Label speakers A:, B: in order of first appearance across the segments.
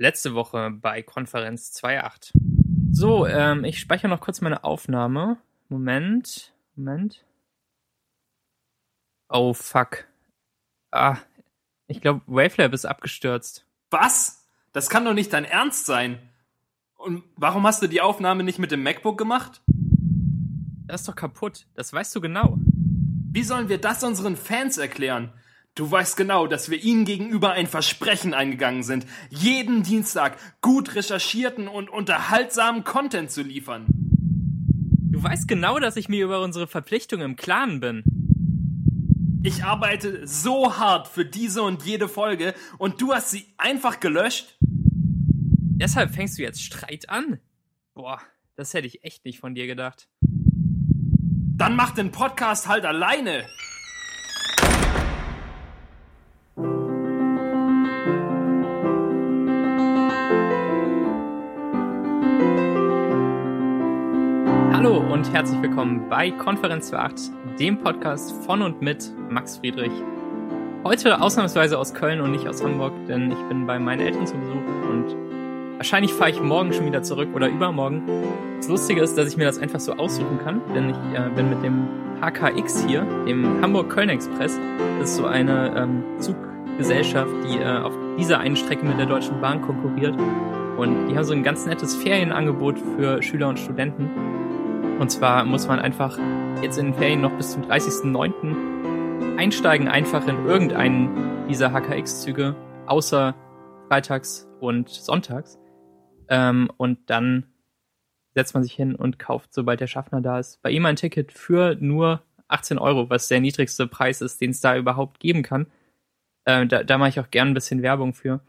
A: letzte Woche bei Konferenz 2.8. So, ähm, ich speichere noch kurz meine Aufnahme. Moment, Moment. Oh, fuck. Ah, ich glaube, Wavelab ist abgestürzt.
B: Was? Das kann doch nicht dein Ernst sein. Und warum hast du die Aufnahme nicht mit dem MacBook gemacht?
A: Das ist doch kaputt. Das weißt du genau.
B: Wie sollen wir das unseren Fans erklären? Du weißt genau, dass wir ihnen gegenüber ein Versprechen eingegangen sind, jeden Dienstag gut recherchierten und unterhaltsamen Content zu liefern.
A: Du weißt genau, dass ich mir über unsere Verpflichtung im Klaren bin.
B: Ich arbeite so hart für diese und jede Folge und du hast sie einfach gelöscht?
A: Deshalb fängst du jetzt Streit an? Boah, das hätte ich echt nicht von dir gedacht.
B: Dann mach den Podcast halt alleine.
A: Hallo und herzlich willkommen bei Konferenz 8, dem Podcast von und mit Max Friedrich. Heute ausnahmsweise aus Köln und nicht aus Hamburg, denn ich bin bei meinen Eltern zu Besuch und wahrscheinlich fahre ich morgen schon wieder zurück oder übermorgen. Das Lustige ist, dass ich mir das einfach so aussuchen kann, denn ich äh, bin mit dem HKX hier, dem Hamburg-Köln-Express. Das ist so eine ähm, Zuggesellschaft, die äh, auf dieser einen Strecke mit der Deutschen Bahn konkurriert. Und die haben so ein ganz nettes Ferienangebot für Schüler und Studenten. Und zwar muss man einfach jetzt in den Ferien noch bis zum 30.09. einsteigen, einfach in irgendeinen dieser HKX-Züge, außer freitags und sonntags. Ähm, und dann setzt man sich hin und kauft, sobald der Schaffner da ist, bei ihm ein Ticket für nur 18 Euro, was der niedrigste Preis ist, den es da überhaupt geben kann. Äh, da, da mache ich auch gern ein bisschen Werbung für.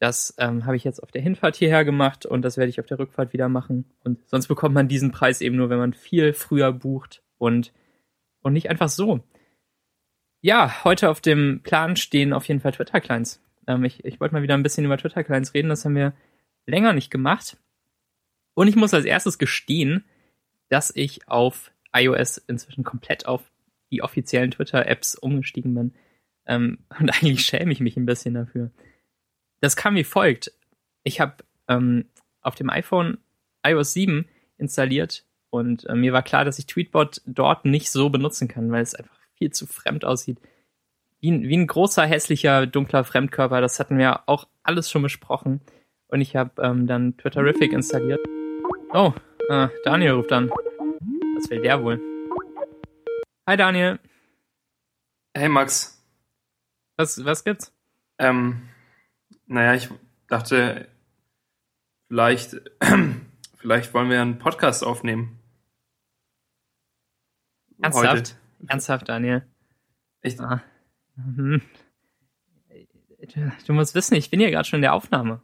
A: Das ähm, habe ich jetzt auf der Hinfahrt hierher gemacht und das werde ich auf der Rückfahrt wieder machen. Und sonst bekommt man diesen Preis eben nur, wenn man viel früher bucht und, und nicht einfach so. Ja, heute auf dem Plan stehen auf jeden Fall Twitter-Clients. Ähm, ich ich wollte mal wieder ein bisschen über Twitter-Clients reden, das haben wir länger nicht gemacht. Und ich muss als erstes gestehen, dass ich auf iOS inzwischen komplett auf die offiziellen Twitter-Apps umgestiegen bin. Ähm, und eigentlich schäme ich mich ein bisschen dafür das kam wie folgt. Ich habe ähm, auf dem iPhone iOS 7 installiert und äh, mir war klar, dass ich Tweetbot dort nicht so benutzen kann, weil es einfach viel zu fremd aussieht. Wie ein, wie ein großer, hässlicher, dunkler Fremdkörper. Das hatten wir auch alles schon besprochen. Und ich habe ähm, dann Twitterific installiert. Oh, äh, Daniel ruft an. Was will der wohl? Hi Daniel.
B: Hey Max.
A: Was, was gibt's?
B: Ähm, naja, ich dachte, vielleicht, vielleicht wollen wir einen Podcast aufnehmen.
A: Ernsthaft? Heute. Ernsthaft, Daniel.
B: Echt? Ah.
A: Mhm. Du musst wissen, ich bin hier gerade schon in der Aufnahme.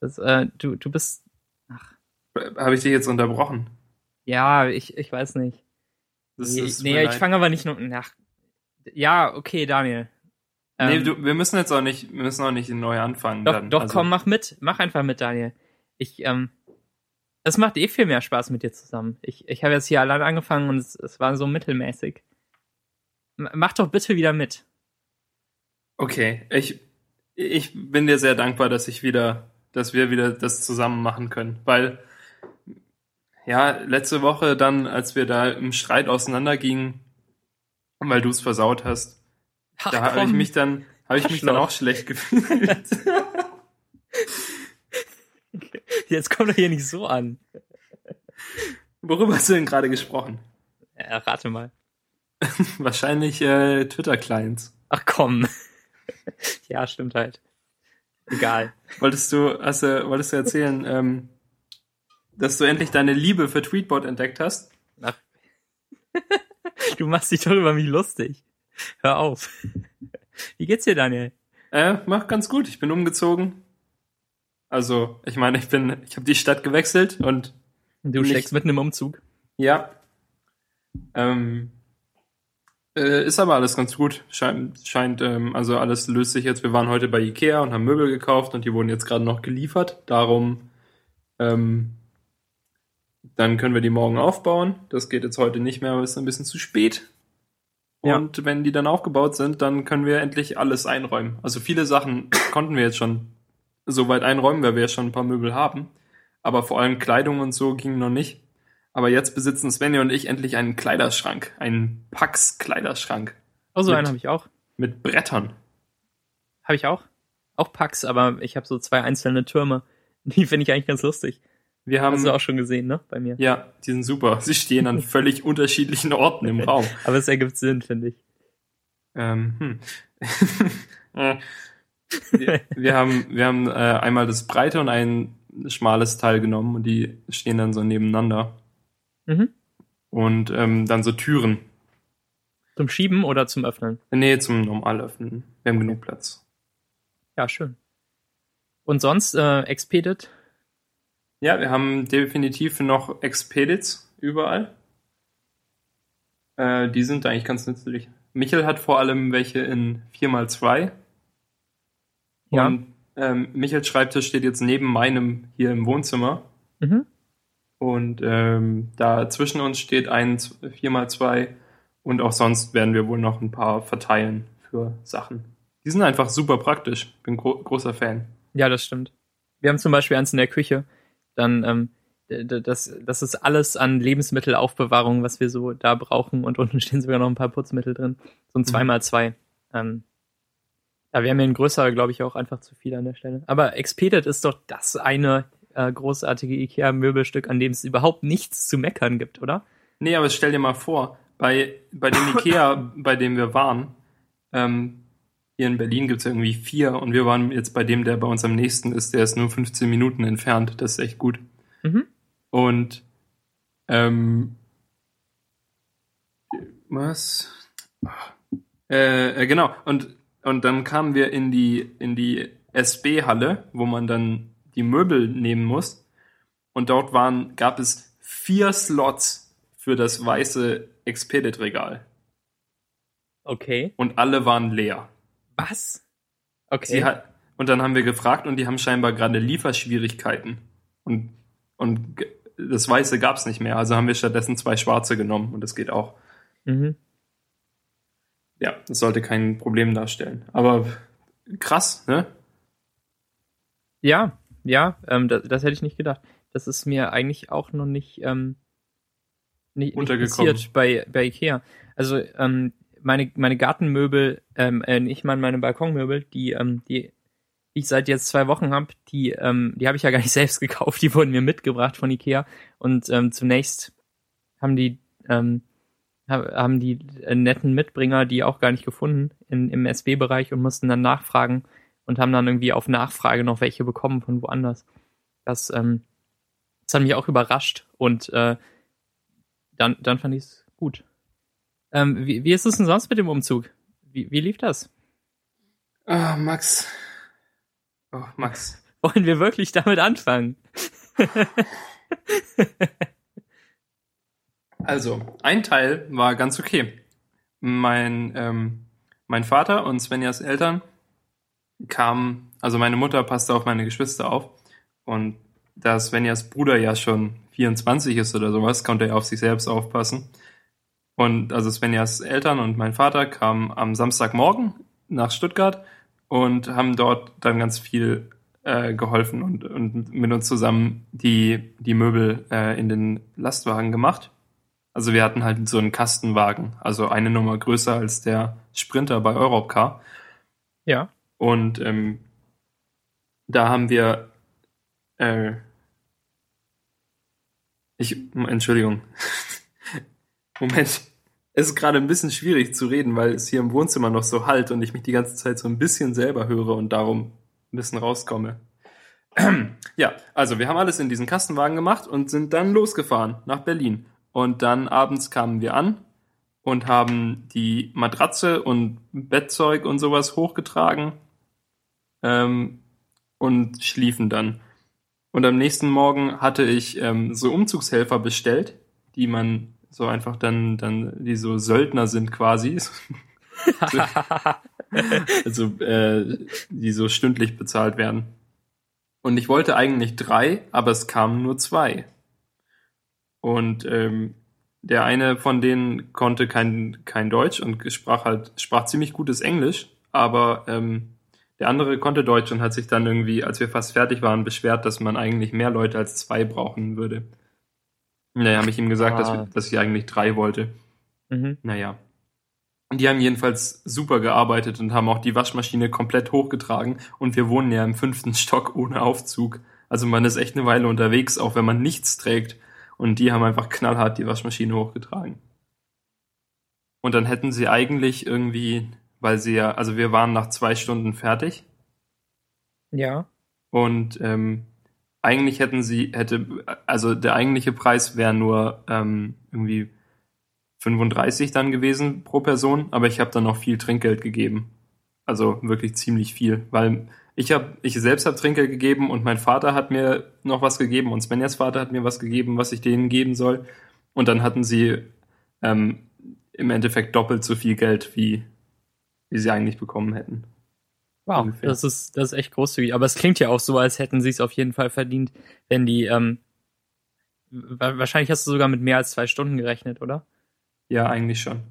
A: Das, äh, du, du bist.
B: Ach. Habe ich dich jetzt unterbrochen?
A: Ja, ich, ich weiß nicht. Das, nee, nee ich fange aber nicht nur. Ach, ja, okay, Daniel.
B: Nee, ähm, du, wir müssen jetzt auch nicht, wir müssen auch nicht neu anfangen.
A: Doch,
B: dann.
A: doch
B: also,
A: komm, mach mit. Mach einfach mit, Daniel. Ich, ähm, es macht eh viel mehr Spaß mit dir zusammen. Ich, ich habe jetzt hier allein angefangen und es, es war so mittelmäßig. M mach doch bitte wieder mit.
B: Okay, ich, ich bin dir sehr dankbar, dass ich wieder, dass wir wieder das zusammen machen können, weil ja, letzte Woche dann, als wir da im Streit auseinandergingen, weil du es versaut hast, Ach, da habe ich mich dann, habe ich mich dann auch schlecht gefühlt.
A: Jetzt kommt er hier nicht so an.
B: Worüber hast du denn gerade gesprochen?
A: Ja, rate mal.
B: Wahrscheinlich äh, Twitter-Clients.
A: Ach komm. ja, stimmt halt. Egal.
B: Wolltest du, hast du, wolltest du erzählen, ähm, dass du endlich deine Liebe für Tweetbot entdeckt hast? Ach.
A: du machst dich doch über mich lustig. Hör auf. Wie geht's dir, Daniel?
B: Äh, mach ganz gut. Ich bin umgezogen. Also, ich meine, ich bin, ich habe die Stadt gewechselt und
A: du steckst mitten im Umzug.
B: Ja. Ähm, äh, ist aber alles ganz gut. Scheint, scheint ähm, also alles löst sich jetzt. Wir waren heute bei Ikea und haben Möbel gekauft und die wurden jetzt gerade noch geliefert. Darum, ähm, dann können wir die morgen aufbauen. Das geht jetzt heute nicht mehr, aber ist ein bisschen zu spät. Und ja. wenn die dann aufgebaut sind, dann können wir endlich alles einräumen. Also viele Sachen konnten wir jetzt schon so weit einräumen, weil wir ja schon ein paar Möbel haben. Aber vor allem Kleidung und so ging noch nicht. Aber jetzt besitzen Svenja und ich endlich einen Kleiderschrank, einen Pax-Kleiderschrank.
A: Oh, so
B: Mit-
A: einen habe ich auch.
B: Mit Brettern.
A: Habe ich auch. Auch Packs, aber ich habe so zwei einzelne Türme. Die finde ich eigentlich ganz lustig.
B: Wir haben,
A: Hast du auch schon gesehen, ne? Bei mir.
B: ja, die sind super. Sie stehen an völlig unterschiedlichen Orten im Raum.
A: Aber es ergibt Sinn, finde ich.
B: Ähm, hm. Äh, wir, wir haben, wir haben äh, einmal das breite und ein schmales Teil genommen und die stehen dann so nebeneinander.
A: Mhm.
B: Und ähm, dann so Türen.
A: Zum Schieben oder zum Öffnen?
B: Nee, zum normal öffnen. Wir haben genug Platz.
A: Ja, schön. Und sonst, äh, Expedit?
B: Ja, wir haben definitiv noch Expedits überall. Äh, die sind eigentlich ganz nützlich. Michel hat vor allem welche in 4x2.
A: Ja.
B: Und ähm, Michels Schreibtisch steht jetzt neben meinem hier im Wohnzimmer.
A: Mhm.
B: Und ähm, da zwischen uns steht ein 4x2 und auch sonst werden wir wohl noch ein paar verteilen für Sachen. Die sind einfach super praktisch. Bin gro großer Fan.
A: Ja, das stimmt. Wir haben zum Beispiel eins in der Küche. Dann, ähm, das, das ist alles an Lebensmittelaufbewahrung, was wir so da brauchen. Und unten stehen sogar noch ein paar Putzmittel drin. So ein
B: Mhm.
A: 2x2. Ähm, ja, wir haben hier ein größerer, glaube ich, auch einfach zu viel an der Stelle. Aber Expedit ist doch das eine äh, großartige IKEA-Möbelstück, an dem es überhaupt nichts zu meckern gibt, oder?
B: Nee, aber stell dir mal vor, bei, bei dem Ikea, bei dem wir waren, ähm, hier in Berlin gibt's ja irgendwie vier und wir waren jetzt bei dem, der bei uns am nächsten ist, der ist nur 15 Minuten entfernt. Das ist echt gut.
A: Mhm.
B: Und ähm, was? Äh, äh, genau. Und und dann kamen wir in die in die SB-Halle, wo man dann die Möbel nehmen muss. Und dort waren gab es vier Slots für das weiße Expedit-Regal
A: Okay.
B: und alle waren leer.
A: Was? Okay.
B: Sie hat, und dann haben wir gefragt und die haben scheinbar gerade Lieferschwierigkeiten. Und, und das Weiße gab's nicht mehr. Also haben wir stattdessen zwei Schwarze genommen und das geht auch.
A: mhm.
B: Ja, das sollte kein Problem darstellen. Aber krass, ne?
A: Ja, ja, ähm, das, das hätte ich nicht gedacht. Das ist mir eigentlich auch noch nicht, ähm, nicht, nicht
B: Untergekommen.
A: passiert bei, bei Ikea. Also ähm, meine, meine Gartenmöbel, ähm, äh, nicht mal meine Balkonmöbel, die, ähm, die, ich seit jetzt zwei Wochen habe, die, ähm, die habe ich ja gar nicht selbst gekauft, die wurden mir mitgebracht von Ikea. Und ähm, zunächst haben die, ähm, ha- haben die netten Mitbringer die auch gar nicht gefunden in, im SB-Bereich und mussten dann nachfragen und haben dann irgendwie auf Nachfrage noch welche bekommen von woanders. Das, ähm, das hat mich auch überrascht und äh, dann, dann fand ich es gut. Ähm, wie, wie ist es denn sonst mit dem Umzug? Wie, wie lief das?
B: Ah, Max. Oh, Max.
A: Wollen wir wirklich damit anfangen?
B: Also, ein Teil war ganz okay. Mein, ähm, mein Vater und Svenjas Eltern kamen, also meine Mutter passte auf meine Geschwister auf und da Svenjas Bruder ja schon 24 ist oder sowas, konnte er auf sich selbst aufpassen. Und also Svenjas Eltern und mein Vater kamen am Samstagmorgen nach Stuttgart und haben dort dann ganz viel äh, geholfen und, und mit uns zusammen die, die Möbel äh, in den Lastwagen gemacht. Also wir hatten halt so einen Kastenwagen, also eine Nummer größer als der Sprinter bei Europcar.
A: Ja.
B: Und ähm, da haben wir äh, ich Entschuldigung. Moment. Es ist gerade ein bisschen schwierig zu reden, weil es hier im Wohnzimmer noch so halt und ich mich die ganze Zeit so ein bisschen selber höre und darum ein bisschen rauskomme. Ja, also wir haben alles in diesen Kastenwagen gemacht und sind dann losgefahren nach Berlin. Und dann abends kamen wir an und haben die Matratze und Bettzeug und sowas hochgetragen ähm, und schliefen dann. Und am nächsten Morgen hatte ich ähm, so Umzugshelfer bestellt, die man so einfach dann, dann, die so Söldner sind quasi. also äh, die so stündlich bezahlt werden. Und ich wollte eigentlich drei, aber es kamen nur zwei. Und ähm, der eine von denen konnte kein, kein Deutsch und sprach halt, sprach ziemlich gutes Englisch, aber ähm, Der andere konnte Deutsch und hat sich dann irgendwie, als wir fast fertig waren, beschwert, dass man eigentlich mehr Leute als zwei brauchen würde. Naja, habe ich ihm gesagt, dass,
A: Ah.
B: wir, dass ich eigentlich drei wollte.
A: Mhm.
B: Naja. Die haben jedenfalls super gearbeitet und haben auch die Waschmaschine komplett hochgetragen. Und wir wohnen ja im fünften Stock ohne Aufzug. Also man ist echt eine Weile unterwegs, auch wenn man nichts trägt. Und die haben einfach knallhart die Waschmaschine hochgetragen. Und dann hätten sie eigentlich irgendwie, weil sie ja, also wir waren nach zwei Stunden fertig.
A: Ja.
B: Und ähm, eigentlich hätten sie, hätte, also der eigentliche Preis wäre nur ähm, irgendwie 35 dann gewesen pro Person, aber ich habe dann noch viel Trinkgeld gegeben. Also wirklich ziemlich viel, weil ich habe, ich selbst habe Trinkgeld gegeben und mein Vater hat mir noch was gegeben und Svenjas Vater hat mir was gegeben, was ich denen geben soll. Und dann hatten sie ähm, im Endeffekt doppelt so viel Geld, wie, wie sie eigentlich bekommen hätten.
A: Wow,
B: Ungefähr.
A: das ist, das ist echt großzügig. Aber es klingt ja auch so, als hätten sie es auf jeden Fall verdient, wenn die, ähm, wa- wahrscheinlich hast du sogar mit mehr als zwei Stunden gerechnet, oder?
B: Ja, eigentlich schon.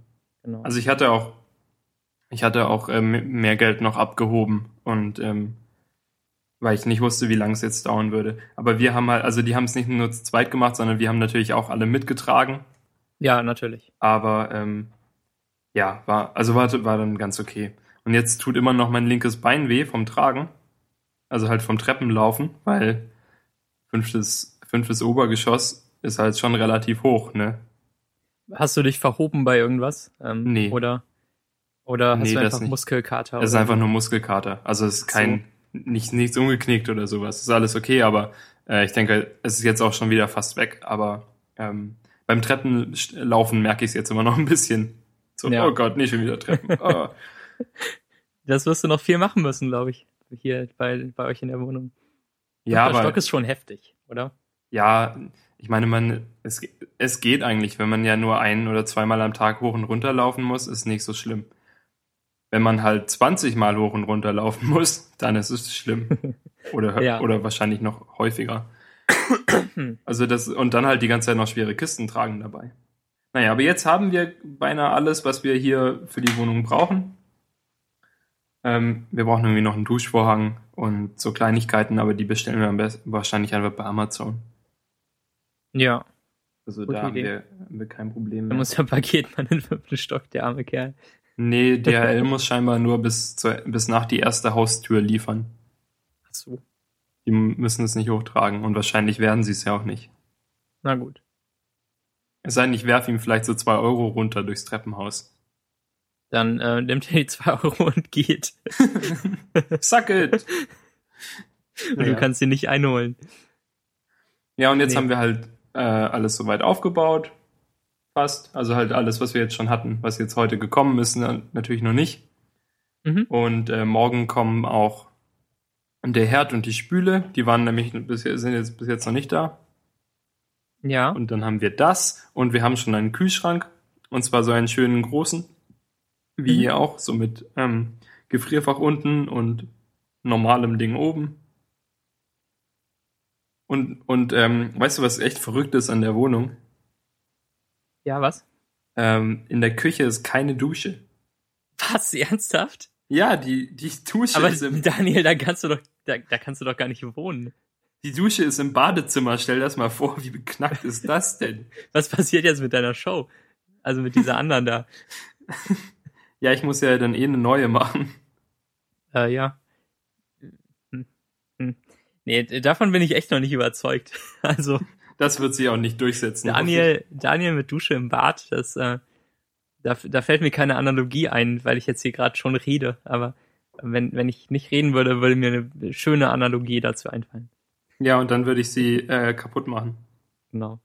A: Genau.
B: Also ich hatte auch, ich hatte auch ähm, mehr Geld noch abgehoben und ähm, weil ich nicht wusste, wie lange es jetzt dauern würde. Aber wir haben halt, also die haben es nicht nur zu zweit gemacht, sondern wir haben natürlich auch alle mitgetragen.
A: ja, natürlich.
B: Aber ähm, ja, war, also war, war dann ganz okay. Und jetzt tut immer noch mein linkes Bein weh vom Tragen. Also halt vom Treppenlaufen, weil fünftes, fünftes Obergeschoss ist halt schon relativ hoch, ne?
A: Hast du dich verhoben bei irgendwas? Ähm,
B: Nee.
A: Oder, oder hast
B: Nee,
A: du einfach. Muskelkater?
B: Es ist einfach nur Muskelkater. Also es ist
A: Ach so.
B: kein, nicht, nichts umgeknickt oder sowas. Es ist alles okay, aber äh, ich denke, es ist jetzt auch schon wieder fast weg. Aber ähm, beim Treppenlaufen merke ich es jetzt immer noch ein bisschen. So,
A: Ja.
B: oh Gott, nicht schon wieder Treppen. Oh.
A: Das wirst du noch viel machen müssen, glaube ich. Hier bei, bei euch in der Wohnung.
B: ja,
A: der Stock
B: aber
A: ist schon heftig, oder?
B: ja, ich meine, man, es, es geht eigentlich, wenn man ja nur ein oder zweimal am Tag hoch und runter laufen muss, ist nicht so schlimm. Wenn man halt 20 Mal hoch und runter laufen muss, dann ist es schlimm. Oder,
A: Ja.
B: oder wahrscheinlich noch häufiger. Also das, und dann halt die ganze Zeit noch schwere Kisten tragen dabei. Naja, aber jetzt haben wir beinahe alles, was wir hier für die Wohnung brauchen. Ähm, wir brauchen irgendwie noch einen Duschvorhang und so Kleinigkeiten, aber die bestellen wir am besten wahrscheinlich einfach bei Amazon.
A: Ja.
B: Also
A: Gute
B: da haben wir, haben wir kein Problem
A: Da muss der Paketmann in den fünften Stock, der arme Kerl.
B: Nee, DHL muss scheinbar nur bis, zur, bis nach die erste Haustür liefern.
A: Ach so.
B: Die müssen es nicht hochtragen und wahrscheinlich werden sie es ja auch nicht.
A: Na gut.
B: Es sei denn, ich werfe ihm vielleicht so zwei Euro runter durchs Treppenhaus.
A: Dann äh, nimmt er die zwei Euro und geht.
B: Suck it!
A: Und du
B: Ja.
A: kannst ihn nicht einholen.
B: Ja, und jetzt
A: Nee.
B: haben wir halt äh, alles soweit aufgebaut. Fast. Also halt alles, was wir jetzt schon hatten. Was jetzt heute gekommen ist, na, natürlich noch nicht.
A: Mhm.
B: Und äh, morgen kommen auch der Herd und die Spüle. Die waren nämlich bis, sind jetzt bis jetzt noch nicht da.
A: Ja.
B: Und dann haben wir das und wir haben schon einen Kühlschrank. Und zwar so einen schönen großen. Wie
A: Mhm.
B: hier auch, so mit ähm, Gefrierfach unten und normalem Ding oben. Und, und ähm, weißt du, was echt verrückt ist an der Wohnung?
A: Ja, was?
B: Ähm, in der Küche ist keine Dusche.
A: Was? Ernsthaft?
B: Ja, die, die Dusche
A: Aber
B: ist im,
A: Daniel, da kannst du doch, da, da kannst du doch gar nicht wohnen.
B: die Dusche ist im Badezimmer. Stell das mal vor, wie beknackt ist das denn?
A: Was passiert jetzt mit deiner Show? Also mit dieser anderen da.
B: Ja, ich muss ja dann eh eine neue machen.
A: Äh, ja. Hm. Hm. Nee, davon bin ich echt noch nicht überzeugt. Also
B: Das wird sich auch nicht durchsetzen.
A: Daniel, Daniel mit Dusche im Bad, das, äh, da, da fällt mir keine Analogie ein, weil ich jetzt hier gerade schon rede. Aber wenn, wenn ich nicht reden würde, würde mir eine schöne Analogie dazu einfallen.
B: Ja, und dann würde ich sie äh, kaputt machen.
A: Genau.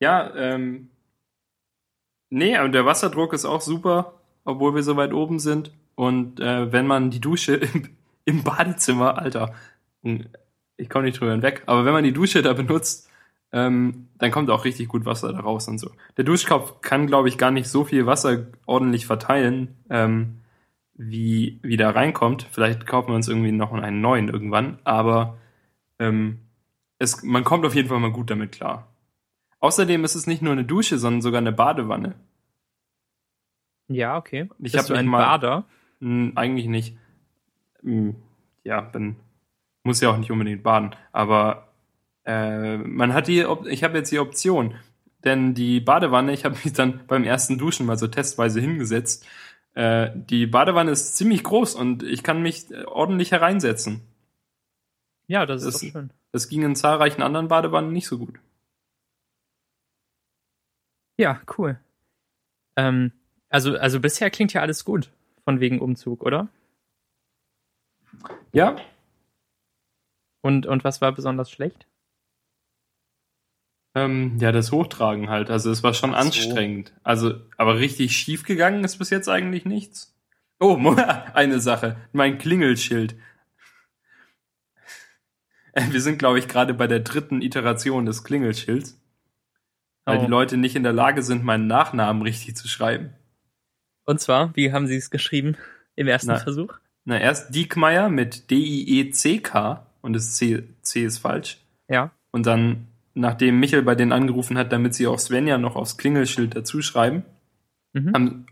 B: Ja, ähm. Nee, und der Wasserdruck ist auch super, obwohl wir so weit oben sind. Und äh, wenn man die Dusche im, im Badezimmer, Alter, ich komme nicht drüber hinweg, aber wenn man die Dusche da benutzt, ähm, dann kommt auch richtig gut Wasser da raus und so. Der Duschkopf kann, glaube ich, gar nicht so viel Wasser ordentlich verteilen, ähm, wie, wie da reinkommt. Vielleicht kaufen wir uns irgendwie noch einen neuen irgendwann, aber ähm, es, man kommt auf jeden Fall mal gut damit klar. Außerdem ist es nicht nur eine Dusche, sondern sogar eine Badewanne.
A: Ja, okay.
B: Ich
A: Bist du ein
B: mal-
A: Bader?
B: Hm, eigentlich nicht. mh, ja, dann muss ja auch nicht unbedingt baden. Aber äh, man hat die, Op ich habe jetzt die Option, denn die Badewanne, ich habe mich dann beim ersten Duschen mal so testweise hingesetzt. Äh, die Badewanne ist ziemlich groß und ich kann mich äh, ordentlich hereinsetzen.
A: Ja, das ist
B: Das-
A: schön.
B: Das ging in zahlreichen anderen Badewannen nicht so gut.
A: Ja, cool. Ähm, also, also bisher klingt ja alles gut von wegen Umzug, oder?
B: Ja,
A: Und, und was war besonders schlecht?
B: ähm, ja, das Hochtragen halt. Also es war schon
A: so.
B: anstrengend. Also, aber richtig schief gegangen ist bis jetzt eigentlich nichts. Oh, eine Sache. Mein Klingelschild. Äh, Wir sind, glaube ich, gerade bei der dritten Iteration des Klingelschilds, weil
A: Oh.
B: die Leute nicht in der Lage sind, meinen Nachnamen richtig zu schreiben.
A: Und zwar, wie haben Sie es geschrieben im ersten
B: Na.
A: Versuch?
B: Na, erst Diekmeier mit D-I-E-C-K und das C, C ist falsch.
A: Ja.
B: Und dann, nachdem Michel bei denen angerufen hat, damit sie auch Svenja noch aufs Klingelschild dazu schreiben,
A: Mhm.
B: haben,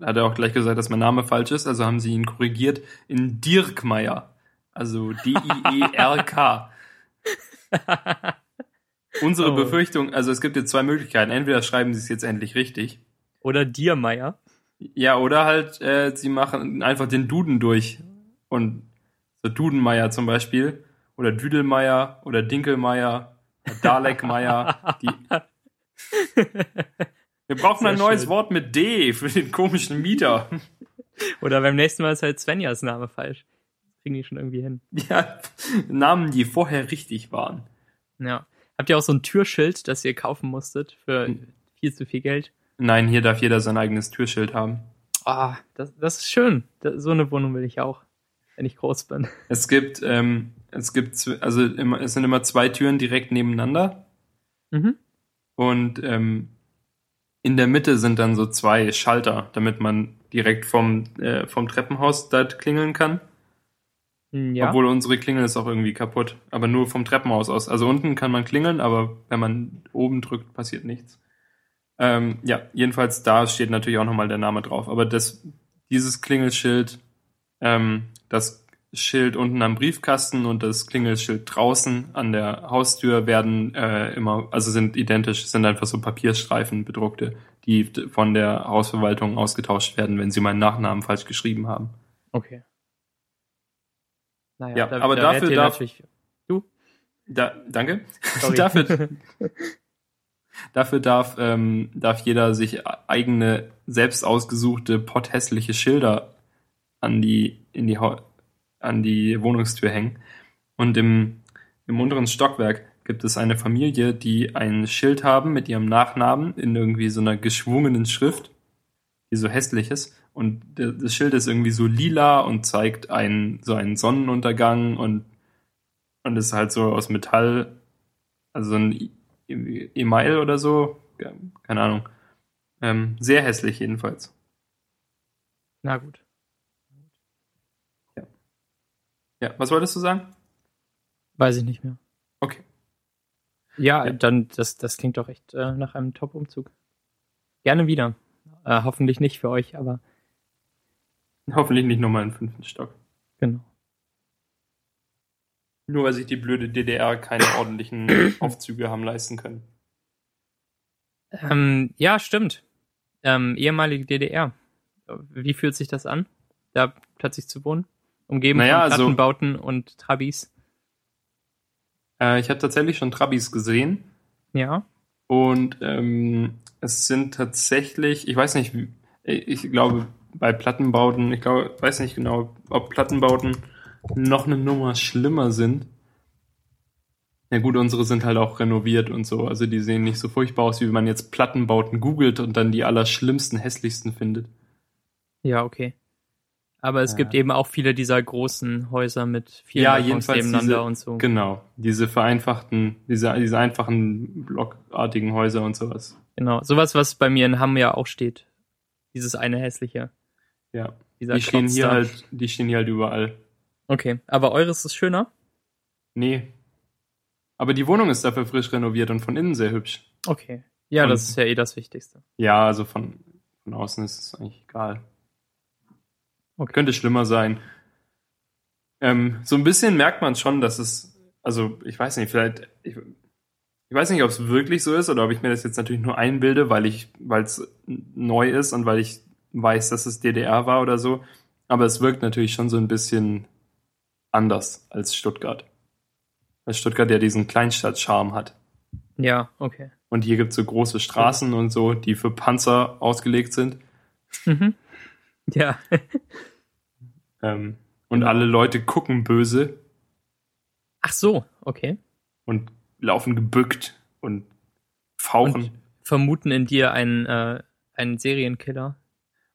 B: hat, hat er auch gleich gesagt, dass mein Name falsch ist, also haben sie ihn korrigiert in Dirkmeier. Also D-I-E-R-K. Unsere
A: Oh.
B: Befürchtung, also es gibt jetzt zwei Möglichkeiten. Entweder schreiben sie es jetzt endlich richtig.
A: Oder Diermeier.
B: Ja, oder halt, äh, sie machen einfach den Duden durch. Und so Dudenmeier zum Beispiel. Oder Düdelmeier oder Dinkelmeier. Oder Dalekmeier. Die, wir brauchen ein neues
A: schön.
B: Wort mit D für den komischen Mieter.
A: Oder beim nächsten Mal ist halt Svenjas Name falsch. Das kriegen die schon irgendwie hin.
B: Ja, Namen, die vorher richtig waren.
A: Ja. Habt ihr auch so ein Türschild, das ihr kaufen musstet für
B: Hm.
A: viel zu viel Geld?
B: Nein, hier darf jeder sein eigenes Türschild haben.
A: Ah, das, das ist schön. Das, so eine Wohnung will ich auch, wenn ich groß bin.
B: Es gibt, ähm, es gibt, also immer, es sind immer zwei Türen direkt nebeneinander.
A: Mhm.
B: Und ähm, in der Mitte sind dann so zwei Schalter, damit man direkt vom, äh, vom Treppenhaus dort klingeln kann.
A: Ja.
B: Obwohl unsere Klingel ist auch irgendwie kaputt. Aber nur vom Treppenhaus aus. Also unten kann man klingeln, aber wenn man oben drückt, passiert nichts. Ähm, ja, jedenfalls da steht natürlich auch nochmal der Name drauf. Aber das, dieses Klingelschild, ähm, das Schild unten am Briefkasten und das Klingelschild draußen an der Haustür werden äh, immer, also sind identisch, sind einfach so Papierstreifen bedruckte, die von der Hausverwaltung ausgetauscht werden, wenn sie meinen Nachnamen falsch geschrieben haben.
A: Okay. Naja,
B: Ja,
A: da,
B: aber
A: da
B: dafür darf-
A: natürlich.
B: Da, danke. Dafür, dafür darf, ähm, darf jeder sich eigene, selbst ausgesuchte, potthässliche Schilder an die, in die, an die Wohnungstür hängen. Und im, im unteren Stockwerk gibt es eine Familie, die ein Schild haben mit ihrem Nachnamen in irgendwie so einer geschwungenen Schrift, die so hässlich ist. Und das Schild ist irgendwie so lila und zeigt einen, so einen Sonnenuntergang und, und ist halt so aus Metall, also so ein Email oder so, Ja, keine Ahnung. Ähm, sehr hässlich jedenfalls.
A: Na gut.
B: Ja, was wolltest du sagen?
A: Weiß ich nicht mehr.
B: Okay.
A: Ja,
B: Ja.
A: dann, das, das klingt doch echt äh, nach einem Top-Umzug. Gerne wieder. Äh, hoffentlich nicht für euch, aber
B: Hoffentlich nicht nochmal im fünften Stock.
A: genau.
B: Nur weil sich die blöde DDR keine ordentlichen Aufzüge haben leisten können.
A: Ähm, ja, stimmt. Ähm, ehemalige DDR. Wie fühlt sich das an, da plötzlich zu wohnen? Umgeben
B: Naja,
A: von
B: also-
A: Plattenbauten und Trabis.
B: Äh, ich habe tatsächlich schon Trabis gesehen
A: Ja.
B: und ähm, es sind tatsächlich, ich weiß nicht, wie- ich glaube bei Plattenbauten, ich glaube, weiß nicht genau, ob Plattenbauten noch eine Nummer schlimmer sind. Ja gut, unsere sind halt auch renoviert und so, also die sehen nicht so furchtbar aus, wie wenn man jetzt Plattenbauten googelt und dann die allerschlimmsten, hässlichsten findet.
A: Ja, okay. Aber es
B: Ja.
A: gibt eben auch viele dieser großen Häuser mit vielen
B: Ja, jedenfalls
A: nebeneinander
B: diese-
A: und so.
B: Genau, diese vereinfachten, diese, diese einfachen blockartigen Häuser und sowas.
A: Genau. Sowas, was bei mir in Hamm ja auch steht. Dieses eine hässliche.
B: Ja,
A: Dieser
B: die stehen
A: Klotz
B: hier
A: da.
B: halt, die stehen hier halt überall.
A: Okay. Aber eures ist schöner?
B: Nee. Aber die Wohnung ist dafür frisch renoviert und von innen sehr hübsch.
A: Okay. Ja,
B: Und-
A: das ist ja eh das Wichtigste.
B: Ja, also von, von außen ist es eigentlich egal.
A: Okay.
B: Könnte schlimmer sein. Ähm, so ein bisschen merkt man schon, dass es, also ich weiß nicht, vielleicht, ich, ich weiß nicht, ob es wirklich so ist oder ob ich mir das jetzt natürlich nur einbilde, weil ich, weil es neu ist und weil ich weiß, dass es DDR war oder so. Aber es wirkt natürlich schon so ein bisschen anders als Stuttgart. Weil Stuttgart ja diesen Kleinstadt-Charme hat.
A: Ja, okay.
B: Und hier gibt es so große Straßen und so, die für Panzer ausgelegt sind.
A: Mhm. Ja.
B: Ähm, und alle Leute gucken böse
A: Ach so, okay.
B: und laufen gebückt und fauchen.
A: Und vermuten in dir einen, äh, einen Serienkiller.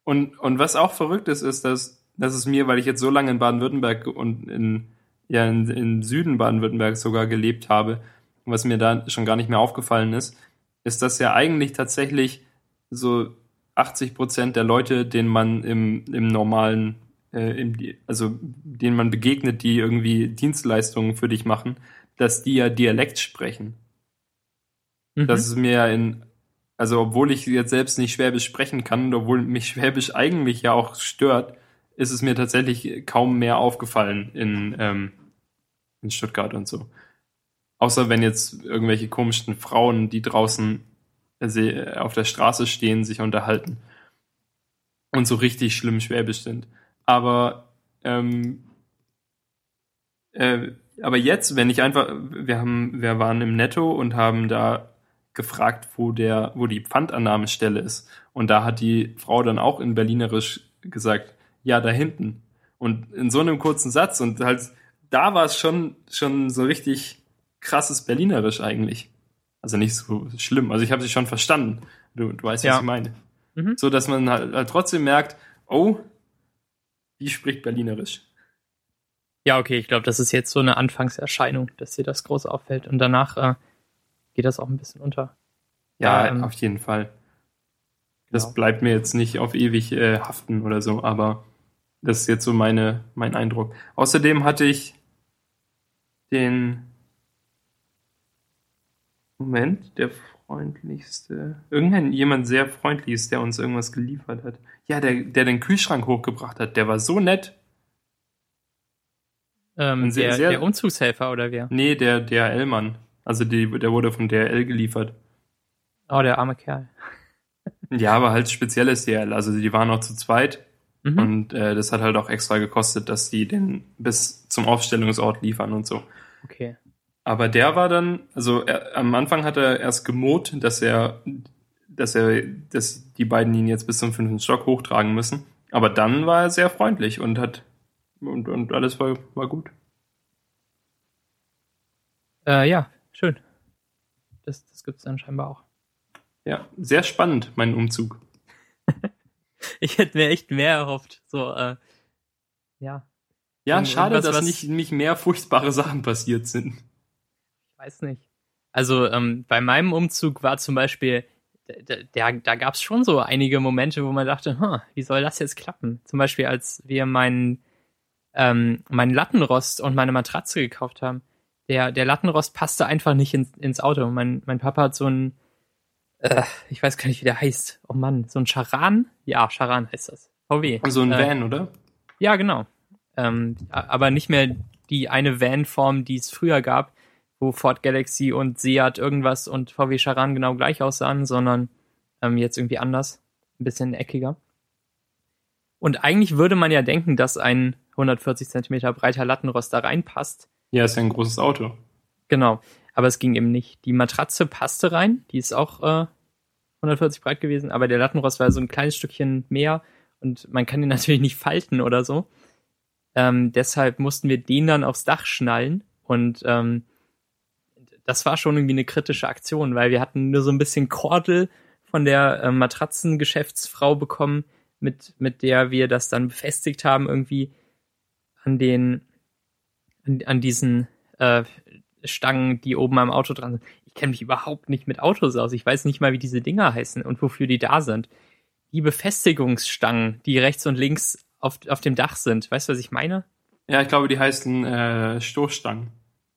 B: Und, und was auch verrückt ist, ist, dass, dass es mir, weil ich jetzt so lange in Baden-Württemberg und in, ja, in, in Süden Baden-Württemberg sogar gelebt habe, was mir da schon gar nicht mehr aufgefallen ist, ist, dass ja eigentlich tatsächlich so 80 Prozent der Leute, denen man im, im normalen, äh, im, also denen man begegnet, die irgendwie Dienstleistungen für dich machen, dass die ja Dialekt sprechen.
A: Mhm.
B: Das ist mir ja in, also obwohl ich jetzt selbst nicht Schwäbisch sprechen kann obwohl mich Schwäbisch eigentlich ja auch stört, ist es mir tatsächlich kaum mehr aufgefallen in, ähm, in Stuttgart und so. Außer wenn jetzt irgendwelche komischen Frauen, die draußen äh, auf der Straße stehen, sich unterhalten und so richtig schlimm Schwäbisch sind. Aber ähm, äh, aber jetzt, wenn ich einfach, wir haben, wir waren im Netto und haben da gefragt, wo der, wo die Pfandannahmestelle ist. Und da hat die Frau dann auch in Berlinerisch gesagt, ja, da hinten. Und in so einem kurzen Satz und halt, da war es schon, schon so richtig krasses Berlinerisch eigentlich. Also nicht so schlimm. Also ich habe sie schon verstanden. Du, du weißt, was
A: Ja.
B: ich meine.
A: Mhm.
B: So, dass man halt, halt trotzdem merkt, oh, die spricht Berlinerisch.
A: Ja, okay, ich glaube, das ist jetzt so eine Anfangserscheinung, dass dir das groß auffällt. Und danach äh, geht das auch ein bisschen unter.
B: Ja,
A: Ja, ähm,
B: auf jeden Fall. Das
A: genau.
B: bleibt mir jetzt nicht auf ewig äh, haften oder so, aber das ist jetzt so meine, mein Eindruck. Außerdem hatte ich den Moment, der freundlichste, irgendein jemand sehr freundliches, der uns irgendwas geliefert hat. Ja, der, der den Kühlschrank hochgebracht hat, der war so nett.
A: Ähm,
B: sehr-
A: der,
B: sehr-
A: der Umzugshelfer oder wer?
B: Nee, der DHL-Mann. Also die, der wurde von DHL geliefert.
A: Oh, der arme Kerl.
B: Ja, aber halt spezielles DHL. Also die waren noch zu zweit
A: Mhm.
B: Und äh, das hat halt auch extra gekostet, dass die den bis zum Aufstellungsort liefern und so.
A: Okay.
B: Aber der war dann, also er, am Anfang hat er erst gemot, dass er, dass er, dass die beiden ihn jetzt bis zum fünften Stock hochtragen müssen. Aber dann war er sehr freundlich und hat und, und alles war, war gut.
A: Äh, ja, schön. Das, das gibt's dann scheinbar auch.
B: Ja, sehr spannend, mein Umzug.
A: Ich hätte mir echt mehr erhofft. So, äh, ja,
B: Ja, schade,
A: was-
B: dass
A: was-
B: nicht, nicht mehr furchtbare Sachen passiert sind.
A: ich weiß nicht. Also ähm, bei meinem Umzug war zum Beispiel, da, da, da gab es schon so einige Momente, wo man dachte, huh, wie soll das jetzt klappen? Zum Beispiel, als wir meinen ähm, meinen Lattenrost und meine Matratze gekauft haben. Der, der Lattenrost passte einfach nicht ins, ins Auto. Mein, mein Papa hat so ein, äh, ich weiß gar nicht, wie der heißt. Oh Mann, so ein Charan? Ja, Charan heißt das. VW.
B: So ein
A: Äh,
B: Van, oder?
A: Ja, genau. Ähm, aber nicht mehr die eine Van-Form, die es früher gab, wo Ford Galaxy und Seat irgendwas und VW Charan genau gleich aussahen, sondern ähm, jetzt irgendwie anders, ein bisschen eckiger. Und eigentlich würde man ja denken, dass ein 140 Zentimeter breiter Lattenrost da reinpasst.
B: Ja, ist ja ein großes Auto.
A: Genau. Aber es ging eben nicht. Die Matratze passte rein, die ist auch äh, 140 breit gewesen, aber der Lattenrost war so ein kleines Stückchen mehr und man kann den natürlich nicht falten oder so. Ähm, deshalb mussten wir den dann aufs Dach schnallen und ähm, das war schon irgendwie eine kritische Aktion, weil wir hatten nur so ein bisschen Kordel von der äh, Matratzengeschäftsfrau bekommen, mit, mit der wir das dann befestigt haben irgendwie an den an, an diesen äh, Stangen, die oben am Auto dran sind. Ich kenne mich überhaupt nicht mit Autos aus. Ich weiß nicht mal, wie diese Dinger heißen und wofür die da sind. Die Befestigungsstangen, die rechts und links auf, auf dem Dach sind. Weißt du, was ich meine?
B: Ja, ich glaube, die heißen äh, Stoßstangen.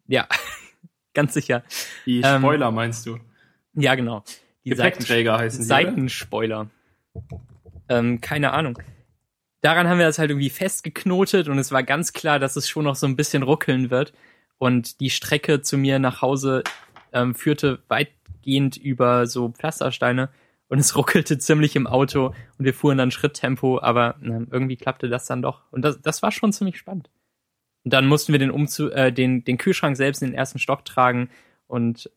A: Ja, ganz sicher.
B: Die
A: Ähm,
B: Spoiler meinst du?
A: Ja, genau. Die Seiten,
B: Gepäckträger heißen sie?
A: Seitenspoiler. Ähm, keine Ahnung. daran haben wir das halt irgendwie festgeknotet und es war ganz klar, dass es schon noch so ein bisschen ruckeln wird. Und die Strecke zu mir nach Hause ähm, führte weitgehend über so Pflastersteine und es ruckelte ziemlich im Auto und wir fuhren dann Schritttempo, aber äh, irgendwie klappte das dann doch. Und das, das war schon ziemlich spannend. Und dann mussten wir den, Umzug, äh, den, den Kühlschrank selbst in den ersten Stock tragen und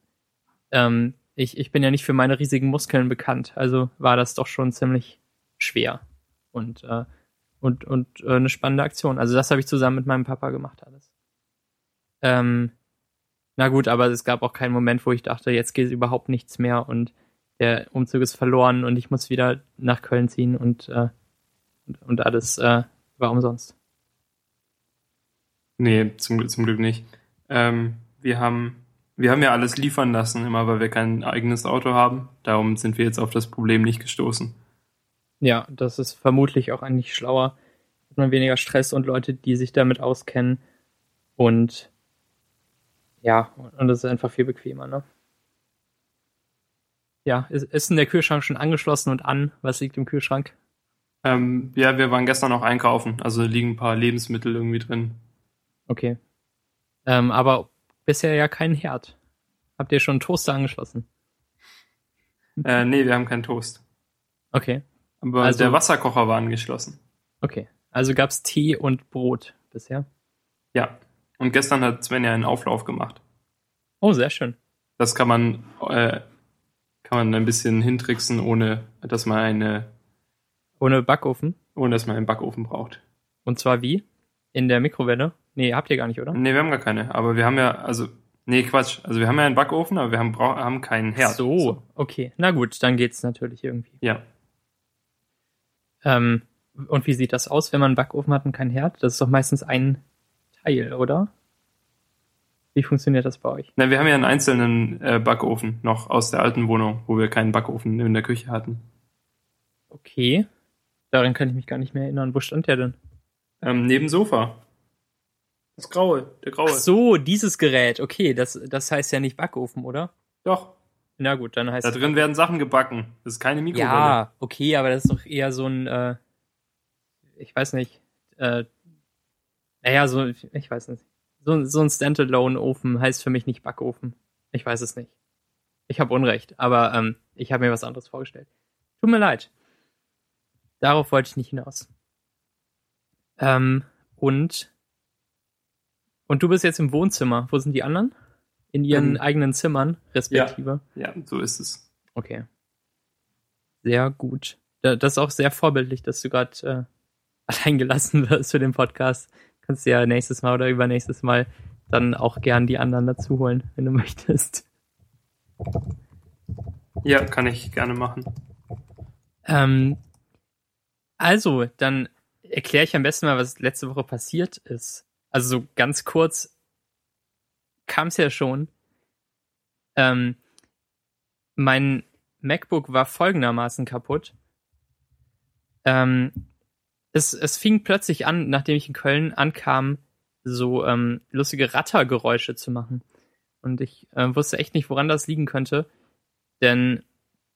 A: ähm, ich, ich bin ja nicht für meine riesigen Muskeln bekannt, also war das doch schon ziemlich schwer und, äh, und, und äh, eine spannende Aktion. Also das habe ich zusammen mit meinem Papa gemacht alles. Ähm, na gut, aber es gab auch keinen Moment, wo ich dachte, jetzt geht überhaupt nichts mehr und der Umzug ist verloren und ich muss wieder nach Köln ziehen und, äh, und, und alles äh, war umsonst.
B: Nee, zum, zum Glück nicht. Ähm, wir haben wir haben ja alles liefern lassen, immer weil wir kein eigenes Auto haben. Darum sind wir jetzt auf das Problem nicht gestoßen.
A: Ja, das ist vermutlich auch eigentlich schlauer. Hat man weniger Stress und Leute, die sich damit auskennen. Und ja, und das ist einfach viel bequemer, ne? Ja, ist, ist denn der Kühlschrank schon angeschlossen und an? Was liegt im Kühlschrank?
B: Ähm, ja, wir waren gestern noch einkaufen, also liegen ein paar Lebensmittel irgendwie drin.
A: Okay. Ähm, aber bisher ja keinen Herd. Habt ihr schon einen Toaster angeschlossen?
B: Äh, nee, wir haben keinen Toast.
A: Okay.
B: Aber
A: Also-
B: der Wasserkocher war angeschlossen.
A: Okay. Also gab's Tee und Brot bisher?
B: Ja. Und gestern hat Sven ja einen Auflauf gemacht.
A: Oh, sehr schön.
B: Das kann man, äh, kann man ein bisschen hintricksen, ohne dass man eine,
A: Ohne Backofen.
B: ohne dass man einen Backofen braucht.
A: Und zwar wie? In der Mikrowelle? Nee, habt ihr gar nicht, oder?
B: Nee, wir haben gar keine. Aber wir haben ja, also, nee, Quatsch. Also wir haben ja einen Backofen, aber wir haben, haben keinen Herd.
A: So, okay. Na gut, dann geht's natürlich irgendwie.
B: Ja.
A: Ähm, und wie sieht das aus, wenn man einen Backofen hat und kein Herd? Das ist doch meistens ein Teil, oder? Wie funktioniert das bei euch?
B: Na, wir haben ja einen einzelnen äh, Backofen noch aus der alten Wohnung, wo wir keinen Backofen in der Küche hatten.
A: Okay. Daran kann ich mich gar nicht mehr erinnern. Wo stand der denn?
B: Ähm, neben Sofa. Das graue, der graue.
A: Ach so, dieses Gerät. Okay, das, das heißt ja nicht Backofen, oder?
B: Doch.
A: Na gut, dann heißt
B: Da drin werden Sachen gebacken. Das ist keine Mikrowelle.
A: Ja, okay, aber das ist doch eher so ein, äh, ich weiß nicht, äh, naja, so, ich weiß nicht. So, so ein Standalone-Ofen heißt für mich nicht Backofen. Ich weiß es nicht. Ich habe Unrecht, aber ähm, ich habe mir was anderes vorgestellt. Tut mir leid. Darauf wollte ich nicht hinaus. Ähm, und und du bist jetzt im Wohnzimmer. Wo sind die anderen? In ihren
B: Ähm,
A: eigenen Zimmern, respektive.
B: Ja, so ist es.
A: Okay. Sehr gut. Da- Das ist auch sehr vorbildlich, dass du gerade äh, allein gelassen wirst für den Podcast. Kannst du ja nächstes Mal oder übernächstes Mal dann auch gern die anderen dazu holen, wenn du möchtest.
B: Ja, kann ich gerne machen.
A: Ähm, also, dann erkläre ich am besten mal, was letzte Woche passiert ist. Also so ganz kurz kam es ja schon. Ähm, mein MacBook war folgendermaßen kaputt. Ähm, es, es fing plötzlich an, nachdem ich in Köln ankam, so ähm, lustige Rattergeräusche zu machen. Und ich äh, wusste echt nicht, woran das liegen könnte. Denn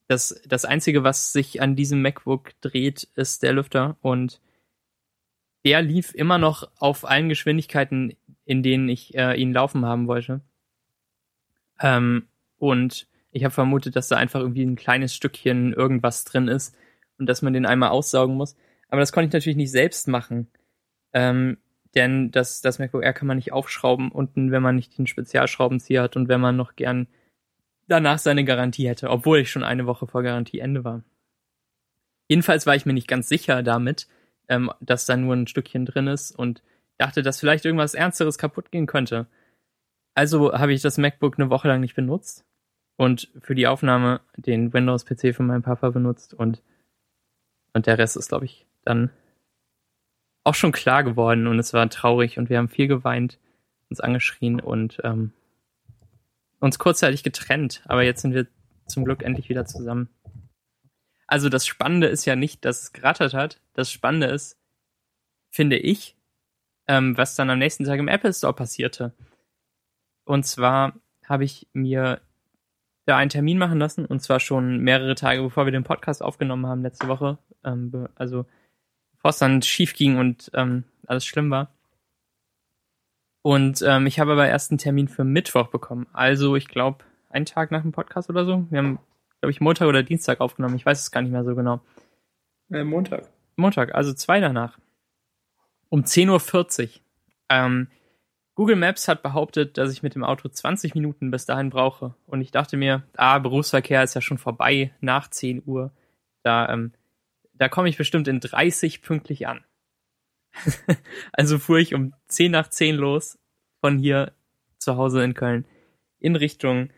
A: das, das Einzige, was sich an diesem MacBook dreht, ist der Lüfter. Und der lief immer noch auf allen Geschwindigkeiten, in denen ich äh, ihn laufen haben wollte. Ähm, und ich habe vermutet, dass da einfach irgendwie ein kleines Stückchen irgendwas drin ist und dass man den einmal aussaugen muss. Aber das konnte ich natürlich nicht selbst machen. Ähm, denn das, das MacBook Air kann man nicht aufschrauben unten, wenn man nicht den Spezialschraubenzieher hat und wenn man noch gern danach seine Garantie hätte, obwohl ich schon eine Woche vor Garantieende war. Jedenfalls war ich mir nicht ganz sicher damit, ähm, dass da nur ein Stückchen drin ist und dachte, dass vielleicht irgendwas Ernsteres kaputt gehen könnte. Also habe ich das MacBook eine Woche lang nicht benutzt und für die Aufnahme den Windows-PC von meinem Papa benutzt und, und der Rest ist, glaube ich, dann auch schon klar geworden und es war traurig und wir haben viel geweint, uns angeschrien und ähm, uns kurzzeitig getrennt, aber jetzt sind wir zum Glück endlich wieder zusammen. Also das Spannende ist ja nicht, dass es gerattert hat. Das Spannende ist, finde ich, ähm, was dann am nächsten Tag im Apple Store passierte. Und zwar habe ich mir da einen Termin machen lassen, und zwar schon mehrere Tage, bevor wir den Podcast aufgenommen haben letzte Woche. Ähm, also bevor es dann schief ging und ähm, alles schlimm war. Und ähm, ich habe aber erst einen Termin für Mittwoch bekommen. Also ich glaube, einen Tag nach dem Podcast oder so. Wir haben, glaube ich, Montag oder Dienstag aufgenommen. Ich weiß es gar nicht mehr so genau.
B: Äh, Montag.
A: Montag, also zwei danach. Um 10.40 Uhr. Ähm, Google Maps hat behauptet, dass ich mit dem Auto 20 Minuten bis dahin brauche. Und ich dachte mir, ah, Berufsverkehr ist ja schon vorbei nach 10 Uhr. Da, ähm, da komme ich bestimmt in 30 pünktlich an. also fuhr ich um 10 nach 10 los von hier zu Hause in Köln in Richtung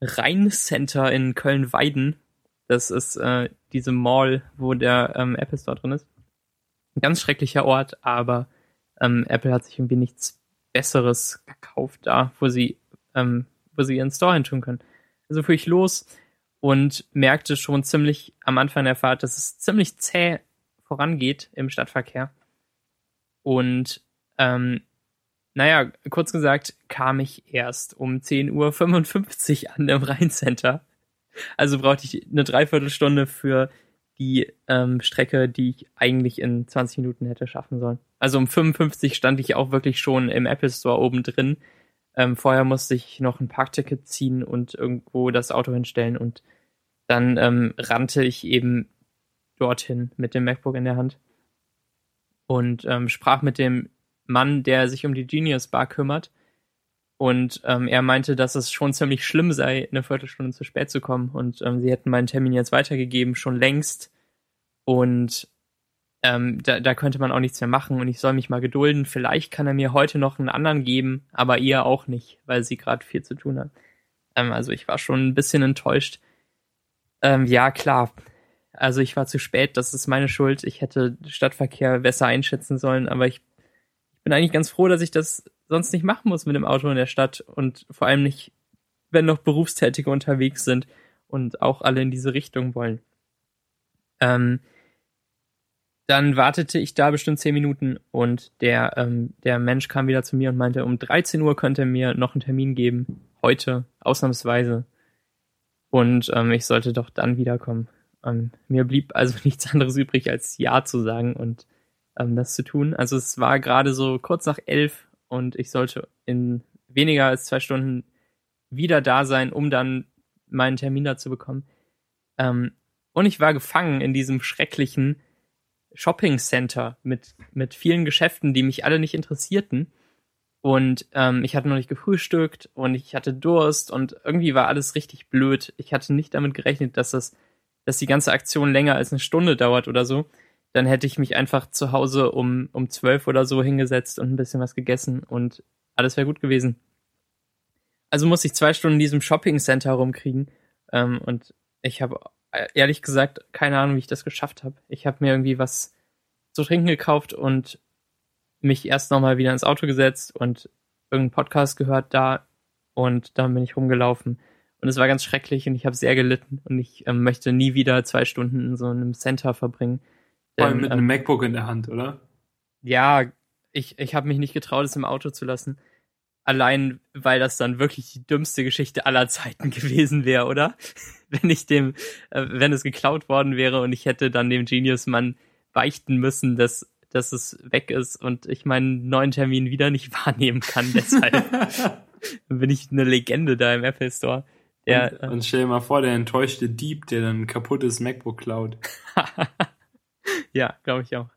A: Rhein-Center in Köln-Weiden. Das ist äh, diese Mall, wo der ähm, Apple Store drin ist. Ein ganz schrecklicher Ort, aber ähm, Apple hat sich irgendwie nichts Besseres gekauft da, wo sie, ähm, wo sie ihren Store hin tun können. Also fuhr ich los und merkte schon ziemlich am Anfang der Fahrt, dass es ziemlich zäh vorangeht im Stadtverkehr. Und ähm, naja, kurz gesagt, kam ich erst um 10.55 Uhr an im Rheincenter. Also brauchte ich eine Dreiviertelstunde für die ähm, Strecke, die ich eigentlich in 20 Minuten hätte schaffen sollen. Also um 55 stand ich auch wirklich schon im Apple Store oben drin. Ähm, vorher musste ich noch ein Parkticket ziehen und irgendwo das Auto hinstellen und dann ähm, rannte ich eben dorthin mit dem MacBook in der Hand und ähm, sprach mit dem Mann, der sich um die Genius Bar kümmert. Und ähm, er meinte, dass es schon ziemlich schlimm sei, eine Viertelstunde zu spät zu kommen. Und ähm, sie hätten meinen Termin jetzt weitergegeben, schon längst. Und ähm, da, da könnte man auch nichts mehr machen und ich soll mich mal gedulden. Vielleicht kann er mir heute noch einen anderen geben, aber ihr auch nicht, weil sie gerade viel zu tun hat. Ähm, also ich war schon ein bisschen enttäuscht. Ähm, ja, klar. Also ich war zu spät, das ist meine Schuld. Ich hätte Stadtverkehr besser einschätzen sollen, aber ich, ich bin eigentlich ganz froh, dass ich das sonst nicht machen muss mit dem Auto in der Stadt und vor allem nicht, wenn noch Berufstätige unterwegs sind und auch alle in diese Richtung wollen. Ähm, dann wartete ich da bestimmt zehn Minuten und der, ähm, der Mensch kam wieder zu mir und meinte, um 13 Uhr könnte er mir noch einen Termin geben. Heute, ausnahmsweise. Und ähm, ich sollte doch dann wiederkommen. Ähm, mir blieb also nichts anderes übrig, als Ja zu sagen und ähm, das zu tun. Also es war gerade so kurz nach elf und ich sollte in weniger als zwei Stunden wieder da sein, um dann meinen Termin da zu bekommen. Ähm, und ich war gefangen in diesem schrecklichen Shopping Center mit, mit vielen Geschäften, die mich alle nicht interessierten. Und ähm, ich hatte noch nicht gefrühstückt und ich hatte Durst und irgendwie war alles richtig blöd. Ich hatte nicht damit gerechnet, dass das, dass die ganze Aktion länger als eine Stunde dauert oder so. Dann hätte ich mich einfach zu Hause um, um zwölf oder so hingesetzt und ein bisschen was gegessen und alles wäre gut gewesen. Also musste ich zwei Stunden in diesem Shopping Center rumkriegen. Ähm, und ich habe ehrlich gesagt keine Ahnung, wie ich das geschafft habe. Ich habe mir irgendwie was zu trinken gekauft und mich erst nochmal wieder ins Auto gesetzt und irgendeinen Podcast gehört da und dann bin ich rumgelaufen. Und es war ganz schrecklich und ich habe sehr gelitten und ich ähm, möchte nie wieder zwei Stunden in so einem Center verbringen.
B: Vor allem mit ähm, einem MacBook in der Hand, oder?
A: Ja, ich, ich habe mich nicht getraut, es im Auto zu lassen. Allein, weil das dann wirklich die dümmste Geschichte aller Zeiten gewesen wäre, oder? wenn ich dem, äh, wenn es geklaut worden wäre und ich hätte dann dem Genius-Mann beichten müssen, dass, dass es weg ist und ich meinen neuen Termin wieder nicht wahrnehmen kann. Deshalb bin ich eine Legende da im Apple Store.
B: Der, und, und stell dir mal vor, der enttäuschte Dieb, der dann ein kaputtes MacBook klaut.
A: ja, glaube ich auch.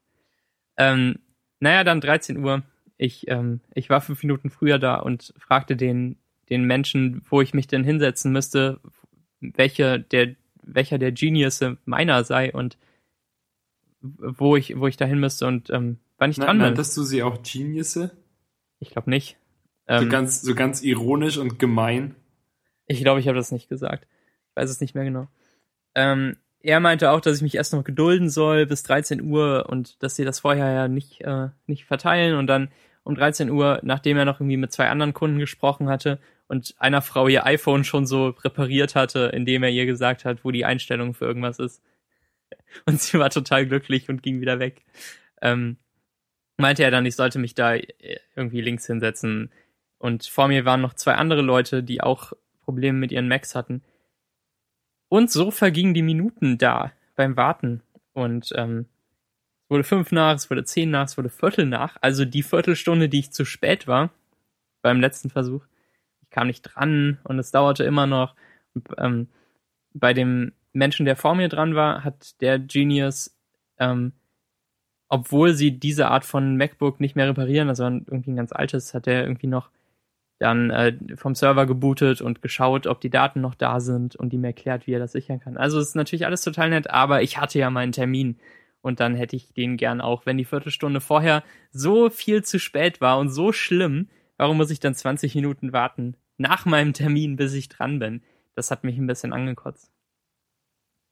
A: Ähm, naja, dann 13 Uhr ich, ähm, ich war fünf Minuten früher da und fragte den, den Menschen, wo ich mich denn hinsetzen müsste, welche der, welcher der Genius meiner sei und wo ich, wo ich da hin müsste und ähm, wann ich dran
B: bin. Nanntest du sie auch Genius?
A: Ich glaube nicht.
B: Ähm, so, ganz, so ganz ironisch und gemein.
A: Ich glaube, ich habe das nicht gesagt. Ich weiß es nicht mehr genau. Ähm, er meinte auch, dass ich mich erst noch gedulden soll bis 13 Uhr und dass sie das vorher ja nicht, äh, nicht verteilen und dann um 13 Uhr, nachdem er noch irgendwie mit zwei anderen Kunden gesprochen hatte und einer Frau ihr iPhone schon so repariert hatte, indem er ihr gesagt hat, wo die Einstellung für irgendwas ist. Und sie war total glücklich und ging wieder weg. Ähm, meinte er dann, ich sollte mich da irgendwie links hinsetzen. Und vor mir waren noch zwei andere Leute, die auch Probleme mit ihren Macs hatten. Und so vergingen die Minuten da beim Warten. Und ähm, wurde fünf nach, es wurde zehn nach, es wurde Viertel nach. Also die Viertelstunde, die ich zu spät war beim letzten Versuch. Ich kam nicht dran und es dauerte immer noch. Und, ähm, bei dem Menschen, der vor mir dran war, hat der Genius, ähm, obwohl sie diese Art von MacBook nicht mehr reparieren, also irgendwie ein ganz altes, hat er irgendwie noch dann äh, vom Server gebootet und geschaut, ob die Daten noch da sind und ihm erklärt, wie er das sichern kann. Also ist natürlich alles total nett, aber ich hatte ja meinen Termin und dann hätte ich den gern auch, wenn die Viertelstunde vorher so viel zu spät war und so schlimm, warum muss ich dann 20 Minuten warten nach meinem Termin, bis ich dran bin? Das hat mich ein bisschen angekotzt.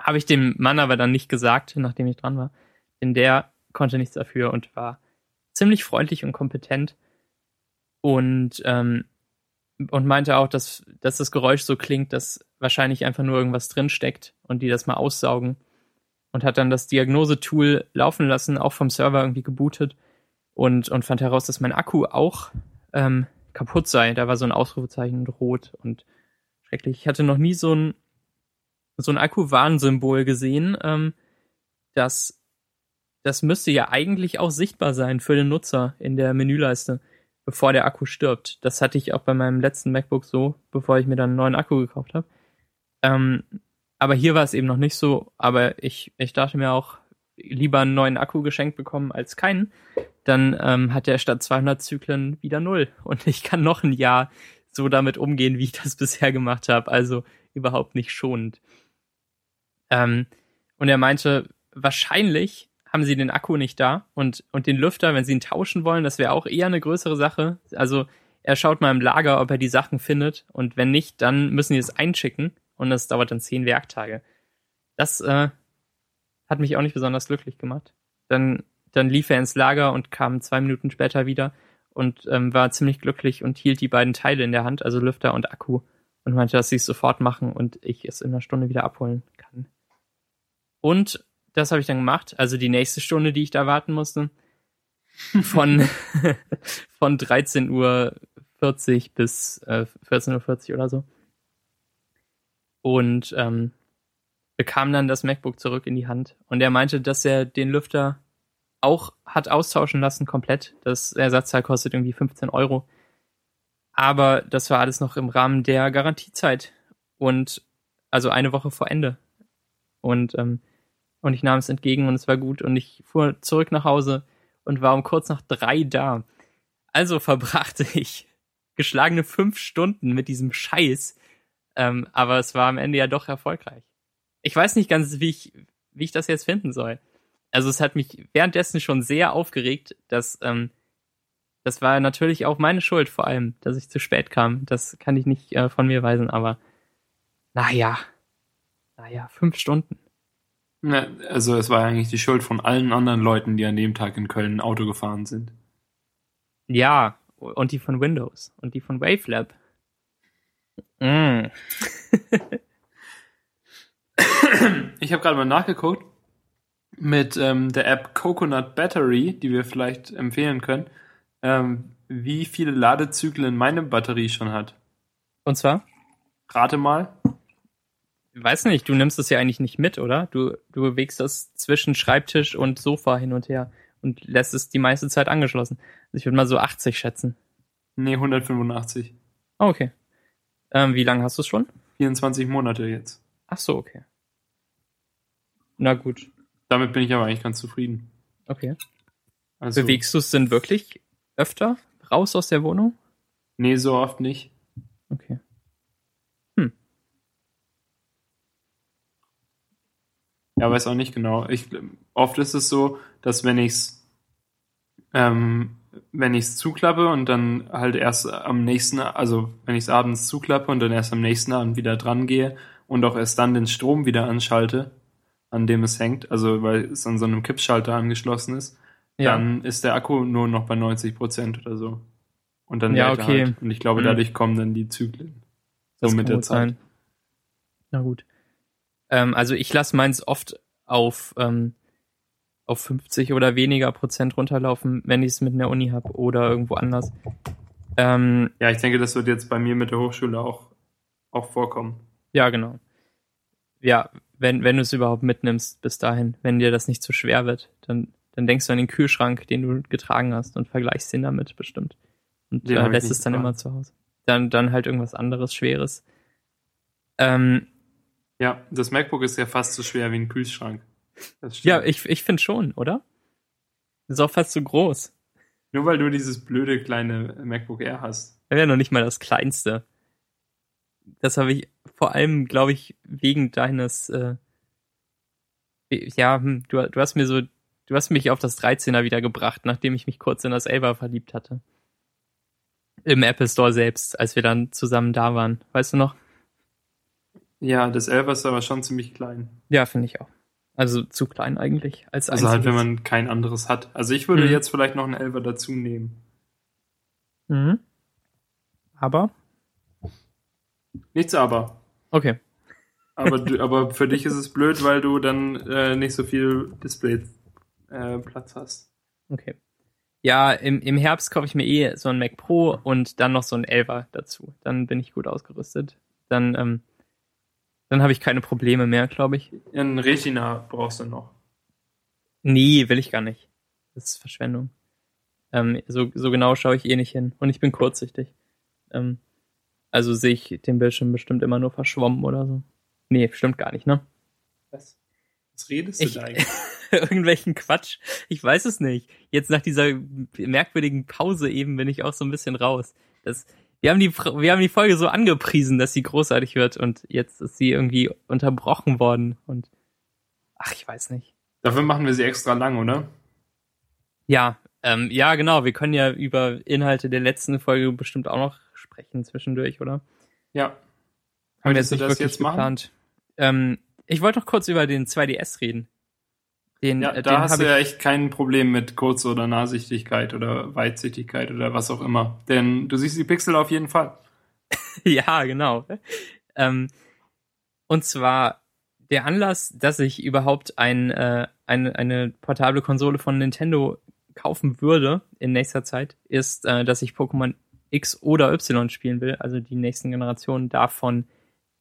A: Habe ich dem Mann aber dann nicht gesagt, nachdem ich dran war, denn der konnte nichts dafür und war ziemlich freundlich und kompetent und ähm, und meinte auch, dass, dass das Geräusch so klingt, dass wahrscheinlich einfach nur irgendwas drinsteckt und die das mal aussaugen. Und hat dann das Diagnosetool laufen lassen, auch vom Server irgendwie gebootet und, und fand heraus, dass mein Akku auch ähm, kaputt sei. Da war so ein Ausrufezeichen rot und schrecklich. Ich hatte noch nie so ein, so ein Akku-Warnsymbol gesehen. Ähm, das, das müsste ja eigentlich auch sichtbar sein für den Nutzer in der Menüleiste bevor der Akku stirbt. Das hatte ich auch bei meinem letzten MacBook so, bevor ich mir dann einen neuen Akku gekauft habe. Ähm, aber hier war es eben noch nicht so. Aber ich, ich dachte mir auch, lieber einen neuen Akku geschenkt bekommen als keinen. Dann ähm, hat er statt 200 Zyklen wieder null. Und ich kann noch ein Jahr so damit umgehen, wie ich das bisher gemacht habe. Also überhaupt nicht schonend. Ähm, und er meinte, wahrscheinlich haben sie den Akku nicht da und, und den Lüfter, wenn sie ihn tauschen wollen, das wäre auch eher eine größere Sache. Also er schaut mal im Lager, ob er die Sachen findet und wenn nicht, dann müssen die es einschicken und das dauert dann zehn Werktage. Das äh, hat mich auch nicht besonders glücklich gemacht. Dann, dann lief er ins Lager und kam zwei Minuten später wieder und ähm, war ziemlich glücklich und hielt die beiden Teile in der Hand, also Lüfter und Akku und meinte, dass sie es sofort machen und ich es in einer Stunde wieder abholen kann. Und das habe ich dann gemacht. Also die nächste Stunde, die ich da warten musste. Von, von 13.40 Uhr bis äh, 14.40 Uhr oder so. Und ähm, bekam dann das MacBook zurück in die Hand. Und er meinte, dass er den Lüfter auch hat austauschen lassen, komplett. Das Ersatzteil kostet irgendwie 15 Euro. Aber das war alles noch im Rahmen der Garantiezeit. Und also eine Woche vor Ende. Und ähm, und ich nahm es entgegen und es war gut und ich fuhr zurück nach Hause und war um kurz nach drei da. Also verbrachte ich geschlagene fünf Stunden mit diesem Scheiß, ähm, aber es war am Ende ja doch erfolgreich. Ich weiß nicht ganz, wie ich, wie ich das jetzt finden soll. Also es hat mich währenddessen schon sehr aufgeregt, dass ähm, das war natürlich auch meine Schuld vor allem, dass ich zu spät kam. Das kann ich nicht äh, von mir weisen, aber naja, naja, fünf Stunden.
B: Ja, also es war eigentlich die Schuld von allen anderen Leuten, die an dem Tag in Köln Auto gefahren sind.
A: Ja, und die von Windows und die von Wavelab. Mm.
B: ich habe gerade mal nachgeguckt mit ähm, der App Coconut Battery, die wir vielleicht empfehlen können, ähm, wie viele Ladezyklen meine Batterie schon hat.
A: Und zwar?
B: Rate mal
A: weiß nicht, du nimmst das ja eigentlich nicht mit, oder? Du, du bewegst das zwischen Schreibtisch und Sofa hin und her und lässt es die meiste Zeit angeschlossen. Also ich würde mal so 80 schätzen.
B: Nee, 185.
A: Oh, okay. Ähm, wie lange hast du es schon?
B: 24 Monate jetzt.
A: Ach so, okay. Na gut.
B: Damit bin ich aber eigentlich ganz zufrieden.
A: Okay. Also, Bewegst du es denn wirklich öfter raus aus der Wohnung?
B: Nee, so oft nicht.
A: Okay.
B: Ja, weiß auch nicht genau. Ich, oft ist es so, dass wenn ich's, ähm, wenn ich's zuklappe und dann halt erst am nächsten, also wenn ich's abends zuklappe und dann erst am nächsten Abend wieder dran gehe und auch erst dann den Strom wieder anschalte, an dem es hängt, also weil es an so einem Kippschalter angeschlossen ist, ja. dann ist der Akku nur noch bei 90 Prozent oder so. Und dann
A: ja, okay.
B: Halt. Und ich glaube, mhm. dadurch kommen dann die Zyklen. So das mit der Zeit. Sein.
A: Na gut. Ähm, also ich lasse meins oft auf, ähm, auf 50 oder weniger Prozent runterlaufen, wenn ich es mit einer Uni habe oder irgendwo anders.
B: Ähm, ja, ich denke, das wird jetzt bei mir mit der Hochschule auch, auch vorkommen.
A: Ja, genau. Ja, wenn, wenn du es überhaupt mitnimmst bis dahin, wenn dir das nicht zu schwer wird, dann, Dann denkst du an den Kühlschrank, den du getragen hast und vergleichst den damit bestimmt. Und äh, lässt es dann
B: getragen.
A: immer zu Hause. Dann, dann halt irgendwas anderes, Schweres. Ähm,
B: Ja, das MacBook ist ja fast so schwer wie ein Kühlschrank.
A: Ja, ich, ich finde schon, oder? Ist auch fast so groß.
B: Nur weil du dieses blöde kleine MacBook Air hast.
A: Wäre noch nicht mal das kleinste. Das habe ich vor allem, glaube ich, wegen deines, äh, ja, hm, du, du hast mir so, du hast mich auf das 13er wieder gebracht, nachdem ich mich kurz in das 11er verliebt hatte. Im Apple Store selbst, als wir dann zusammen da waren. Weißt du noch?
B: Ja, das 11 ist aber schon ziemlich klein.
A: Ja, finde ich auch. Also zu klein eigentlich als
B: Also halt, wenn
A: einziges.
B: man kein anderes hat. Also ich würde
A: Mhm.
B: jetzt vielleicht noch einen 11er dazu nehmen.
A: Mhm. Aber?
B: Nichts aber.
A: Okay.
B: Aber, du, aber für dich ist es blöd, weil du dann äh, nicht so viel Display äh, Platz hast.
A: Okay. Ja, im, im Herbst kaufe ich mir eh so ein Mac Pro und dann noch so ein 11er dazu. Dann bin ich gut ausgerüstet. Dann, ähm, dann habe ich keine Probleme mehr, glaube ich.
B: Ein Retina brauchst du noch.
A: Nee, will ich gar nicht. Das ist Verschwendung. Ähm, so, so genau schaue ich eh nicht hin. Und ich bin kurzsichtig. Ähm, also sehe ich den Bildschirm bestimmt immer nur verschwommen oder so. Nee, stimmt gar nicht, ne?
B: Was? Was redest du
A: Ich-
B: da eigentlich?
A: Irgendwelchen Quatsch. Ich weiß es nicht. Jetzt nach dieser merkwürdigen Pause eben bin ich auch so ein bisschen raus. Das, wir haben die, wir haben die Folge so angepriesen, dass sie großartig wird und jetzt ist sie irgendwie unterbrochen worden und ach, ich weiß nicht.
B: Dafür machen wir sie extra lang, oder?
A: Ja, ähm, ja, genau. Wir können ja über Inhalte der letzten Folge bestimmt auch noch sprechen zwischendurch, oder?
B: Ja.
A: Haben wir jetzt nicht
B: das
A: wirklich
B: jetzt
A: geplant. Ähm, ich wollte noch kurz über den 2DS reden. Den,
B: Ja,
A: äh,
B: da hast du ja echt kein Problem mit Kurz- oder Nahsichtigkeit oder Weitsichtigkeit oder was auch immer. Denn du siehst die Pixel auf jeden Fall.
A: ja, genau. Ähm, und zwar der Anlass, dass ich überhaupt ein, äh, eine, eine portable Konsole von Nintendo kaufen würde in nächster Zeit, ist, äh, dass ich Pokémon X oder Y spielen will, also die nächsten Generationen davon,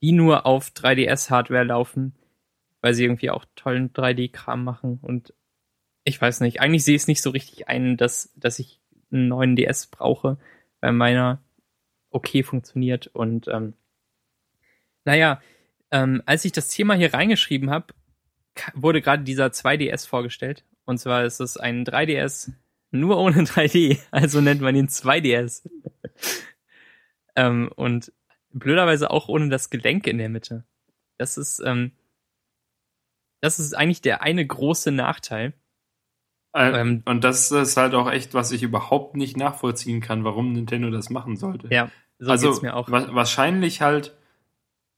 A: die nur auf 3DS-Hardware laufen, weil sie irgendwie auch tollen 3D-Kram machen und ich weiß nicht, eigentlich sehe ich es nicht so richtig ein, dass, dass ich einen neuen DS brauche, weil meiner okay funktioniert und ähm, naja, ähm, als ich das Thema hier reingeschrieben habe, wurde gerade dieser 2DS vorgestellt. Und zwar ist es ein 3DS nur ohne 3D, also nennt man ihn 2DS. ähm, und blöderweise auch ohne das Gelenk in der Mitte. Das ist, ähm, das ist eigentlich der eine große Nachteil.
B: Äh,
A: Ähm,
B: und das ist halt auch echt, was ich überhaupt nicht nachvollziehen kann, warum Nintendo das machen sollte.
A: Ja, so
B: also
A: mir auch.
B: wa wahrscheinlich halt,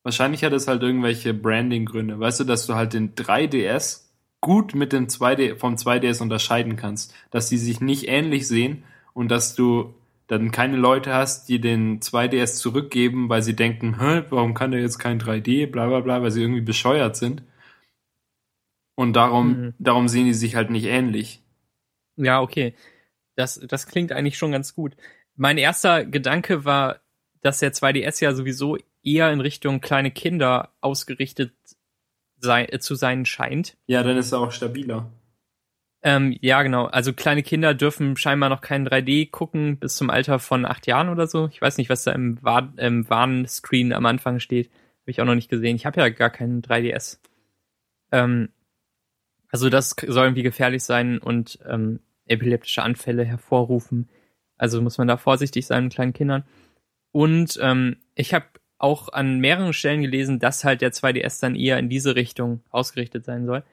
B: wahrscheinlich hat es halt irgendwelche Branding-Gründe. Weißt du, dass du halt den 3DS gut mit dem 2D, vom 2DS unterscheiden kannst. Dass die sich nicht ähnlich sehen und dass du dann keine Leute hast, die den 2DS zurückgeben, weil sie denken, Hä, warum kann der jetzt kein 3D, bla bla bla, weil sie irgendwie bescheuert sind. Und darum,
A: Mhm.
B: darum sehen die sich halt nicht ähnlich.
A: Ja, okay. Das, das klingt eigentlich schon ganz gut. Mein erster Gedanke war, dass der 2DS ja sowieso eher in Richtung kleine Kinder ausgerichtet sei, äh, zu sein scheint.
B: Ja, dann ist er auch stabiler.
A: Ähm, ja, genau. Also kleine Kinder dürfen scheinbar noch kein 3D gucken bis zum Alter von acht Jahren oder so. Ich weiß nicht, was da im, War im Warnscreen am Anfang steht. Habe ich auch noch nicht gesehen. Ich habe ja gar keinen 3DS. Ähm, also das soll irgendwie gefährlich sein und ähm, epileptische Anfälle hervorrufen. Also muss man da vorsichtig sein mit kleinen Kindern. Und ähm, ich habe auch an mehreren Stellen gelesen, dass halt der 2DS dann eher in diese Richtung ausgerichtet sein soll.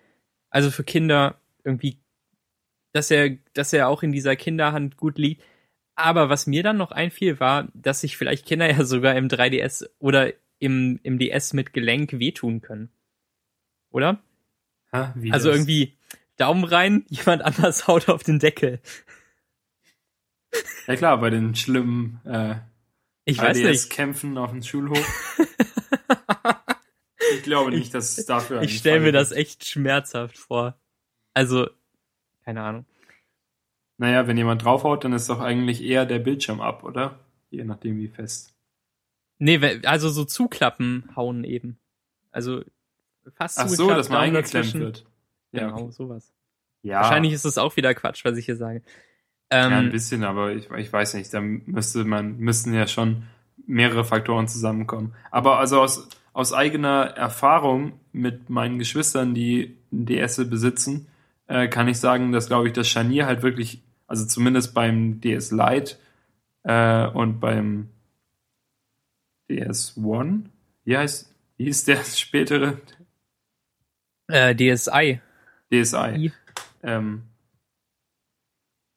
A: Also für Kinder irgendwie, dass er, dass er auch in dieser Kinderhand gut liegt. Aber was mir dann noch einfiel, war, dass sich vielleicht Kinder ja sogar im 3DS oder im, im DS mit Gelenk wehtun können. Oder?
B: Ha,
A: Also
B: das?
A: irgendwie Daumen rein, jemand anders haut auf den Deckel.
B: Ja klar, bei den schlimmen äh,
A: Ich weiß nicht.
B: kämpfen auf dem Schulhof. ich glaube nicht, dass es dafür
A: Ich stelle mir das echt schmerzhaft vor. Also, keine Ahnung.
B: Naja, wenn jemand draufhaut, dann ist doch eigentlich eher der Bildschirm ab, oder? Je nachdem wie fest.
A: Nee, also so zuklappen hauen eben. Also fast
B: Ach so, dass man eingeklemmt wird. Ja,
A: Genau,
B: okay.
A: sowas.
B: Ja,
A: Wahrscheinlich ist es auch wieder Quatsch, was ich hier sage.
B: ja, ein
A: Ähm,
B: bisschen, aber ich, ich weiß nicht, da müsste man, müssten ja schon mehrere Faktoren zusammenkommen. Aber also aus, aus eigener Erfahrung mit meinen Geschwistern, die DS besitzen, äh, kann ich sagen, dass, glaube ich, das Scharnier halt wirklich, also zumindest beim DS Lite äh, und beim DS One, wie heißt, wie hieß der spätere
A: äh, DSi.
B: DSi? Ähm,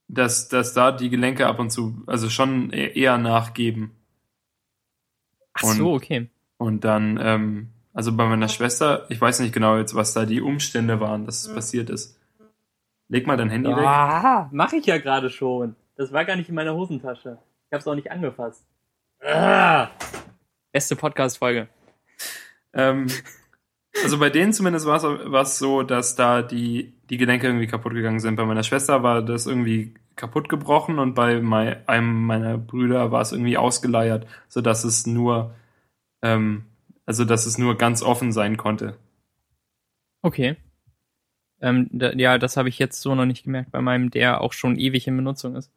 B: dass, dass da die Gelenke ab und zu, also schon e- eher nachgeben.
A: Ach
B: Und-
A: so, okay.
B: Und dann, ähm, also bei meiner Schwester, ich weiß nicht genau jetzt, was da die Umstände waren, dass es passiert ist. Leg mal dein Handy weg.
A: Ah, mache ich ja gerade schon. Das war gar nicht in meiner Hosentasche. Ich habe es auch nicht angefasst. Ah. Beste Podcast-Folge.
B: Ähm, also bei denen zumindest war es so, dass da die, die Gelenke irgendwie kaputt gegangen sind. Bei meiner Schwester war das irgendwie kaputt gebrochen und bei mei- einem meiner Brüder war es irgendwie ausgeleiert, sodass es nur, ähm, also dass es nur ganz offen sein konnte.
A: Okay. Ähm, da, ja, das habe ich jetzt so noch nicht gemerkt bei meinem, der auch schon ewig in Benutzung ist.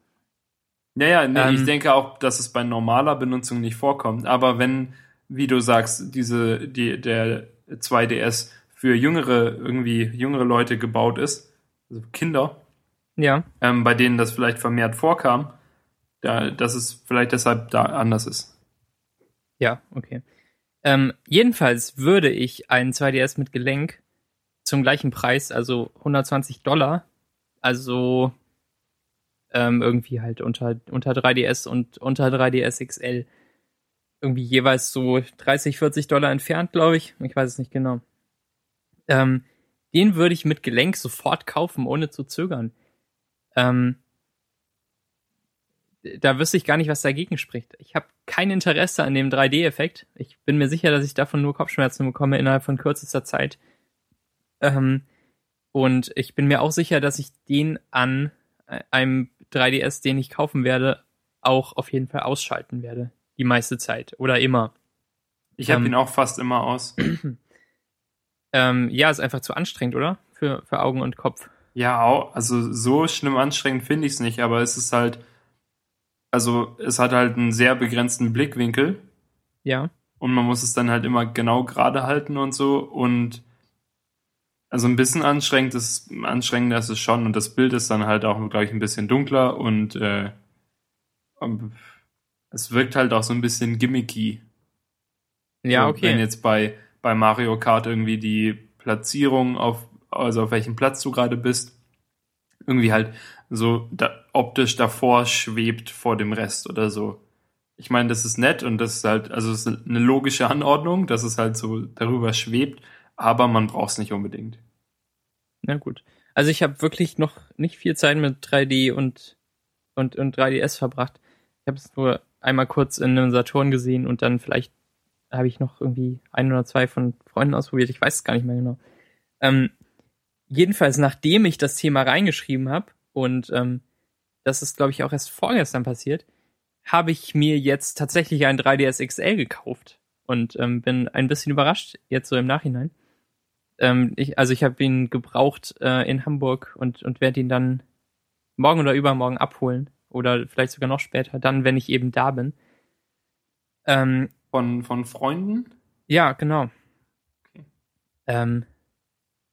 B: Ja, ja, nee,
A: Ähm,
B: ich denke auch, dass es bei normaler Benutzung nicht vorkommt. Aber wenn, wie du sagst, diese, die, der 2DS für jüngere, irgendwie jüngere Leute gebaut ist, also Kinder,
A: Ja.
B: ähm, bei denen das vielleicht vermehrt vorkam, da, dass es vielleicht deshalb da anders ist.
A: Ja, okay. Ähm, jedenfalls würde ich einen 2DS mit Gelenk zum gleichen Preis, also 120 Dollar, also ähm, irgendwie halt unter, unter 3DS und unter 3DS XL, irgendwie jeweils so 30, 40 Dollar entfernt, glaube ich. Ich weiß es nicht genau. Ähm, den würde ich mit Gelenk sofort kaufen, ohne zu zögern. Ähm, da wüsste ich gar nicht, was dagegen spricht. Ich habe kein Interesse an dem 3D-Effekt. Ich bin mir sicher, dass ich davon nur Kopfschmerzen bekomme innerhalb von kürzester Zeit. Ähm, und ich bin mir auch sicher, dass ich den an äh, einem 3DS, den ich kaufen werde, auch auf jeden Fall ausschalten werde. Die meiste Zeit. Oder immer.
B: Ich habe
A: Ähm,
B: ihn auch fast immer aus.
A: Ähm, ja, ist einfach zu anstrengend, oder? Für, für Augen und Kopf.
B: Ja, also so schlimm anstrengend finde ich es nicht, aber es ist halt, also es hat halt einen sehr begrenzten Blickwinkel.
A: Ja.
B: und man muss es dann halt immer genau gerade halten und so und also ein bisschen anstrengend ist anstrengender ist es schon und das Bild ist dann halt auch glaube ich ein bisschen dunkler und äh, es wirkt halt auch so ein bisschen gimmicky.
A: Ja, okay.
B: Wenn jetzt bei bei Mario Kart irgendwie die Platzierung auf also auf welchem Platz du gerade bist irgendwie halt so da, optisch davor schwebt vor dem Rest oder so. Ich meine, das ist nett und das ist halt, also es ist eine logische Anordnung, dass es halt so darüber schwebt, aber man braucht es nicht unbedingt.
A: Na gut. Also ich habe wirklich noch nicht viel Zeit mit 3D und, und, und 3DS verbracht. Ich habe es nur einmal kurz in einem Saturn gesehen und dann vielleicht habe ich noch irgendwie ein oder zwei von Freunden ausprobiert. Ich weiß es gar nicht mehr genau. Ähm, jedenfalls, nachdem ich das Thema reingeschrieben habe und ähm, das ist, glaube ich, auch erst vorgestern passiert, habe ich mir jetzt tatsächlich ein 3DS XL gekauft und ähm, bin ein bisschen überrascht, jetzt so im Nachhinein. Ähm, ich, also ich habe ihn gebraucht äh, in Hamburg und, und werde ihn dann morgen oder übermorgen abholen. Oder vielleicht sogar noch später, dann, wenn ich eben da bin. Ähm,
B: Von, von Freunden?
A: ja, genau.
B: Okay.
A: Ähm,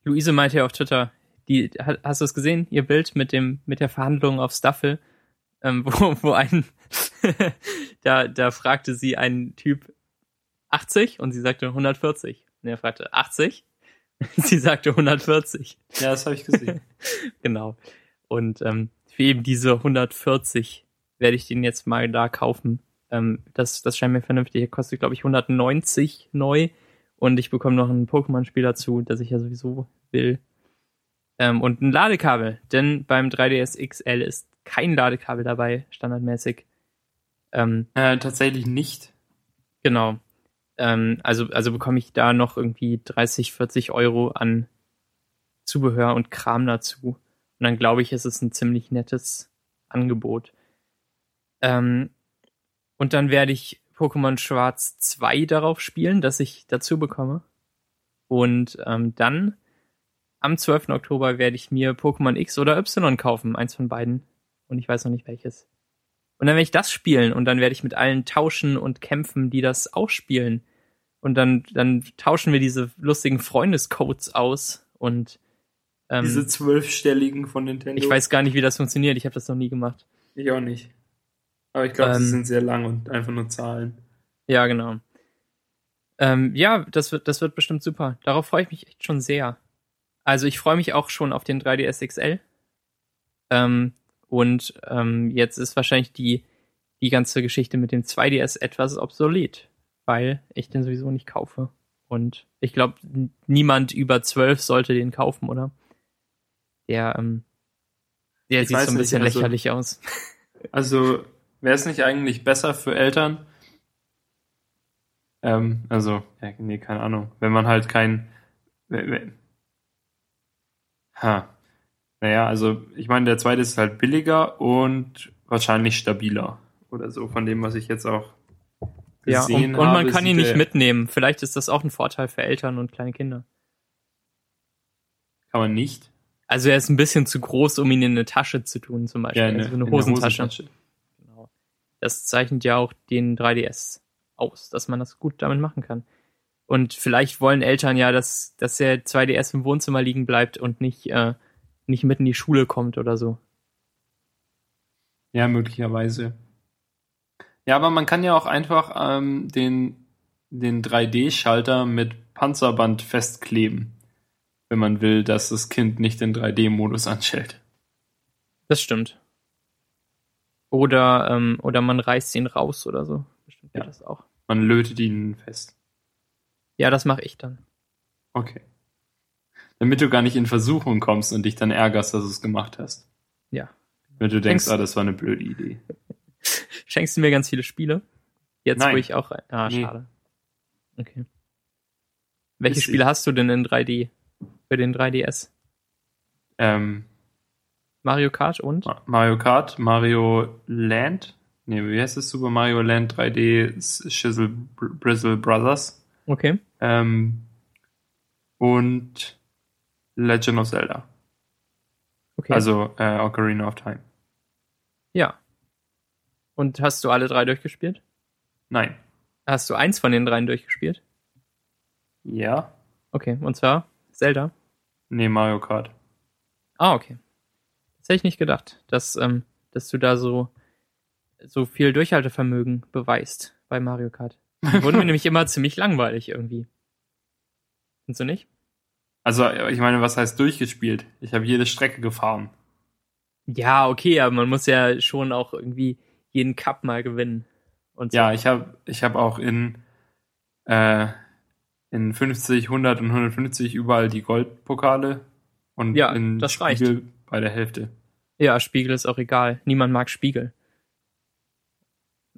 A: Luise meinte ja auf Twitter, die, ha- hast du es gesehen, ihr Bild mit dem, mit der Verhandlung auf Staffel, ähm, wo, wo ein, da, da fragte sie einen Typ 80 und sie sagte 140. Und er fragte 80. sie sagte 140.
B: Ja, das habe ich gesehen.
A: Genau. Und ähm, für eben diese 140 werde ich den jetzt mal da kaufen. Ähm, das, das scheint mir vernünftig. Der kostet, glaube ich, 190 neu. Und ich bekomme noch ein Pokémon-Spiel dazu, das ich ja sowieso will. Ähm, und ein Ladekabel. Denn beim 3DS XL ist kein Ladekabel dabei, standardmäßig. Ähm,
B: äh, tatsächlich nicht.
A: Genau. Ähm, also, also bekomme ich da noch irgendwie 30, 40 Euro an Zubehör und Kram dazu. Und dann glaube ich, ist es ein ziemlich nettes Angebot. Ähm, und dann werde ich Pokémon Schwarz 2 darauf spielen, das ich dazu bekomme. Und ähm, dann am 12. Oktober werde ich mir Pokémon X oder Y kaufen, eins von beiden. Und ich weiß noch nicht welches. Und dann werde ich das spielen und dann werde ich mit allen tauschen und kämpfen, die das auch spielen. Und dann, dann tauschen wir diese lustigen Freundescodes aus und
B: ähm, diese zwölfstelligen von Nintendo.
A: Ich weiß gar nicht, wie das funktioniert. Ich habe das noch nie gemacht.
B: Ich auch nicht. Aber ich glaube, ähm, sie sind sehr lang und einfach nur Zahlen.
A: Ja, genau. Ähm, ja, das wird, das wird bestimmt super. Darauf freue ich mich echt schon sehr. Also ich freue mich auch schon auf den 3DS XL. Ähm, und ähm, jetzt ist wahrscheinlich die, die ganze Geschichte mit dem 2DS etwas obsolet, weil ich den sowieso nicht kaufe. Und ich glaube, niemand über 12 sollte den kaufen, oder? Der, ähm, ich sieht so ein bisschen nicht, also, lächerlich aus.
B: Also, wäre es nicht eigentlich besser für Eltern? Ähm, also, ja, nee, keine Ahnung. Wenn man halt kein. Ha. Naja, also ich meine, der zweite ist halt billiger und wahrscheinlich stabiler. Oder so, von dem, was ich jetzt auch
A: ja, und, und man kann ihn nicht mitnehmen. Vielleicht ist das auch ein Vorteil für Eltern und kleine Kinder.
B: Kann man nicht?
A: Also er ist ein bisschen zu groß, um ihn in eine Tasche zu tun, zum Beispiel. Ja, eine, also eine Hosentasche. Hosentasche. Genau. Das zeichnet ja auch den 3DS aus, dass man das gut damit machen kann. Und vielleicht wollen Eltern ja, dass, dass der 2DS im Wohnzimmer liegen bleibt und nicht äh, nicht mit in die Schule kommt oder so.
B: Ja, möglicherweise. Ja, aber man kann ja auch einfach ähm, den, den 3D-Schalter mit Panzerband festkleben, wenn man will, dass das Kind nicht den 3D-Modus anstellt.
A: Das stimmt. Oder, ähm, oder man reißt ihn raus oder so.
B: Bestimmt ja. das auch. Man lötet ihn fest.
A: Ja, das mache ich dann.
B: Okay damit du gar nicht in Versuchung kommst und dich dann ärgerst, dass du es gemacht hast.
A: Ja.
B: Wenn du denkst, Schenkst, ah, das war eine blöde Idee.
A: Schenkst du mir ganz viele Spiele? Jetzt, Nein. wo ich auch. Ah, nee. schade. Okay. Welche Ist Spiele ich. hast du denn in 3D? Für den 3DS?
B: Ähm,
A: Mario Kart und?
B: Mario Kart, Mario Land. Nee, wie heißt es? Super Mario Land 3D Shizzle Brizzle Brothers.
A: Okay.
B: Ähm, und Legend of Zelda. Okay. Also äh, Ocarina of Time.
A: Ja. Und hast du alle drei durchgespielt?
B: Nein.
A: Hast du eins von den dreien durchgespielt?
B: Ja.
A: Okay, und zwar Zelda?
B: Nee, Mario Kart.
A: Ah, okay. Das hätte ich nicht gedacht, dass, ähm, dass du da so, so viel Durchhaltevermögen beweist bei Mario Kart. Die wurden mir nämlich immer ziemlich langweilig irgendwie. Findest du nicht?
B: Also, ich meine, was heißt durchgespielt? Ich habe jede Strecke gefahren.
A: Ja, okay, aber man muss ja schon auch irgendwie jeden Cup mal gewinnen.
B: Und so. Ja, ich habe ich hab auch in, äh, in 50, 100 und 150 überall die Goldpokale und
A: ja,
B: in
A: das
B: Spiegel
A: reicht.
B: bei der Hälfte.
A: Ja, Spiegel ist auch egal. Niemand mag Spiegel.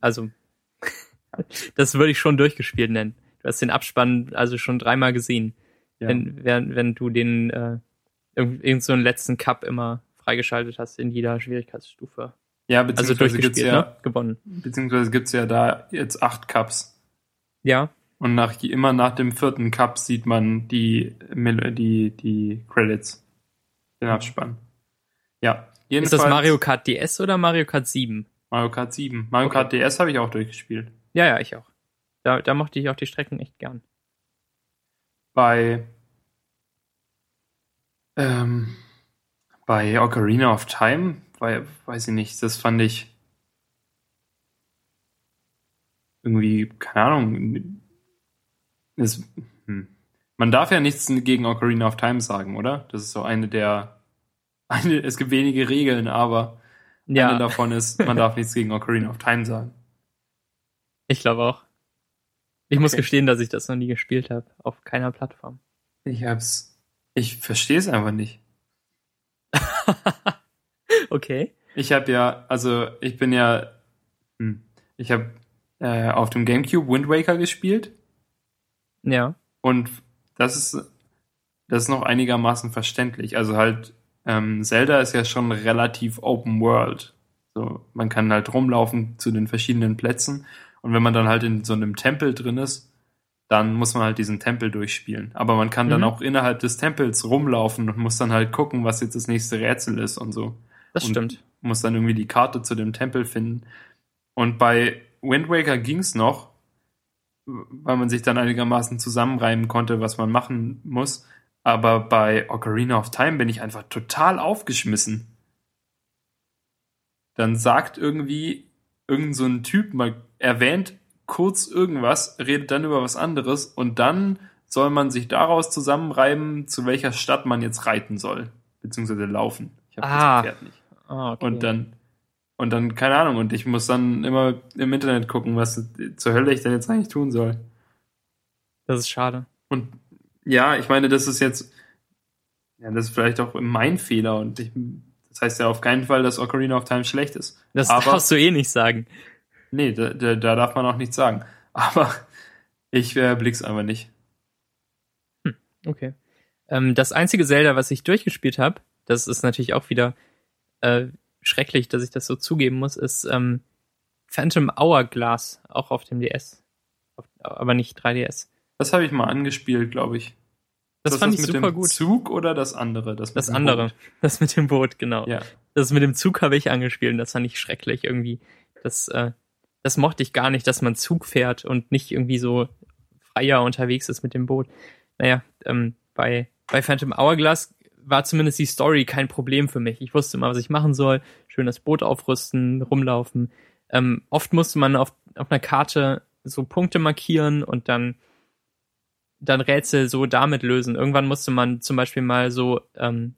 A: Also, das würde ich schon durchgespielt nennen. Du hast den Abspann also schon dreimal gesehen. Ja. Wenn, wenn, wenn du den äh, irgend so einen letzten Cup immer freigeschaltet hast in jeder Schwierigkeitsstufe.
B: Ja, beziehungsweise also gibt's ja,
A: ne? gewonnen.
B: Beziehungsweise gibt's ja da jetzt acht Cups.
A: Ja.
B: Und nach, immer nach dem vierten Cup sieht man die, die, die Credits. Den Abspann. Ja.
A: Jedenfalls, ist das Mario Kart DS oder Mario Kart 7?
B: Mario Kart 7. Mario okay. Kart DS habe ich auch durchgespielt.
A: Ja, ja, ich auch. Da, da mochte ich auch die Strecken echt gern.
B: Bei ähm, bei Ocarina of Time, weil, weiß ich nicht, das fand ich irgendwie, keine Ahnung, ist, hm. man darf ja nichts gegen Ocarina of Time sagen, oder? Das ist so eine der, eine, es gibt wenige Regeln, aber ja. eine davon ist, man darf nichts gegen Ocarina of Time sagen.
A: Ich glaube auch. Ich okay. muss gestehen, dass ich das noch nie gespielt habe, auf keiner Plattform.
B: Ich hab's ich verstehe es einfach nicht.
A: okay.
B: Ich habe ja, also ich bin ja, hm, ich habe äh, auf dem GameCube Wind Waker gespielt.
A: Ja.
B: Und das ist, das ist noch einigermaßen verständlich. Also halt, ähm, Zelda ist ja schon relativ Open World. So, man kann halt rumlaufen zu den verschiedenen Plätzen. Und wenn man dann halt in so einem Tempel drin ist, dann muss man halt diesen Tempel durchspielen. Aber man kann dann
A: Mhm.
B: auch innerhalb des Tempels rumlaufen und muss dann halt gucken, was jetzt das nächste Rätsel ist und so.
A: Das
B: Und
A: stimmt.
B: Muss dann irgendwie die Karte zu dem Tempel finden. Und bei Wind Waker ging's noch, weil man sich dann einigermaßen zusammenreimen konnte, was man machen muss. Aber bei Ocarina of Time bin ich einfach total aufgeschmissen. Dann sagt irgendwie irgend so ein Typ mal, erwähnt kurz irgendwas, redet dann über was anderes und dann soll man sich daraus zusammenreiben, zu welcher Stadt man jetzt reiten soll, beziehungsweise laufen. Ich habe
A: Ah.
B: das Pferd nicht.
A: Ah, okay.
B: Und dann, und dann, keine Ahnung, und ich muss dann immer im Internet gucken, was zur Hölle ich denn jetzt eigentlich tun soll.
A: das ist schade.
B: Und ja, ich meine, das ist jetzt, ja, das ist vielleicht auch mein Fehler und ich, das heißt ja auf keinen Fall, dass Ocarina of Time schlecht ist.
A: Das
B: Aber-
A: darfst du eh nicht sagen.
B: Nee, da, da, da darf man auch nichts sagen. Aber ich äh, blick's einfach nicht.
A: Okay. Ähm, das einzige Zelda, was ich durchgespielt habe, das ist natürlich auch wieder äh, schrecklich, dass ich das so zugeben muss, ist ähm, Phantom Hourglass, auch auf dem DS. Auf, aber nicht 3DS.
B: Das habe ich mal angespielt, glaube ich.
A: Das
B: Ist
A: fand ich
B: mit
A: super
B: dem
A: gut.
B: Zug oder das andere? Das,
A: Das andere.
B: Boot?
A: Das mit dem Boot, genau.
B: Ja.
A: Das mit dem Zug habe ich angespielt und das fand ich schrecklich irgendwie. Das, äh, das mochte ich gar nicht, dass man Zug fährt und nicht irgendwie so freier unterwegs ist mit dem Boot. Naja, ähm, bei, bei Phantom Hourglass war zumindest die Story kein Problem für mich. Ich wusste immer, was ich machen soll. Schön das Boot aufrüsten, rumlaufen. Ähm, oft musste man auf, auf einer Karte so Punkte markieren und dann, dann Rätsel so damit lösen. Irgendwann musste man zum Beispiel mal so ähm,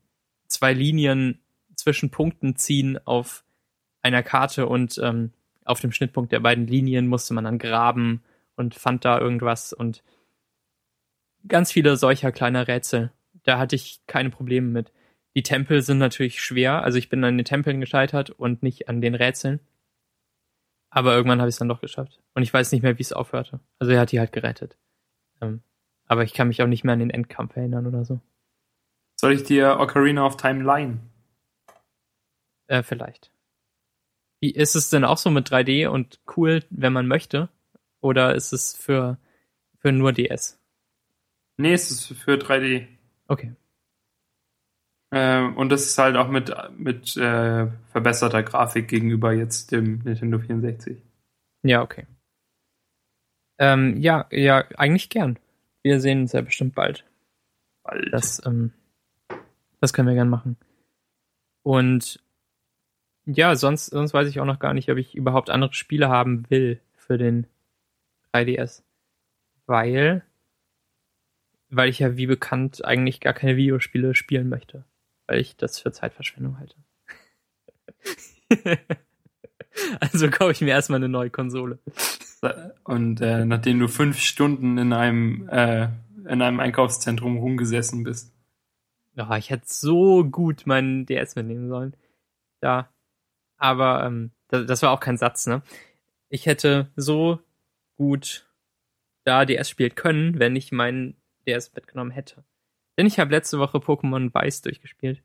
A: zwei Linien zwischen Punkten ziehen auf einer Karte und ähm, auf dem Schnittpunkt der beiden Linien musste man dann graben und fand da irgendwas und ganz viele solcher kleiner Rätsel. Da hatte ich keine Probleme mit. Die Tempel sind natürlich schwer, also ich bin an den Tempeln gescheitert und nicht an den Rätseln. Aber irgendwann habe ich es dann doch geschafft. Und ich weiß nicht mehr, wie es aufhörte. Also er hat die halt gerettet. Ähm, aber ich kann mich auch nicht mehr an den Endkampf erinnern oder so.
B: Soll ich dir Ocarina of Time leihen?
A: Äh, vielleicht. Wie, ist es denn auch so mit 3D und cool, wenn man möchte? Oder ist es für, für nur DS?
B: Nee, es ist für 3D.
A: Okay.
B: Ähm, und das ist halt auch mit, mit äh, verbesserter Grafik gegenüber jetzt dem Nintendo 64.
A: Ja, okay. Ähm, ja, ja, eigentlich gern. Wir sehen uns ja bestimmt bald.
B: Bald.
A: Das, ähm, das können wir gern machen. Und ja, sonst, sonst weiß ich auch noch gar nicht, ob ich überhaupt andere Spiele haben will für den 3DS. Weil, weil ich ja wie bekannt eigentlich gar keine Videospiele spielen möchte. Weil ich das für Zeitverschwendung halte. also kaufe ich mir erstmal eine neue Konsole.
B: Und äh, nachdem du fünf Stunden in einem, äh, in einem Einkaufszentrum rumgesessen bist.
A: Ja, ich hätte so gut meinen DS mitnehmen sollen. Ja. Aber ähm, das, das war auch kein Satz, ne? Ich hätte so gut da DS spielen können, wenn ich meinen DS mitgenommen hätte. Denn ich habe letzte Woche Pokémon Weiß durchgespielt.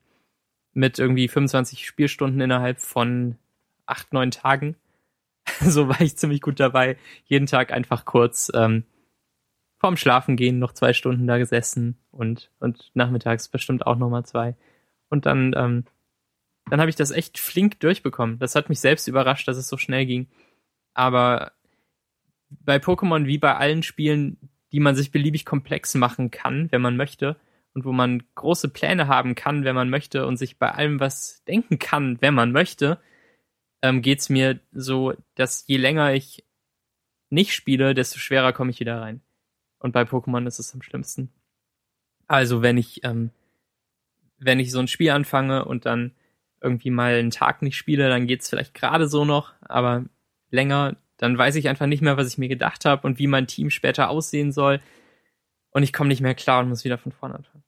A: Mit irgendwie 25 Spielstunden innerhalb von acht, neun Tagen. so war ich ziemlich gut dabei. Jeden Tag einfach kurz ähm, vorm Schlafen gehen noch zwei Stunden da gesessen und, und nachmittags bestimmt auch nochmal zwei. Und dann, ähm, dann habe ich das echt flink durchbekommen. Das hat mich selbst überrascht, dass es so schnell ging. Aber bei Pokémon wie bei allen Spielen, die man sich beliebig komplex machen kann, wenn man möchte, und wo man große Pläne haben kann, wenn man möchte, und sich bei allem was denken kann, wenn man möchte, ähm, geht's mir so, dass je länger ich nicht spiele, desto schwerer komme ich wieder rein. Und bei Pokémon ist es am schlimmsten. Also wenn ich, ähm, wenn ich so ein Spiel anfange und dann irgendwie mal einen Tag nicht spiele, dann geht's vielleicht gerade so noch, aber länger, dann weiß ich einfach nicht mehr, was ich mir gedacht habe und wie mein Team später aussehen soll. Und ich komme nicht mehr klar und muss wieder von vorne anfangen.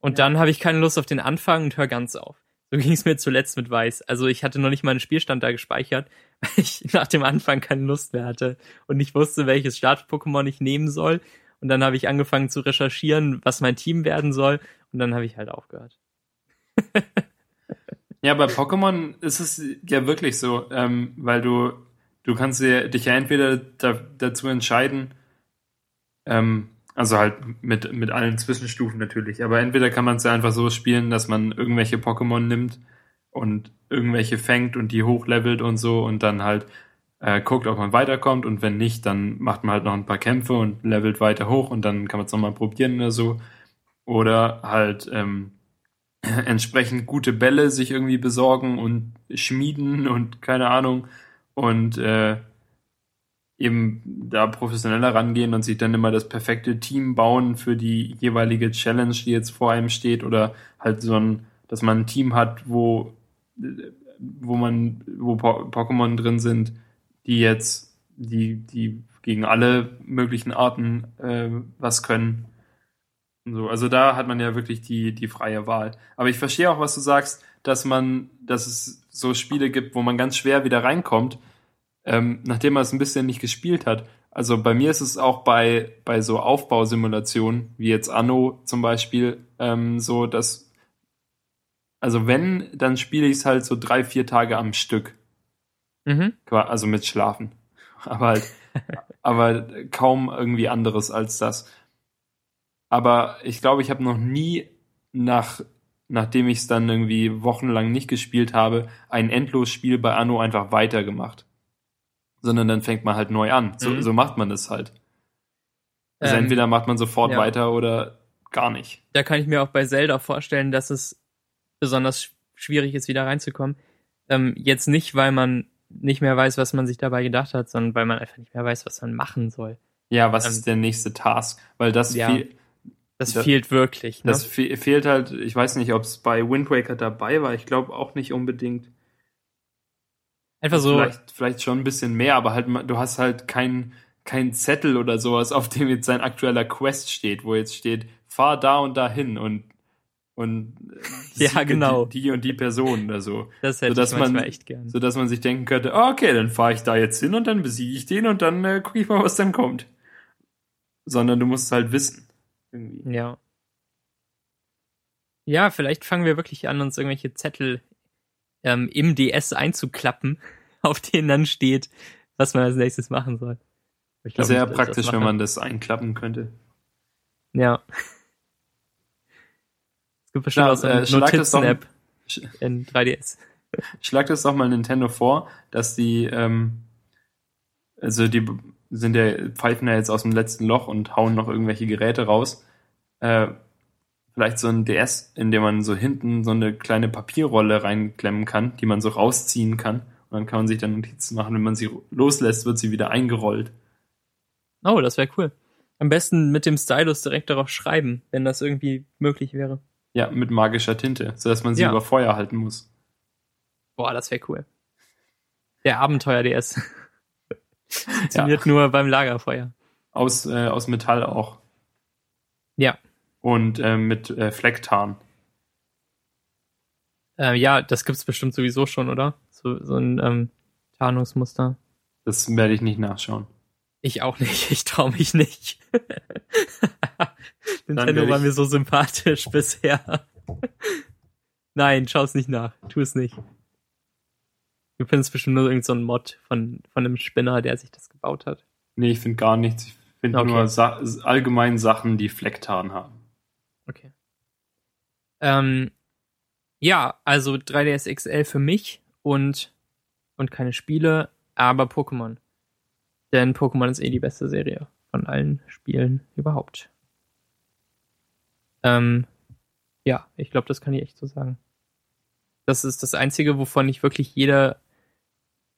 A: Und
B: Ja.
A: dann habe ich keine Lust auf den Anfang und höre ganz auf. So ging es mir zuletzt mit Weiß. Also ich hatte noch nicht mal einen Spielstand da gespeichert, weil ich nach dem Anfang keine Lust mehr hatte und nicht wusste, welches Start-Pokémon ich nehmen soll. Und dann habe ich angefangen zu recherchieren, was mein Team werden soll. Und dann habe ich halt aufgehört.
B: Ja, bei Pokémon ist es ja wirklich so, ähm, weil du, du kannst dich ja entweder da, dazu entscheiden, Ähm, also halt mit, mit allen Zwischenstufen natürlich. Aber entweder kann man es ja einfach so spielen, dass man irgendwelche Pokémon nimmt und irgendwelche fängt und die hochlevelt und so und dann halt äh, guckt, ob man weiterkommt und wenn nicht, dann macht man halt noch ein paar Kämpfe und levelt weiter hoch und dann kann man es nochmal probieren oder so. Oder halt ähm, entsprechend gute Bälle sich irgendwie besorgen und schmieden und keine Ahnung und äh, eben da professioneller rangehen und sich dann immer das perfekte Team bauen für die jeweilige Challenge, die jetzt vor einem steht oder halt so ein, dass man ein Team hat, wo wo man wo Pokémon drin sind, die jetzt die die gegen alle möglichen Arten äh, was können so, also da hat man ja wirklich die, die freie Wahl. Aber ich verstehe auch, was du sagst, dass man, dass es so Spiele gibt, wo man ganz schwer wieder reinkommt, ähm, nachdem man es ein bisschen nicht gespielt hat. Also bei mir ist es auch bei, bei so Aufbausimulationen, wie jetzt Anno zum Beispiel, ähm, so, dass, also wenn, dann spiele ich es halt so drei, vier Tage am Stück. Mhm. Also mit Schlafen. Aber halt, aber kaum irgendwie anderes als das aber ich glaube, ich habe noch nie nach nachdem ich es dann irgendwie wochenlang nicht gespielt habe, ein Endlosspiel bei Anno einfach weitergemacht. Sondern dann fängt man halt neu an. So, mhm. so macht man das halt. Also ähm, entweder macht man sofort ja. weiter oder gar nicht.
A: Da kann ich mir auch bei Zelda vorstellen, dass es besonders schwierig ist, wieder reinzukommen. Ähm, jetzt nicht, weil man nicht mehr weiß, was man sich dabei gedacht hat, sondern weil man einfach nicht mehr weiß, was man machen soll.
B: Ja, was ähm, ist der nächste Task? Weil das ja. viel,
A: das, das fehlt wirklich.
B: Ne? Das fe fehlt halt, ich weiß nicht, ob es bei Wind Waker dabei war. Ich glaube auch nicht unbedingt.
A: Einfach so.
B: Vielleicht, vielleicht schon ein bisschen mehr, aber halt, du hast halt keinen kein Zettel oder sowas, auf dem jetzt sein aktueller Quest steht, wo jetzt steht, fahr da und da hin und und
A: ja genau
B: die, die, und die Person oder so.
A: Das hätte
B: sodass
A: ich
B: man,
A: echt gern.
B: So dass man sich denken könnte, oh, okay, dann fahre ich da jetzt hin und dann besiege ich den und dann äh, gucke ich mal, was dann kommt. Sondern du musst halt wissen.
A: Irgendwie. Ja. Ja, vielleicht fangen wir wirklich an, uns irgendwelche Zettel ähm, im DS einzuklappen, auf denen dann steht, was man als nächstes machen soll.
B: Ich glaub, Sehr nicht, praktisch, wenn man das einklappen könnte.
A: Ja. Es gibt bestimmt ja, auch so eine äh, Notizen-App in 3DS.
B: Schlag das doch mal Nintendo vor, dass die, ähm, also die sind ja, pfeifen ja jetzt aus dem letzten Loch und hauen noch irgendwelche Geräte raus. Äh, vielleicht so ein DS, in dem man so hinten so eine kleine Papierrolle reinklemmen kann, die man so rausziehen kann. Und dann kann man sich dann Notizen machen. Wenn man sie loslässt, wird sie wieder eingerollt.
A: Oh, das wäre cool. Am besten mit dem Stylus direkt darauf schreiben, wenn das irgendwie möglich wäre.
B: Ja, mit magischer Tinte, sodass man sie ja. über Feuer halten muss.
A: Boah, das wäre cool. Der Abenteuer-DS. Funktioniert ja. nur beim Lagerfeuer.
B: Aus, äh, aus Metall auch.
A: Ja.
B: Und äh, mit äh, Flecktarn.
A: Äh, ja, das gibt's bestimmt sowieso schon, oder? So, so ein ähm, Tarnungsmuster.
B: Das werde ich nicht nachschauen.
A: Ich auch nicht. Ich traue mich nicht. Nintendo war mir so sympathisch bisher. Nein, schau es nicht nach. Tu es nicht. Du findest bestimmt nur irgendeinen so Mod von, von einem Spinner, der sich das gebaut hat.
B: Nee, ich finde gar nichts. Ich finde okay. nur Sa allgemein Sachen, die Flecktarn haben.
A: Okay. Ähm, ja, also 3DS XL für mich und, und keine Spiele, aber Pokémon. Denn Pokémon ist eh die beste Serie von allen Spielen überhaupt. Ähm, ja, ich glaube, das kann ich echt so sagen. Das ist das Einzige, wovon ich wirklich jede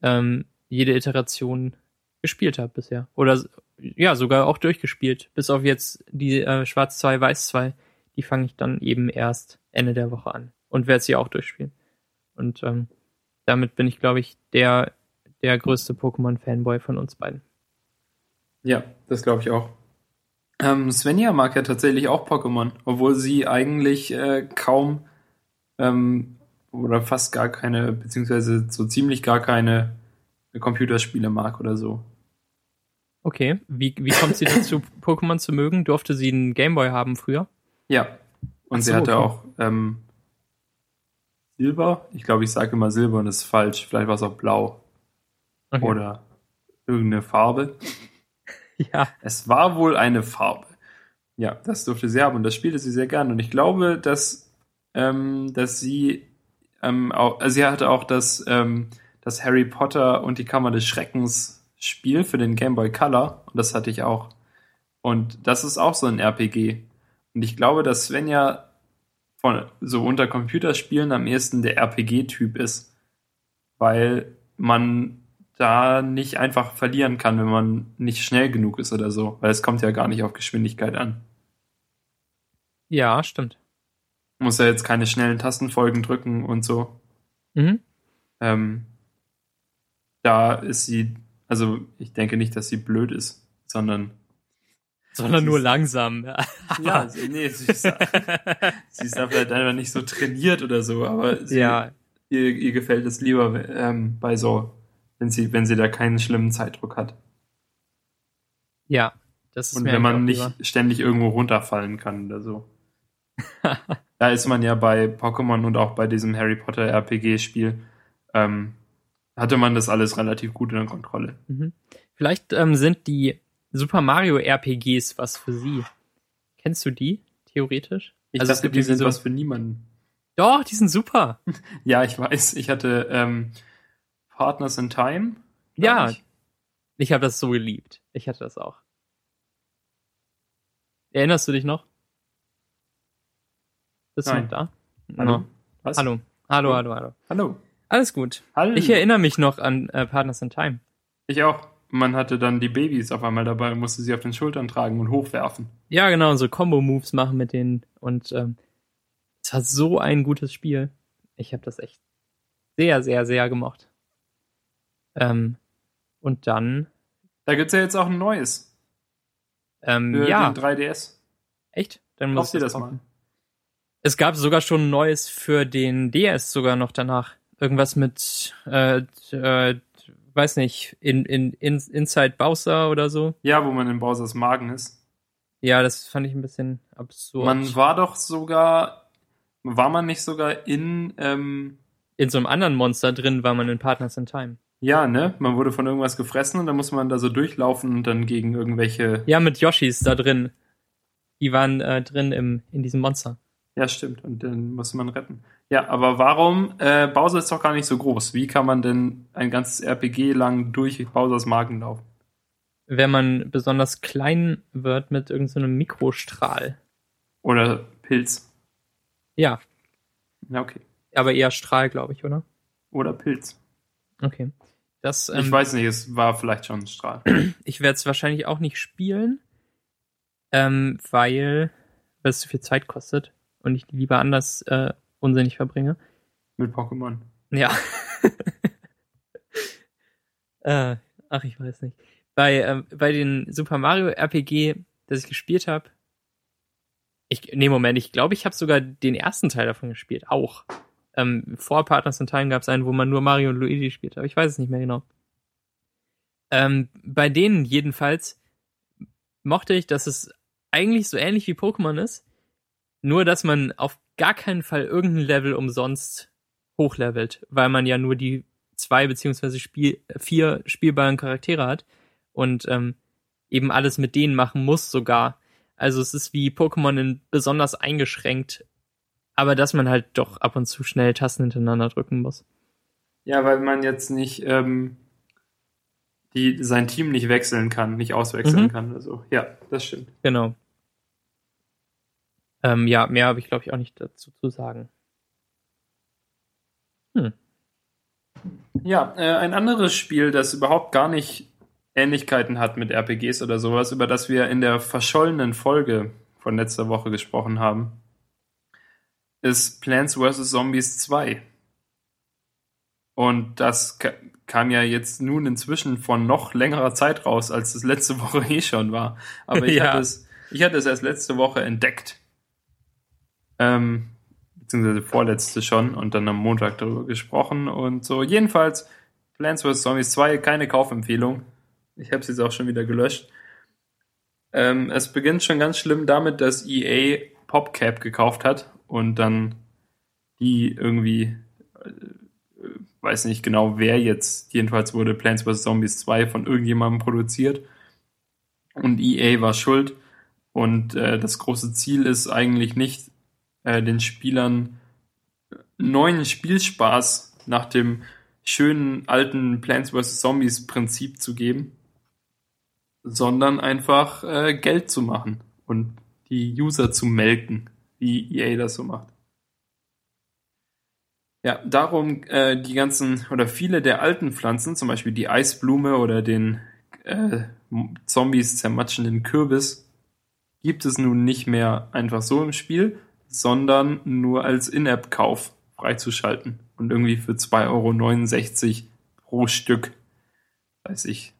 A: ähm, jede Iteration gespielt habe bisher. Oder ja, sogar auch durchgespielt. Bis auf jetzt die äh, Schwarz 2, Weiß 2. Die fange ich dann eben erst Ende der Woche an. Und werde sie auch durchspielen. Und ähm, damit bin ich, glaube ich, der, der größte Pokémon-Fanboy von uns beiden.
B: Ja, das glaube ich auch. Ähm, Svenja mag ja tatsächlich auch Pokémon, obwohl sie eigentlich äh, kaum ähm, oder fast gar keine, beziehungsweise so ziemlich gar keine Computerspiele mag oder so.
A: Okay, wie, wie kommt sie dazu, Pokémon zu mögen? Durfte sie einen Gameboy haben früher?
B: Ja, und so, sie hatte okay. auch ähm, Silber. Ich glaube, ich sage immer Silber und das ist falsch. Vielleicht war es auch blau. Okay. Oder irgendeine Farbe.
A: Ja.
B: Es war wohl eine Farbe. Ja, das durfte sie haben und das spielte sie sehr gern. Und ich glaube, dass, ähm, dass sie ähm, auch, also sie hatte auch das, ähm, das Harry Potter und die Kammer des Schreckens Spiel für den Game Boy Color und das hatte ich auch. Und das ist auch so ein RPG. Und ich glaube, dass Svenja von so unter Computerspielen am ehesten der RPG-Typ ist, weil man da nicht einfach verlieren kann, wenn man nicht schnell genug ist oder so, weil es kommt ja gar nicht auf Geschwindigkeit an.
A: Ja, stimmt.
B: Muss ja jetzt keine schnellen Tastenfolgen drücken und so.
A: Mhm.
B: Ähm, da ist sie, also ich denke nicht, dass sie blöd ist, sondern
A: Sondern nur
B: ist-
A: langsam.
B: ja, sie, nee, sie ist, sie ist da vielleicht einfach nicht so trainiert oder so, aber sie,
A: ja,
B: ihr, ihr gefällt es lieber ähm, bei so, wenn sie, wenn sie da keinen schlimmen Zeitdruck hat.
A: ja. Das ist
B: Und wenn man nicht
A: lieber.
B: ständig irgendwo runterfallen kann oder so. Da ist man ja bei Pokémon und auch bei diesem Harry Potter RPG-Spiel, ähm, hatte man das alles relativ gut in der Kontrolle.
A: Mhm. Vielleicht ähm, sind die Super Mario RPGs was für sie. Kennst du die, theoretisch?
B: Ich
A: Also es
B: dachte,
A: gibt
B: die sind
A: so-
B: was für niemanden.
A: Doch, die sind super.
B: Ja, ich weiß, ich hatte ähm, Partners in Time.
A: Ja,
B: ich.
A: Ich habe das so geliebt. Ich hatte das auch. Erinnerst du dich noch? Bist du
B: Nein.
A: noch da?
B: Hallo?
A: No. Hallo. Hallo, hallo, hallo.
B: Hallo.
A: Alles gut.
B: Hallo.
A: Ich erinnere mich noch an äh, Partners in Time.
B: Ich auch. Man hatte dann die Babys auf einmal dabei und musste sie auf den Schultern tragen und hochwerfen.
A: Ja, genau, so Combo-Moves machen mit denen. Und ähm, es war so ein gutes Spiel. Ich habe das echt sehr, sehr, sehr gemocht. Ähm, und dann,
B: Da gibt's ja jetzt auch ein neues.
A: ähm,
B: Für
A: ja,
B: den 3DS.
A: echt? Dann muss ich
B: das
A: kaufen.
B: mal.
A: Es gab sogar schon ein neues für den DS sogar noch danach. Irgendwas mit, äh, äh, weiß nicht, in, in, in, Inside Bowser oder so.
B: Ja, wo man in Bowsers Magen ist.
A: Ja, das fand ich ein bisschen absurd.
B: Man war doch sogar, war man nicht sogar in, ähm,
A: in so einem anderen Monster drin war man in Partners in Time.
B: ja, ne? Man wurde von irgendwas gefressen und dann muss man da so durchlaufen und dann gegen irgendwelche.
A: Ja, mit Yoshis da drin. Die waren äh, drin im, in diesem Monster.
B: Ja, stimmt. Und dann muss man retten. Ja, aber warum? Äh, Bowser ist doch gar nicht so groß. Wie kann man denn ein ganzes RPG lang durch Bowsers Magen laufen?
A: Wenn man besonders klein wird mit irgendeinem so einem Mikrostrahl.
B: Oder Pilz?
A: Ja,
B: Ja, okay.
A: aber eher Strahl, glaube ich, oder?
B: Oder Pilz.
A: Okay. Das, ähm,
B: ich weiß nicht, es war vielleicht schon ein Strahl.
A: ich werde es wahrscheinlich auch nicht spielen, ähm, weil, weil es zu viel Zeit kostet und ich die lieber anders äh, unsinnig verbringe.
B: Mit Pokémon.
A: Ja. äh, ach, ich weiß nicht. Bei, ähm, bei den Super Mario RPG, das ich gespielt habe, ich, nee, Moment, ich glaube, ich habe sogar den ersten Teil davon gespielt, auch. Ähm, vor Partners in Time gab es einen, wo man nur Mario und Luigi spielt, aber ich weiß es nicht mehr genau. Ähm, bei denen jedenfalls mochte ich, dass es eigentlich so ähnlich wie Pokémon ist, nur dass man auf gar keinen Fall irgendein Level umsonst hochlevelt, weil man ja nur die zwei beziehungsweise Spiel, vier spielbaren Charaktere hat und ähm, eben alles mit denen machen muss sogar. Also es ist wie Pokémon in besonders eingeschränkt, aber dass man halt doch ab und zu schnell Tasten hintereinander drücken muss.
B: Ja, weil man jetzt nicht ähm, die, sein Team nicht wechseln kann, nicht auswechseln
A: Mhm.
B: kann oder so. Ja, das stimmt.
A: Genau. Ähm, ja, mehr habe ich glaube ich auch nicht dazu zu sagen.
B: Ja, äh, ein anderes Spiel, das überhaupt gar nicht Ähnlichkeiten hat mit RPGs oder sowas, über das wir in der verschollenen Folge von letzter Woche gesprochen haben, ist Plants vs. Zombies 2. Und das ka- kam ja jetzt nun inzwischen von noch längerer Zeit raus, als es letzte Woche eh schon war. Aber ich,
A: Ja.
B: hatte, es, ich hatte es erst letzte Woche entdeckt. Ähm, beziehungsweise vorletzte schon und dann am Montag darüber gesprochen und so. Jedenfalls, Plants vs. Zombies 2, keine Kaufempfehlung. Ich habe es jetzt auch schon wieder gelöscht. Ähm, es beginnt schon ganz schlimm damit, dass EA PopCap gekauft hat und dann die irgendwie, äh, weiß nicht genau wer jetzt, jedenfalls wurde Plants vs. Zombies 2 von irgendjemandem produziert. und EA war schuld. Und äh, das große Ziel ist eigentlich nicht, äh, den Spielern neuen Spielspaß nach dem schönen alten Plants vs. Zombies Prinzip zu geben, sondern einfach äh, Geld zu machen und die User zu melken, wie EA das so macht. Ja, darum äh, die ganzen oder viele der alten Pflanzen, zum Beispiel die Eisblume oder den äh, Zombies zermatschenden Kürbis, gibt es nun nicht mehr einfach so im Spiel, sondern nur als In-App-Kauf freizuschalten und irgendwie für 2,69 Euro pro Stück. Weiß ich.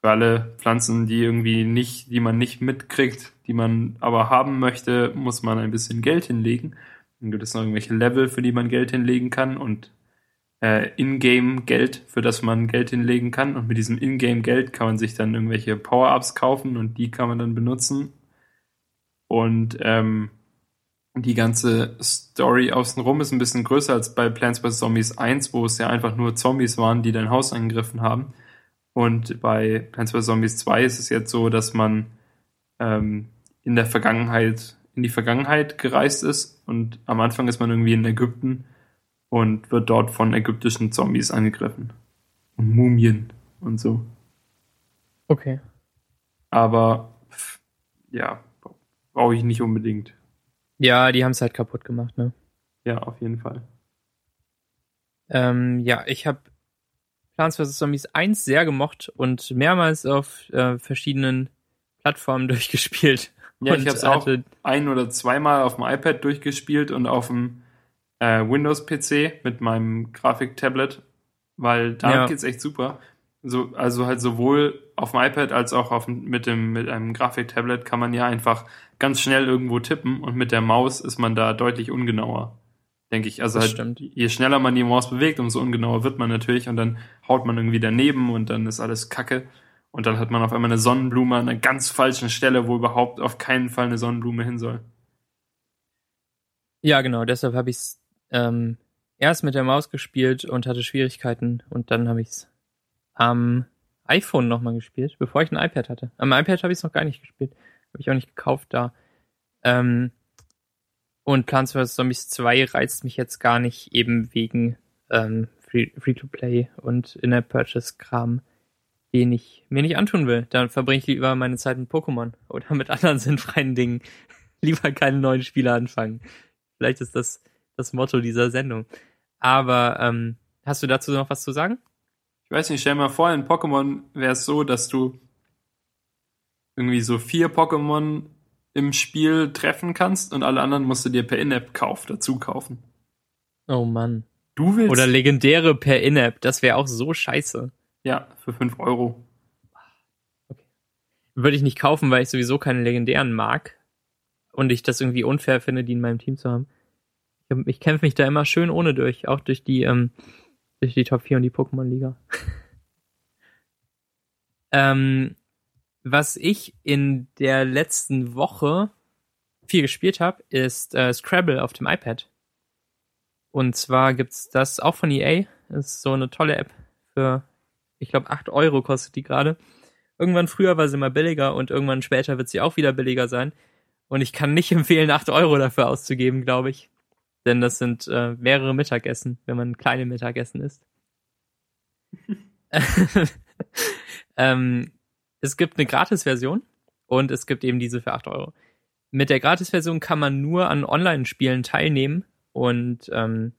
B: Für alle Pflanzen, die irgendwie nicht, die man nicht mitkriegt, die man aber haben möchte, muss man ein bisschen Geld hinlegen. Dann gibt es noch irgendwelche Level, für die man Geld hinlegen kann und äh, Ingame-Geld, für das man Geld hinlegen kann. Und mit diesem Ingame-Geld kann man sich dann irgendwelche Power-Ups kaufen und die kann man dann benutzen. Und ähm, die ganze Story außenrum ist ein bisschen größer als bei Plants vs. Zombies 1, wo es ja einfach nur Zombies waren, die dein Haus angegriffen haben. Und bei Plants vs. Zombies 2 ist es jetzt so, dass man ähm, in der Vergangenheit, in die Vergangenheit gereist ist und am Anfang ist man irgendwie in Ägypten und wird dort von ägyptischen Zombies angegriffen. Und Mumien und so.
A: Okay.
B: Aber ja, brauche ich nicht unbedingt.
A: Ja, die haben es halt kaputt gemacht, ne?
B: Ja, auf jeden Fall.
A: Ähm, ja, ich habe Plants vs. Zombies 1 sehr gemocht und mehrmals auf äh, verschiedenen Plattformen durchgespielt.
B: Ja, ich habe es auch ein oder zweimal auf dem iPad durchgespielt und auf dem äh, Windows-PC mit meinem Grafiktablet, weil da ja. geht's echt super. So, also halt sowohl auf dem iPad als auch auf, mit, dem, mit einem Grafiktablet kann man ja einfach ganz schnell irgendwo tippen und mit der Maus ist man da deutlich ungenauer, denke ich. Also
A: das
B: halt,
A: stimmt.
B: je schneller man die Maus bewegt, umso ungenauer wird man natürlich und dann haut man irgendwie daneben und dann ist alles Kacke. Und dann hat man auf einmal eine Sonnenblume an einer ganz falschen Stelle, wo überhaupt auf keinen Fall eine Sonnenblume hin soll.
A: Ja, genau, deshalb habe ich es ähm, erst mit der Maus gespielt und hatte Schwierigkeiten und dann habe ich es am iPhone nochmal gespielt, bevor ich ein iPad hatte. Am iPad habe ich es noch gar nicht gespielt. Habe ich auch nicht gekauft da. Ähm, und Plants vs. Zombies 2 reizt mich jetzt gar nicht, eben wegen ähm, Free-to-Play und In-App-Purchase-Kram, den ich mir nicht antun will. Dann verbringe ich lieber meine Zeit mit Pokémon oder mit anderen sinnfreien Dingen. lieber keine neuen Spiele anfangen. Vielleicht ist das das Motto dieser Sendung. Aber ähm, hast du dazu noch was zu sagen?
B: Ich weiß nicht, stell mal vor, in Pokémon wäre es so, dass du irgendwie so vier Pokémon im Spiel treffen kannst und alle anderen musst du dir per In-App-Kauf dazu kaufen.
A: Oh Mann.
B: Du willst.
A: Oder legendäre per In-App, das wäre auch so scheiße.
B: Ja, für fünf Euro.
A: Okay. Würde ich nicht kaufen, weil ich sowieso keine legendären mag. Und ich das irgendwie unfair finde, die in meinem Team zu haben. Ich, ich kämpfe mich da immer schön ohne durch, auch durch die, ähm, durch die Top 4 und die Pokémon-Liga. ähm, was ich in der letzten Woche viel gespielt habe, ist äh, Scrabble auf dem iPad. Und zwar gibt's das auch von EA. Das ist so eine tolle App für, ich glaube, 8 Euro kostet die gerade. Irgendwann früher war sie mal billiger und irgendwann später wird sie auch wieder billiger sein. Und ich kann nicht empfehlen, 8 Euro dafür auszugeben, glaube ich. Denn das sind äh, mehrere Mittagessen, wenn man kleine Mittagessen isst. ähm, es gibt eine Gratis-Version und es gibt eben diese für 8 Euro. Mit der Gratis-Version kann man nur an Online-Spielen teilnehmen und ähm,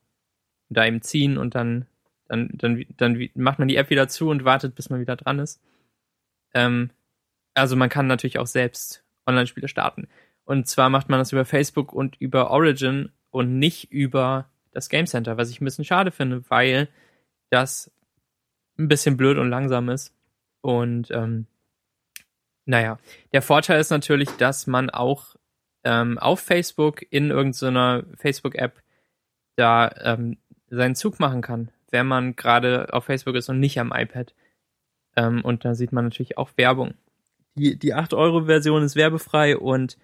A: da eben ziehen und dann, dann, dann, dann macht man die App wieder zu und wartet, bis man wieder dran ist. Ähm, also man kann natürlich auch selbst Online-Spiele starten. Und zwar macht man das über Facebook und über Origin und nicht über das Game Center, was ich ein bisschen schade finde, weil das ein bisschen blöd und langsam ist. Und ähm, naja, der Vorteil ist natürlich, dass man auch ähm, auf Facebook in irgendeiner Facebook-App da ähm, seinen Zug machen kann, wenn man gerade auf Facebook ist und nicht am iPad. Ähm, und da sieht man natürlich auch Werbung. Die, die 8-Euro-Version ist werbefrei und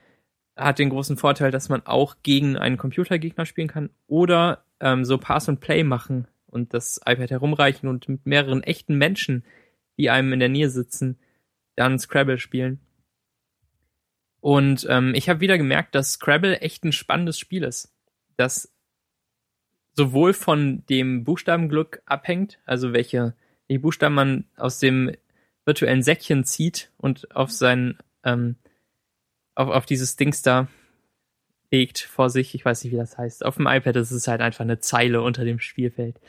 A: hat den großen Vorteil, dass man auch gegen einen Computergegner spielen kann oder ähm, so Pass and Play machen und das iPad herumreichen und mit mehreren echten Menschen, die einem in der Nähe sitzen, dann Scrabble spielen. Und ähm, ich habe wieder gemerkt, dass Scrabble echt ein spannendes Spiel ist. Das sowohl von dem Buchstabenglück abhängt, also welche die Buchstaben man aus dem virtuellen Säckchen zieht und auf sein ähm, auf, auf dieses Dings da legt vor sich. Ich weiß nicht, wie das heißt. Auf dem iPad ist es halt einfach eine Zeile unter dem Spielfeld.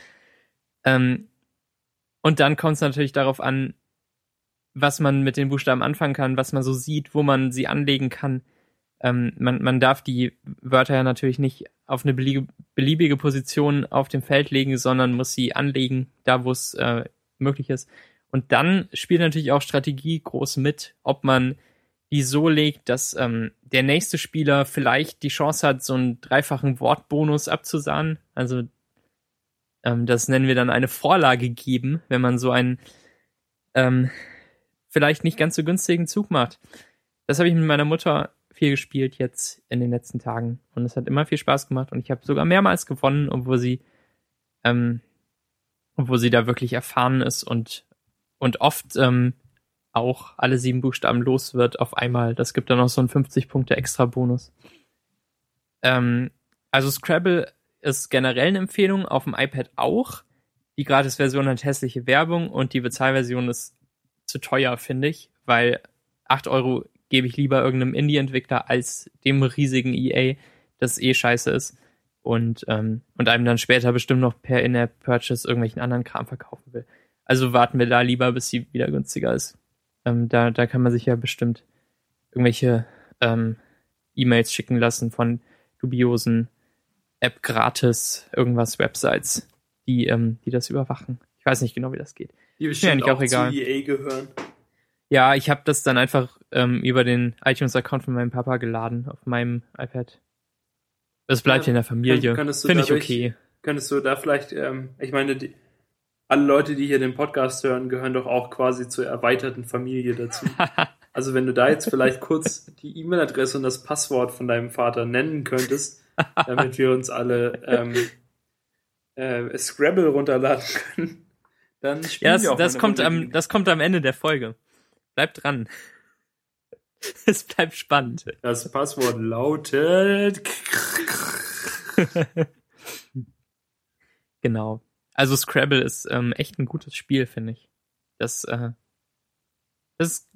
A: Ähm, und dann kommt es natürlich darauf an, was man mit den Buchstaben anfangen kann, was man so sieht, wo man sie anlegen kann. Ähm, man, man darf die Wörter ja natürlich nicht auf eine beliebige Position auf dem Feld legen, sondern muss sie anlegen, da wo es äh, möglich ist. Und dann spielt natürlich auch Strategie groß mit, ob man die so legt, dass ähm, der nächste Spieler vielleicht die Chance hat, so einen dreifachen Wortbonus abzusahnen. Also ähm, das nennen wir dann eine Vorlage geben, wenn man so einen ähm, vielleicht nicht ganz so günstigen Zug macht. Das habe ich mit meiner Mutter viel gespielt jetzt in den letzten Tagen und es hat immer viel Spaß gemacht und ich habe sogar mehrmals gewonnen, obwohl sie ähm, obwohl sie da wirklich erfahren ist und und oft ähm, auch alle sieben Buchstaben los wird auf einmal. Das gibt dann noch so einen 50 Punkte extra Bonus. Ähm, also Scrabble ist generell eine Empfehlung, auf dem iPad auch. Die Gratis-Version hat hässliche Werbung und die Bezahlversion ist zu teuer, finde ich, weil 8 Euro gebe ich lieber irgendeinem Indie-Entwickler als dem riesigen EA, das eh scheiße ist und, ähm, und einem dann später bestimmt noch per In-App-Purchase irgendwelchen anderen Kram verkaufen will. Also warten wir da lieber, bis sie wieder günstiger ist. Ähm, da, da kann man sich ja bestimmt irgendwelche ähm, E-Mails schicken lassen von dubiosen App gratis irgendwas Websites, die, ähm, die das überwachen. Ich weiß nicht genau, wie das geht.
B: Die bestimmt ja, auch, auch egal. zu EA gehören.
A: Ja, ich habe das dann einfach ähm, über den iTunes-Account von meinem Papa geladen auf meinem iPad. Das bleibt ja, in der Familie. Kann, Finde ich okay.
B: Könntest du da vielleicht, ähm, ich meine, die, alle Leute, die hier den Podcast hören, gehören doch auch quasi zur erweiterten Familie dazu. also wenn du da jetzt vielleicht kurz die E-Mail-Adresse und das Passwort von deinem Vater nennen könntest, damit wir uns alle ähm, äh, Scrabble runterladen können, dann spielen
A: ja, das,
B: wir auch
A: das kommt am, Das kommt am Ende der Folge. Bleibt dran. es bleibt spannend.
B: Das Passwort lautet.
A: genau. Also Scrabble ist ähm, echt ein gutes Spiel, finde ich. Das, äh, das ist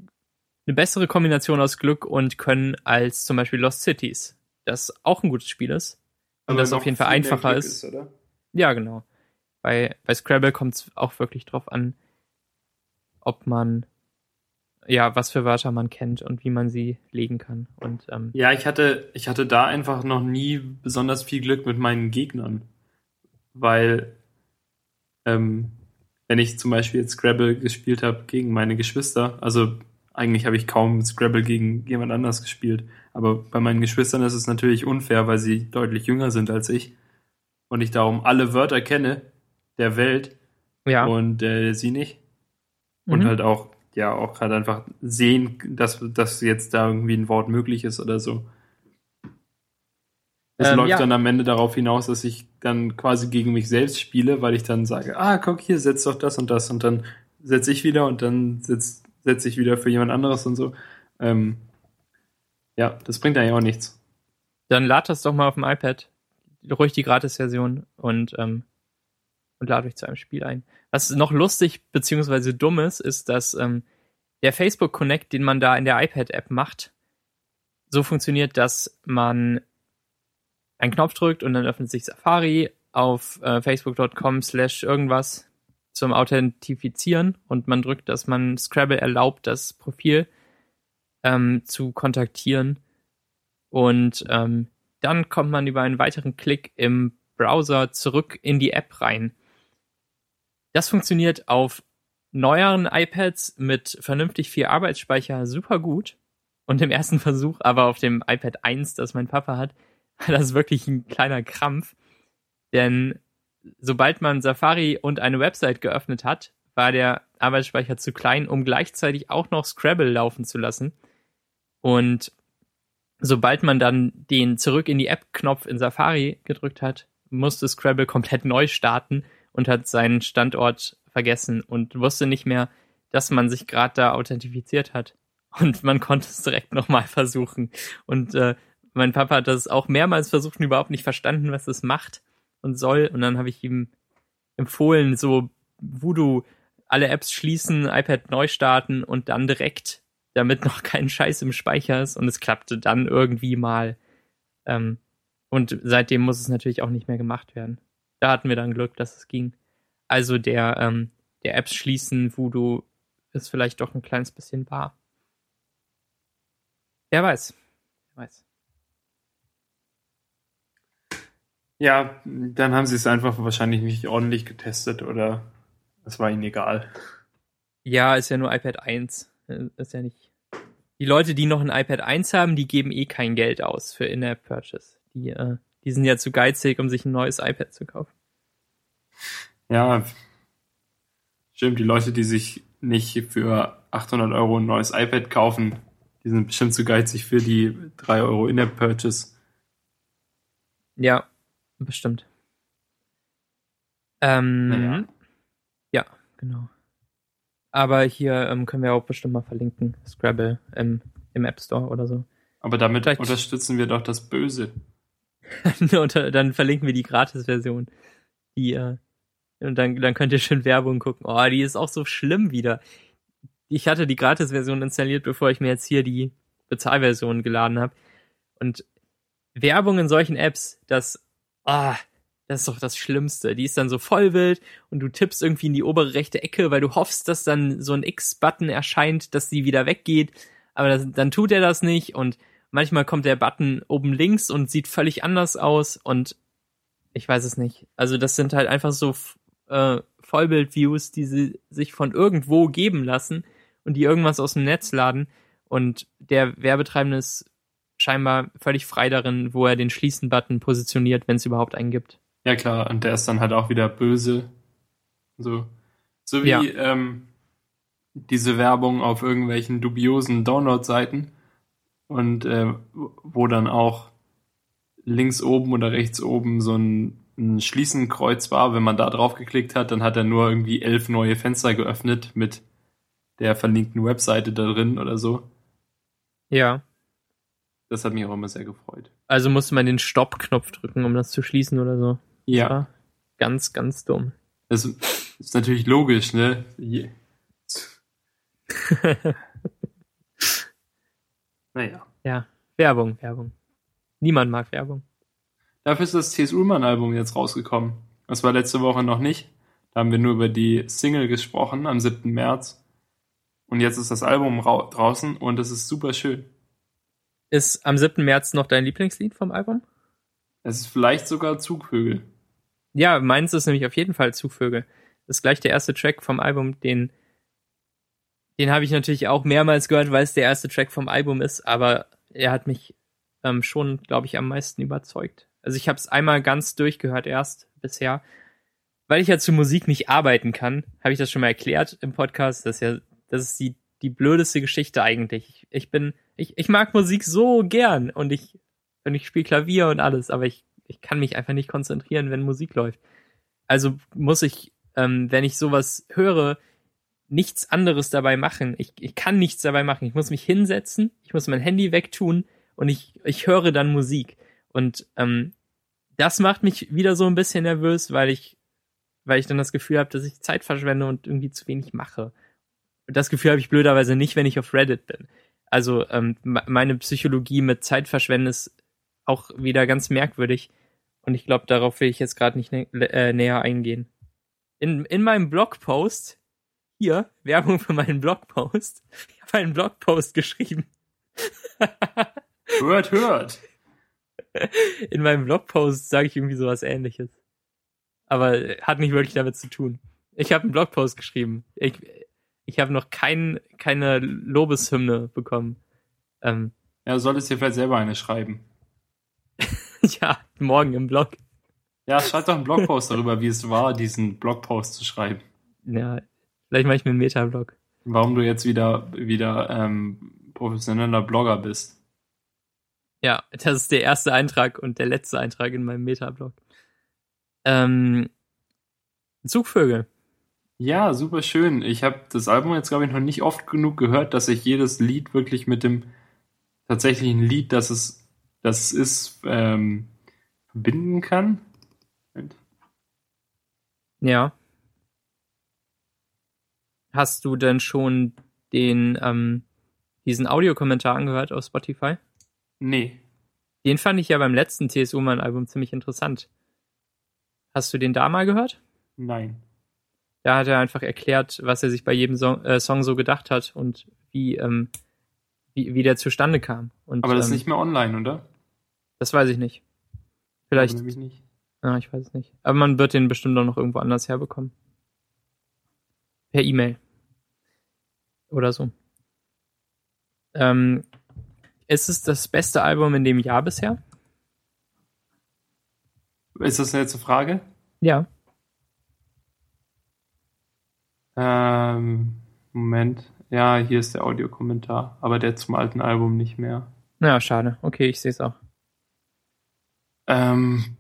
A: eine bessere Kombination aus Glück und Können als zum Beispiel Lost Cities, das auch ein gutes Spiel ist. Und Aber das auf jeden Fall einfacher ist. ist ja, genau. Bei, bei Scrabble kommt es auch wirklich drauf an, ob man ja, was für Wörter man kennt und wie man sie legen kann. Und, ähm,
B: ja, ich hatte, ich hatte da einfach noch nie besonders viel Glück mit meinen Gegnern. Weil ähm, wenn ich zum Beispiel jetzt Scrabble gespielt habe gegen meine Geschwister, also eigentlich habe ich kaum Scrabble gegen jemand anders gespielt, aber bei meinen Geschwistern ist es natürlich unfair, weil sie deutlich jünger sind als ich und ich darum alle Wörter kenne der Welt
A: ja.
B: und äh, sie nicht. Und mhm. halt auch, ja, auch halt einfach sehen, dass, dass jetzt da irgendwie ein Wort möglich ist oder so. Es ähm, läuft ja. dann am Ende darauf hinaus, dass ich dann quasi gegen mich selbst spiele, weil ich dann sage, ah, guck hier, setz doch das und das und dann setze ich wieder und dann setze setz ich wieder für jemand anderes und so. Ähm, ja, das bringt eigentlich auch nichts.
A: Dann lad das doch mal auf dem iPad, ruhig die Gratis-Version und, ähm, und lad euch zu einem Spiel ein. Was noch lustig bzw. dumm ist, ist, dass ähm, der Facebook Connect, den man da in der iPad-App macht, so funktioniert, dass man einen Knopf drückt und dann öffnet sich Safari auf äh, facebook.com slash irgendwas zum Authentifizieren und man drückt, dass man Scrabble erlaubt, das Profil ähm, zu kontaktieren und ähm, dann kommt man über einen weiteren Klick im Browser zurück in die App rein. Das funktioniert auf neueren iPads mit vernünftig viel Arbeitsspeicher super gut und im ersten Versuch aber auf dem iPad 1, das mein Papa hat, das ist wirklich ein kleiner Krampf. Denn sobald man Safari und eine Website geöffnet hat, war der Arbeitsspeicher zu klein, um gleichzeitig auch noch Scrabble laufen zu lassen. Und sobald man dann den Zurück in die App-Knopf in Safari gedrückt hat, musste Scrabble komplett neu starten und hat seinen Standort vergessen und wusste nicht mehr, dass man sich gerade da authentifiziert hat. und man konnte es direkt nochmal versuchen. Und äh, mein Papa hat das auch mehrmals versucht und überhaupt nicht verstanden, was es macht und soll. Und dann habe ich ihm empfohlen, so Voodoo alle Apps schließen, iPad neu starten und dann direkt, damit noch kein Scheiß im Speicher ist. Und es klappte dann irgendwie mal. Ähm, und seitdem muss es natürlich auch nicht mehr gemacht werden. Da hatten wir dann Glück, dass es ging. Also der, ähm, der Apps schließen, Voodoo ist vielleicht doch ein kleines bisschen wahr. Wer weiß. Wer weiß.
B: Ja, dann haben sie es einfach wahrscheinlich nicht ordentlich getestet oder es war ihnen egal.
A: Ja, ist ja nur iPad 1. Ist ja nicht. Die Leute, die noch ein iPad 1 haben, die geben eh kein Geld aus für In-App Purchase. Die, äh, die sind ja zu geizig, um sich ein neues iPad zu kaufen.
B: Ja, stimmt. Die Leute, die sich nicht für 800 Euro ein neues iPad kaufen, die sind bestimmt zu geizig für die 3 Euro In-App Purchase.
A: Ja, bestimmt. Ähm,
B: Naja.
A: Ja, genau. Aber hier ähm, können wir auch bestimmt mal verlinken. Scrabble im, im App Store oder so.
B: Aber damit
A: Vielleicht-
B: unterstützen wir doch das Böse.
A: und dann verlinken wir die Gratis-Version. Die, äh, und dann, dann könnt ihr schön Werbung gucken. Oh, die ist auch so schlimm wieder. Ich hatte die Gratis-Version installiert, bevor ich mir jetzt hier die Bezahlversion geladen habe. Und Werbung in solchen Apps, das, ah, das ist doch das Schlimmste. Die ist dann so voll wild und du tippst irgendwie in die obere rechte Ecke, weil du hoffst, dass dann so ein X-Button erscheint, dass sie wieder weggeht. Aber das, dann tut er das nicht und manchmal kommt der Button oben links und sieht völlig anders aus und ich weiß es nicht. Also das sind halt einfach so äh, Vollbild-Views, die sie sich von irgendwo geben lassen und die irgendwas aus dem Netz laden und der Werbetreibende ist scheinbar völlig frei darin, wo er den Schließen-Button positioniert, wenn es überhaupt einen gibt.
B: Ja klar, und der ist dann halt auch wieder böse. So, so wie
A: Ja.
B: ähm, diese Werbung auf irgendwelchen dubiosen Download-Seiten und äh, wo dann auch links oben oder rechts oben so ein, ein Schließenkreuz war. Wenn man da drauf geklickt hat, dann hat er nur irgendwie elf neue Fenster geöffnet mit der verlinkten Webseite da drin oder so.
A: Ja.
B: Das hat mich auch immer sehr gefreut.
A: Also musste man den Stopp-Knopf drücken, um das zu schließen oder so.
B: Ja.
A: Ganz, ganz dumm.
B: das ist natürlich logisch, ne? Je- Naja.
A: Ja. Werbung, Werbung. Niemand mag Werbung.
B: Dafür ist das T.S. Ullmann-Album jetzt rausgekommen. Das war letzte Woche noch nicht. Da haben wir nur über die Single gesprochen am 7. März. Und jetzt ist das Album rau- draußen und es ist super schön.
A: Ist am 7. März noch dein Lieblingslied vom Album?
B: Es ist vielleicht sogar Zugvögel.
A: Ja, meins ist nämlich auf jeden Fall Zugvögel. Das ist gleich der erste Track vom Album, den, den habe ich natürlich auch mehrmals gehört, weil es der erste Track vom Album ist, aber er hat mich ähm, schon, glaube ich, am meisten überzeugt. Also ich habe es einmal ganz durchgehört erst bisher. Weil ich ja zu Musik nicht arbeiten kann, habe ich das schon mal erklärt im Podcast. Das ist ja, das ist die, die blödeste Geschichte eigentlich. Ich, ich bin, ich, ich mag Musik so gern und ich, und ich spiele Klavier und alles, aber ich, ich kann mich einfach nicht konzentrieren, wenn Musik läuft. Also muss ich, ähm, wenn ich sowas höre, nichts anderes dabei machen. Ich, ich kann nichts dabei machen. Ich muss mich hinsetzen, ich muss mein Handy wegtun und ich, ich höre dann Musik. Und ähm, das macht mich wieder so ein bisschen nervös, weil ich, weil ich dann das Gefühl habe, dass ich Zeit verschwende und irgendwie zu wenig mache. Und das Gefühl habe ich blöderweise nicht, wenn ich auf Reddit bin. Also ähm, me- meine Psychologie mit Zeitverschwenden ist auch wieder ganz merkwürdig. Und ich glaube, darauf will ich jetzt gerade nicht nä äh, näher eingehen. In, in meinem Blogpost, hier, Werbung für meinen Blogpost, ich habe einen Blogpost geschrieben.
B: Hört, hört!
A: In meinem Blogpost sage ich irgendwie sowas ähnliches. Aber hat nicht wirklich damit zu tun. Ich habe einen Blogpost geschrieben. Ich, ich habe noch kein, keine Lobeshymne bekommen. Ähm,
B: Ja, du solltest dir vielleicht selber eine schreiben.
A: ja, morgen im Blog.
B: Ja, schreib doch einen Blogpost darüber, wie es war, diesen Blogpost zu schreiben.
A: Ja, vielleicht mache ich mir einen Meta-Blog.
B: Warum du jetzt wieder, wieder ähm, professioneller Blogger bist.
A: Ja, das ist der erste Eintrag und der letzte Eintrag in meinem Meta-Blog. Ähm, Zugvögel.
B: Ja, super schön. Ich habe das Album jetzt, glaube ich, noch nicht oft genug gehört, dass ich jedes Lied wirklich mit dem tatsächlichen Lied, das es, das es ist, ähm, verbinden kann.
A: Ja. Hast du denn schon den, ähm, diesen Audiokommentar angehört auf Spotify?
B: Nee.
A: Den fand ich ja beim letzten TSU Mann Album ziemlich interessant. Hast du den da mal gehört?
B: Nein.
A: Da hat er einfach erklärt, was er sich bei jedem Song, äh, Song so gedacht hat und wie, ähm, wie, wie der zustande kam. Und,
B: Aber das ist
A: ähm,
B: nicht mehr online, oder?
A: Das weiß ich nicht. Vielleicht.
B: Nämlich nicht.
A: Ja, ich weiß es nicht. Aber man wird den bestimmt auch noch irgendwo anders herbekommen. Per E-Mail. Oder so. Ähm, ist es das beste Album in dem Jahr bisher?
B: Ist das jetzt eine Frage?
A: Ja.
B: Ähm, Moment. Ja, hier ist der Audiokommentar, aber der zum alten Album nicht mehr.
A: Na, schade. Okay, ich sehe es auch.
B: Ähm,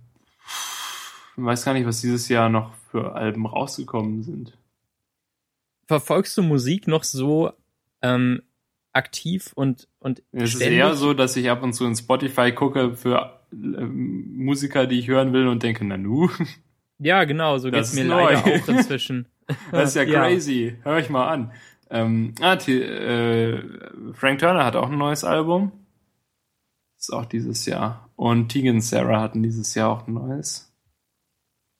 B: ich weiß gar nicht, was dieses Jahr noch für Alben rausgekommen sind.
A: Verfolgst du Musik noch so ähm, aktiv und, und
B: Es ist eher so, dass ich ab und zu in Spotify gucke für ähm, Musiker, die ich hören will und denke, na nu,
A: Ja, genau, so
B: Das
A: geht's mir leider auch inzwischen.
B: das ist ja
A: Ja.
B: crazy. Hör ich mal an. Ähm, ah, die, äh, Frank Turner hat auch ein neues Album. ist auch dieses Jahr. Und Tegan Sarah hatten dieses Jahr auch ein neues.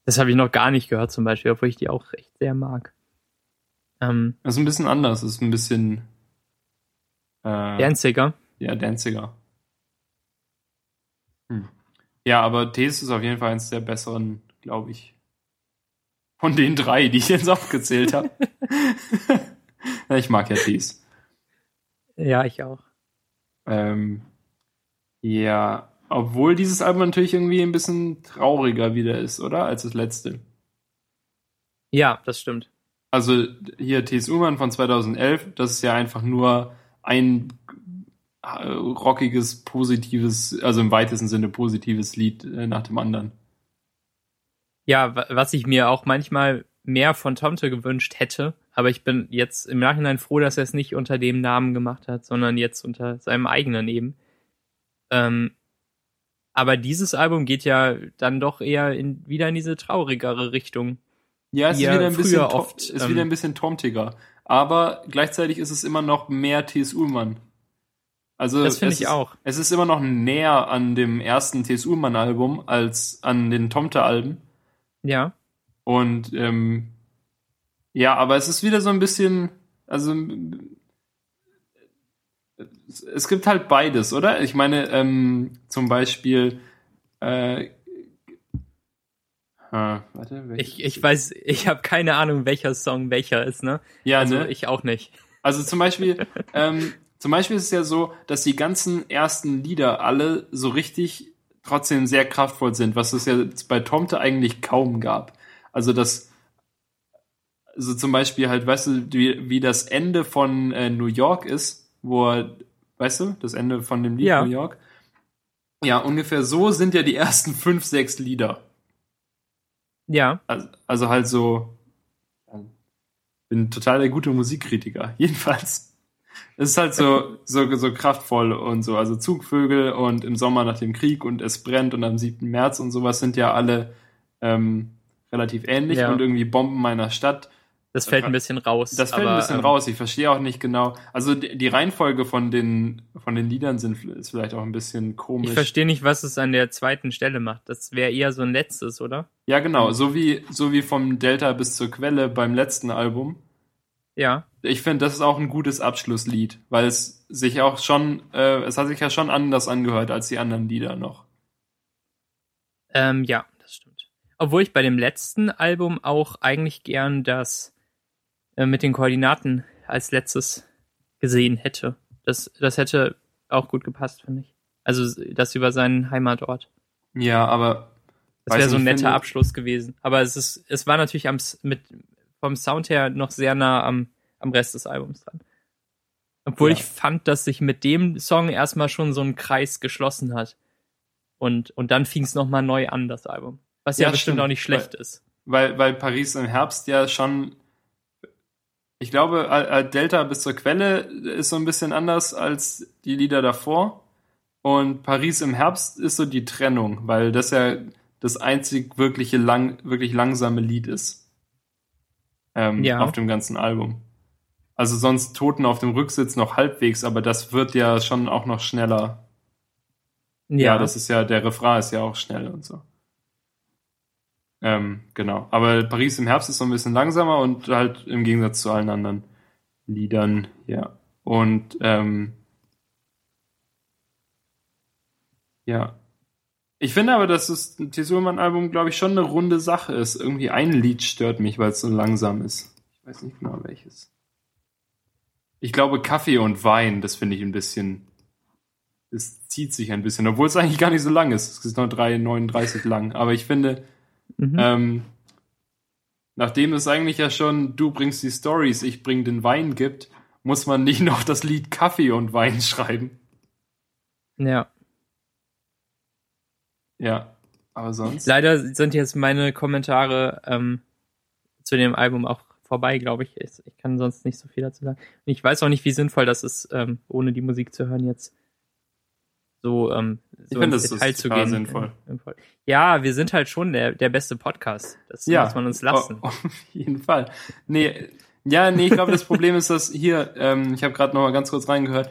A: Das habe ich noch gar nicht gehört zum Beispiel, obwohl ich die auch echt sehr mag. Ähm,
B: Das ist ein bisschen anders. Das ist ein bisschen äh,
A: Danziger.
B: ja, danziger. Hm. Ja, aber Tees ist auf jeden Fall eins der besseren, glaube ich. Von den drei, die ich jetzt aufgezählt habe. Ich mag ja Tees.
A: Ja, ich auch.
B: Ähm, ja, obwohl dieses Album natürlich irgendwie ein bisschen trauriger wieder ist, oder? Als das letzte.
A: Ja, das stimmt.
B: Also hier T.S. Ullmann von 2011, das ist ja einfach nur ein äh, rockiges, positives, also im weitesten Sinne positives Lied äh, nach dem anderen.
A: Ja, wa- was ich mir auch manchmal mehr von Tomte gewünscht hätte, aber ich bin jetzt im Nachhinein froh, dass er es nicht unter dem Namen gemacht hat, sondern jetzt unter seinem eigenen eben. Ähm, aber dieses Album geht ja dann doch eher in, wieder in diese traurigere Richtung.
B: Ja, es ist wieder ein bisschen,
A: oft,
B: ist
A: ähm,
B: wieder ein bisschen tomtiger. Aber gleichzeitig ist es immer noch mehr T.S. Ullmann. Also
A: Das finde ich
B: ist,
A: auch.
B: Es ist immer noch näher an dem ersten T.S. Ullmann-Album als an den Tomte-Alben.
A: Ja.
B: Und ähm, ja, aber es ist wieder so ein bisschen, also es, gibt halt beides, oder? Ich meine, ähm, zum Beispiel, äh, äh, warte,
A: Ich, ich weiß, ich habe keine Ahnung, welcher Song welcher ist, ne?
B: ja,
A: Also
B: ne?
A: ich auch nicht.
B: Also zum Beispiel, ähm, zum Beispiel ist es ja so, dass die ganzen ersten Lieder alle so richtig trotzdem sehr kraftvoll sind, was es ja bei Tomte eigentlich kaum gab. Also das, also zum Beispiel halt, weißt du, wie, wie das Ende von äh, New York ist, wo er, weißt du, das Ende von dem Lied
A: Ja.
B: New York. Ja, ungefähr so sind ja die ersten fünf, sechs Lieder.
A: Ja,
B: Also, also halt so, bin total der gute Musikkritiker. Jedenfalls. Es ist halt so, so, so kraftvoll und so. Also Zugvögel und im Sommer nach dem Krieg und es brennt und am 7. März und sowas sind ja alle ähm, relativ ähnlich
A: Ja.
B: und irgendwie Bomben meiner Stadt.
A: das fällt ein bisschen raus.
B: Das fällt
A: aber,
B: ein bisschen
A: ähm,
B: raus. Ich verstehe auch nicht genau. Also die, die Reihenfolge von den, von den Liedern sind, ist vielleicht auch ein bisschen komisch.
A: Ich verstehe nicht, was es an der zweiten Stelle macht. Das wäre eher so ein letztes, oder?
B: Ja, genau. So wie, so wie vom Delta bis zur Quelle beim letzten Album.
A: Ja.
B: Ich finde, das ist auch ein gutes Abschlusslied, weil es sich auch schon, äh, es hat sich ja schon anders angehört als die anderen Lieder noch.
A: Ähm, ja, das stimmt. Obwohl ich bei dem letzten Album auch eigentlich gern das äh, mit den Koordinaten als letztes gesehen hätte. Das, das hätte auch gut gepasst, finde ich. Also das über seinen Heimatort.
B: Ja, aber
A: Das wäre so ein netter Abschluss gewesen. Aber es ist, es war natürlich am, mit, vom Sound her noch sehr nah am, am Rest des Albums dran. Obwohl
B: Ja.
A: ich fand, dass sich mit dem Song erstmal schon so ein Kreis geschlossen hat. Und, und dann fing es nochmal neu an, das Album. Was ja,
B: Ja,
A: bestimmt
B: stimmt,
A: auch nicht schlecht ist.
B: weil, weil Paris im Herbst ja schon Ich glaube, Delta bis zur Quelle ist so ein bisschen anders als die Lieder davor. Und Paris im Herbst ist so die Trennung, weil das ja das einzig wirkliche lang, wirklich langsame Lied ist. Ähm,
A: Ja.
B: Auf dem ganzen Album. Also sonst Toten auf dem Rücksitz noch halbwegs, aber das wird ja schon auch noch schneller. Ja, das ist ja, der Refrain ist ja auch schnell und so. Ähm, genau. Aber Paris im Herbst ist so ein bisschen langsamer und halt im Gegensatz zu allen anderen Liedern, ja. Und ähm, ja. Ich finde aber, dass das Tesurmann-Album, glaube ich, schon eine runde Sache ist. Irgendwie ein Lied stört mich, weil es so langsam ist. Ich weiß nicht genau welches. Ich glaube, Kaffee und Wein, das finde ich ein bisschen. Es zieht sich ein bisschen, obwohl es eigentlich gar nicht so lang ist. Es ist nur 3,39 lang. Aber ich finde,
A: Mhm.
B: ähm, nachdem es eigentlich ja schon du bringst die Stories, ich bring den Wein gibt, muss man nicht noch das Lied Kaffee und Wein schreiben.
A: ja.
B: Ja, aber sonst.
A: Leider sind jetzt meine Kommentare ähm, zu dem Album auch vorbei, glaube ich. ich. Ich kann sonst nicht so viel dazu sagen. Und ich weiß auch nicht, wie sinnvoll das ist, ähm, ohne die Musik zu hören, jetzt so, ähm, so
B: finde,
A: ins
B: das ist
A: Detail zu gehen.
B: sinnvoll.
A: Ja, wir sind halt schon der, der beste Podcast. Das muss man uns lassen.
B: Oh, auf jeden Fall. Nee, ja, nee, ich glaube, das Problem ist, dass hier, ähm, ich habe gerade noch mal ganz kurz reingehört,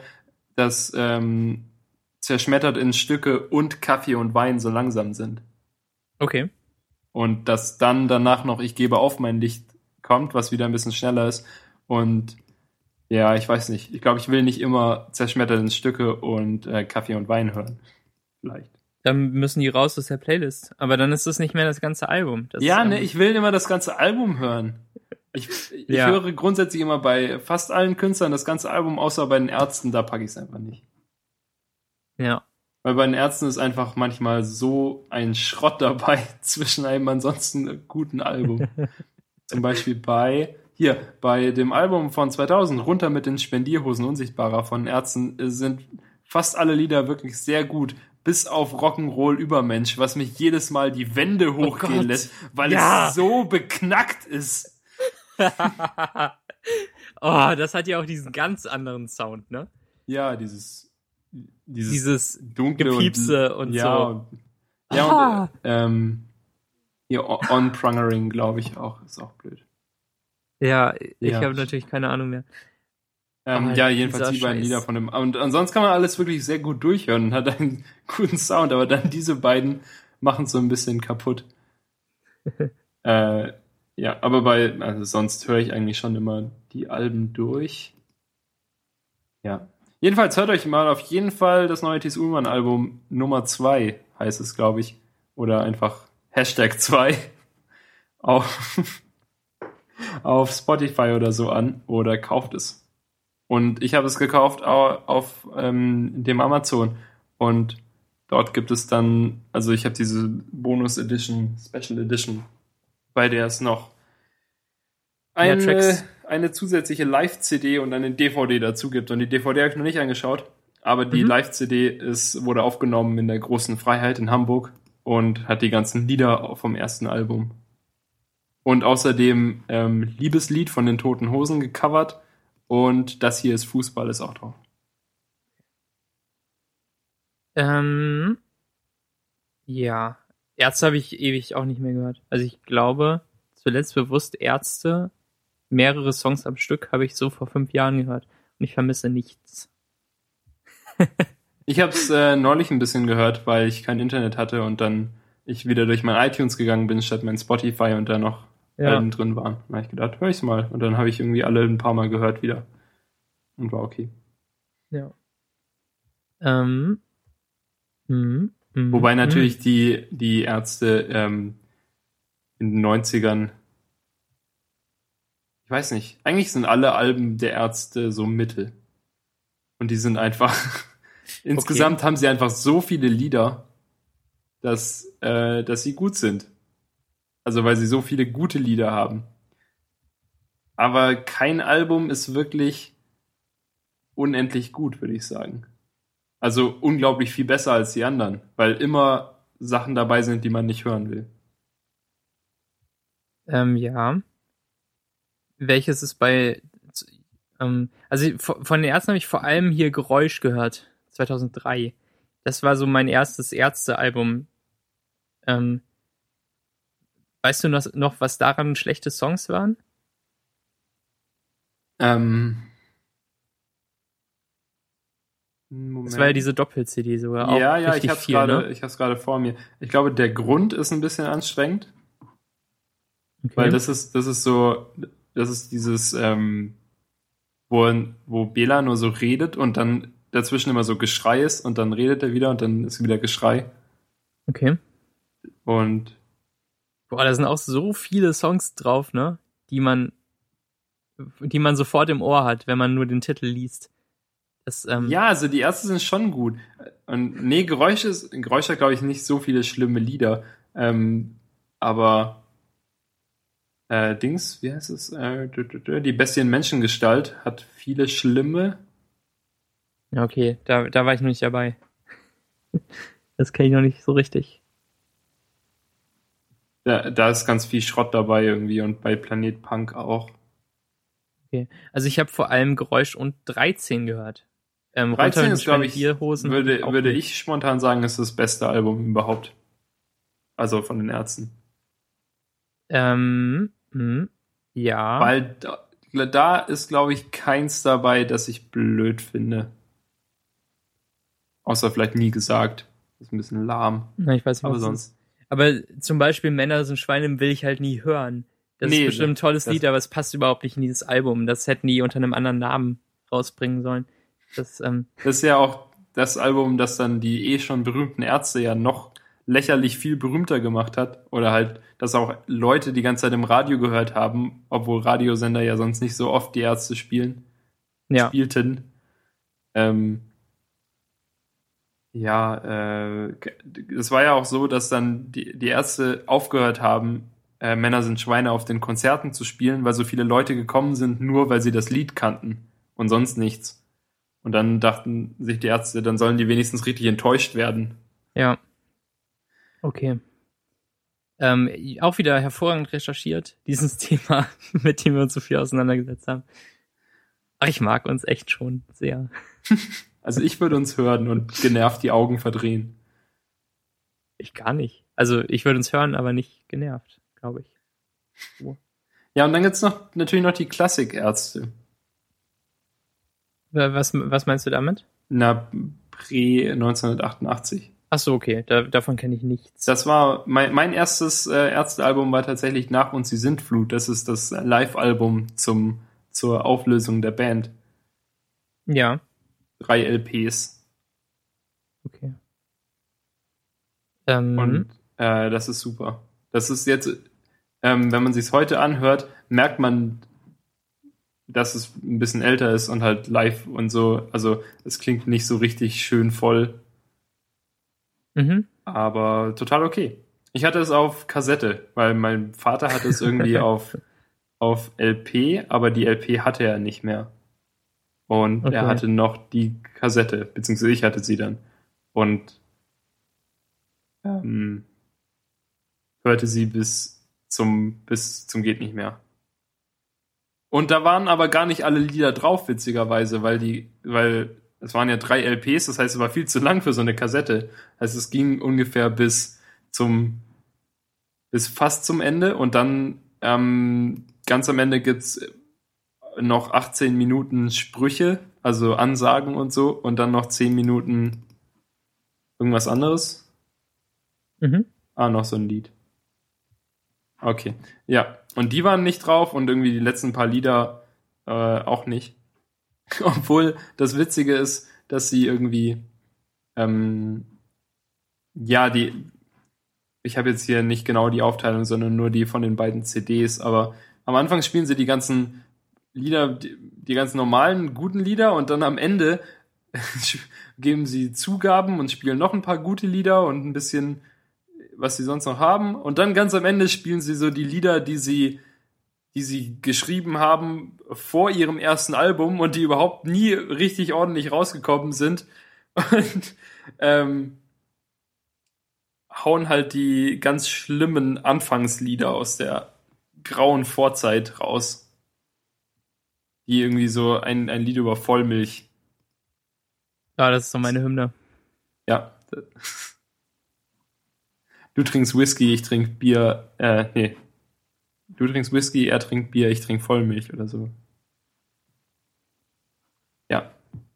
B: dass ähm, zerschmettert in Stücke und Kaffee und Wein so langsam sind.
A: Okay.
B: Und dass dann danach noch Ich gebe auf mein Licht kommt, was wieder ein bisschen schneller ist. Und ja, ich weiß nicht. Ich glaube, ich will nicht immer zerschmettert in Stücke und äh, Kaffee und Wein hören. Vielleicht.
A: Dann müssen die raus aus der Playlist. Aber dann ist das nicht mehr das ganze Album. Das,
B: Ja,
A: ähm,
B: ne, ich will immer das ganze Album hören. Ich, ich
A: Ja.
B: höre grundsätzlich immer bei fast allen Künstlern das ganze Album, außer bei den Ärzten, da packe ich es einfach nicht.
A: Ja.
B: Weil bei den Ärzten ist einfach manchmal so ein Schrott dabei zwischen einem ansonsten guten Album. Zum Beispiel bei, hier, bei dem Album von 2000, Runter mit den Spendierhosen Unsichtbarer von den Ärzten, äh, sind fast alle Lieder wirklich sehr gut. Bis auf Rock'n'Roll Übermensch, was mich jedes Mal die Wände hochgehen
A: Gott.
B: lässt, weil
A: Ja.
B: es so beknackt ist.
A: oh, das hat ja auch diesen ganz anderen Sound, ne?
B: Ja, dieses, dieses,
A: Dieses
B: dunkle
A: Gepiepse und
B: ja,
A: so.
B: Und, ja,
A: Ah.
B: und äh, ähm, hier On- On-Prangering, glaube ich auch, ist auch blöd.
A: Ja, ich
B: Ja.
A: habe natürlich keine Ahnung mehr.
B: Ähm,
A: Ah,
B: ja, jedenfalls die beiden
A: Scheiß.
B: Lieder von dem. Und ansonsten kann man alles wirklich sehr gut durchhören und hat einen guten Sound, aber dann diese beiden machen es so ein bisschen kaputt. äh, ja, aber bei, also sonst höre ich eigentlich schon immer die Alben durch. Ja. Jedenfalls hört euch mal auf jeden Fall das neue Thies Ullmann Album Nummer 2, heißt es, glaube ich. Oder einfach Hashtag 2 auf, auf Spotify oder so an oder kauft es. Und ich habe es gekauft au- auf ähm, dem Amazon. Und dort gibt es dann, also ich habe diese Bonus Edition, Special Edition, bei der es noch
A: Mehr
B: eine. Eine zusätzliche Live-CD und eine DVD dazu gibt. Und die DVD habe ich noch nicht angeschaut. Aber die
A: Mhm.
B: Live-CD ist, wurde aufgenommen in der großen Freiheit in Hamburg und hat die ganzen Lieder vom ersten Album. Und außerdem ähm, Liebeslied von den Toten Hosen gecovert. Und das hier ist Fußball, ist auch drauf.
A: Ähm, ja, Ärzte habe ich ewig auch nicht mehr gehört. Also ich glaube, zuletzt bewusst Ärzte, mehrere Songs am Stück habe ich so vor fünf Jahren gehört. Und ich vermisse nichts.
B: Ich habe es äh, neulich ein bisschen gehört, weil ich kein Internet hatte und dann ich wieder durch mein iTunes gegangen bin, statt mein Spotify und da noch
A: Ja.
B: Alben drin waren. Da habe ich gedacht, hör ich's mal. Und dann habe ich irgendwie alle ein paar Mal gehört wieder. Und war okay.
A: Ja. Ähm, hm, hm,
B: Wobei
A: hm.
B: natürlich die, die Ärzte ähm, in den 90ern, ich weiß nicht, eigentlich sind alle Alben der Ärzte so mittel. Und die sind einfach, insgesamt haben sie einfach so viele Lieder, dass, äh, dass sie gut sind. Also weil sie so viele gute Lieder haben. Aber kein Album ist wirklich unendlich gut, würde ich sagen. Also unglaublich viel besser als die anderen, weil immer Sachen dabei sind, die man nicht hören will.
A: Ähm, ja. Welches ist bei Ähm, also von den Ärzten habe ich vor allem hier Geräusch gehört, 2003. Das war so mein erstes Ärzte-Album. Ähm, weißt du noch, was daran schlechte Songs waren?
B: Ähm,
A: Moment. Das war ja diese Doppel-CD sogar.
B: Auch ja, ja, ich hab's gerade, ne? ich hab's gerade vor mir. Ich glaube, der Grund ist ein bisschen anstrengend. Okay. Weil das ist, das ist so, das ist dieses, ähm, wo, wo Bela nur so redet und dann dazwischen immer so Geschrei ist und dann redet er wieder und dann ist wieder Geschrei.
A: Okay.
B: Und.
A: Boah, da sind auch so viele Songs drauf, ne? Die man, die man sofort im Ohr hat, wenn man nur den Titel liest.
B: Das, ähm ja, also die ersten sind schon gut. Und nee, Geräusche, Geräusche hat, glaube ich, nicht so viele schlimme Lieder. Ähm, aber äh, Dings, wie heißt es? Äh, die Bestie in Menschengestalt hat viele schlimme.
A: Ja, okay, da, da war ich noch nicht dabei. Das kenne ich noch nicht so richtig.
B: Da, da ist ganz viel Schrott dabei irgendwie und bei Planet Punk auch.
A: Okay, also ich habe vor allem Geräusch und 13 gehört.
B: Ähm, 13 ist, glaube ich, würde, würde ich spontan sagen, ist das beste Album überhaupt. Also von den Ärzten.
A: Ähm, mh, hm, ja.
B: Weil da, da ist, glaube ich, keins dabei, das ich blöd finde. Außer vielleicht nie gesagt. Das ist ein bisschen lahm.
A: Na, ich weiß nicht, aber sonst. Aber zum Beispiel Männer sind Schweine will ich halt nie hören. Das nee, ist bestimmt ein tolles Lied, aber es passt überhaupt nicht in dieses Album. Das hätten die unter einem anderen Namen rausbringen sollen. Das, ähm,
B: das ist ja auch das Album, das dann die eh schon berühmten Ärzte ja noch lächerlich viel berühmter gemacht hat. Oder halt, dass auch Leute die ganze Zeit im Radio gehört haben, obwohl Radiosender ja sonst nicht so oft die Ärzte spielen. Ja. Spielten. Ähm, ja, äh, es war ja auch so, dass dann die, die Ärzte aufgehört haben, äh, Männer sind Schweine auf den Konzerten zu spielen, weil so viele Leute gekommen sind, nur weil sie das Lied kannten und sonst nichts. Und dann dachten sich die Ärzte, dann sollen die wenigstens richtig enttäuscht werden.
A: Ja. Okay. Ähm, auch wieder hervorragend recherchiert, dieses Thema, mit dem wir uns so viel auseinandergesetzt haben. Aber ich mag uns echt schon sehr.
B: Also ich würde uns hören und genervt die Augen verdrehen.
A: Ich gar nicht. Also ich würde uns hören, aber nicht genervt, glaube ich.
B: Oh. Ja, und dann gibt's noch natürlich noch die Klassikärzte.
A: Was, was meinst du damit?
B: Na, Prä 1988.
A: Ach so, okay, da, davon kenne ich nichts.
B: Das war mein, mein erstes äh, Ärztealbum war tatsächlich Nach uns die Sintflut. Das ist das Live-Album zum zur Auflösung der Band.
A: Ja.
B: Drei LPs.
A: Okay.
B: Ähm. Und äh, das ist super. Das ist jetzt, ähm, wenn man sich's heute anhört, merkt man dass es ein bisschen älter ist und halt live und so. Also es klingt nicht so richtig schön voll.
A: Mhm.
B: Aber total okay. Ich hatte es auf Kassette, weil mein Vater hatte es irgendwie auf, auf LP, aber die LP hatte er nicht mehr. Und okay. er hatte noch die Kassette, beziehungsweise ich hatte sie dann. Und ähm, hörte sie bis zum, bis zum geht nicht mehr. Und da waren aber gar nicht alle Lieder drauf, witzigerweise, weil die, weil es waren ja drei LPs, das heißt, es war viel zu lang für so eine Kassette. Also es ging ungefähr bis zum, bis fast zum Ende und dann ähm, ganz am Ende gibt's noch 18 Minuten Sprüche, also Ansagen und so, und dann noch 10 Minuten irgendwas anderes.
A: Mhm.
B: Ah, noch so ein Lied. Okay, ja. Und die waren nicht drauf und irgendwie die letzten paar Lieder äh, auch nicht. Obwohl das Witzige ist, dass sie irgendwie, ähm, ja, die, ich habe jetzt hier nicht genau die Aufteilung, sondern nur die von den beiden CDs, aber am Anfang spielen sie die ganzen Lieder, die, die ganzen normalen, guten Lieder und dann am Ende geben sie Zugaben und spielen noch ein paar gute Lieder und ein bisschen was sie sonst noch haben. Und dann ganz am Ende spielen sie so die Lieder, die sie, die sie geschrieben haben vor ihrem ersten Album und die überhaupt nie richtig ordentlich rausgekommen sind. Und ähm, hauen halt die ganz schlimmen Anfangslieder aus der grauen Vorzeit raus. die irgendwie so ein, ein Lied über Vollmilch.
A: Ja, das ist so meine Hymne.
B: Ja. Du trinkst Whisky, ich trink Bier, äh, nee. Du trinkst Whisky, er trinkt Bier, ich trink Vollmilch oder so. Ja.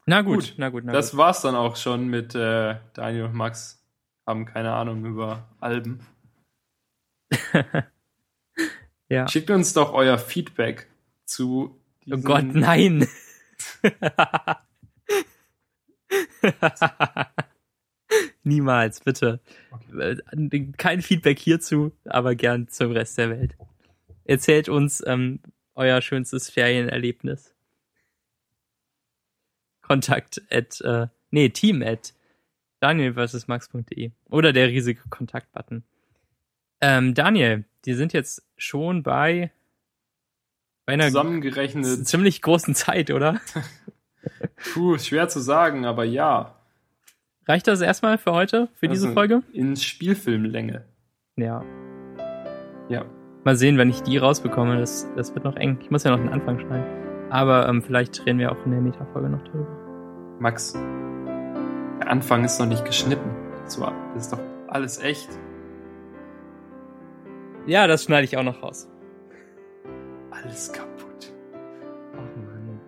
A: Na gut,
B: Gut,
A: na gut, na
B: Das
A: gut.
B: war's dann auch schon mit äh, Daniel und Max. Haben keine Ahnung über Alben.
A: Ja.
B: Schickt uns doch euer Feedback zu
A: Oh Gott, nein. Niemals, bitte. Äh, Kein Feedback hierzu, aber gern zum Rest der Welt. Erzählt uns ähm, euer schönstes Ferienerlebnis. Kontakt at, äh, nee, team at daniel vs max.de oder der riesige Kontaktbutton. Ähm, Daniel, die sind jetzt schon bei, bei einer
B: zusammengerechnet.
A: ziemlich großen Zeit, oder?
B: Puh, schwer zu sagen, aber ja.
A: Reicht das erstmal für heute, für diese
B: Also
A: Folge?
B: In Spielfilmlänge.
A: Ja.
B: Ja.
A: Mal sehen, wenn ich die rausbekomme. Das, das wird noch eng. Ich muss ja noch den Anfang schneiden. Aber ähm, vielleicht reden wir auch in der Metafolge noch drüber.
B: Max, der Anfang ist noch nicht geschnitten. Das, ist doch alles echt.
A: Ja, das schneide ich auch noch raus.
B: Alles kaputt.
A: Oh Mann.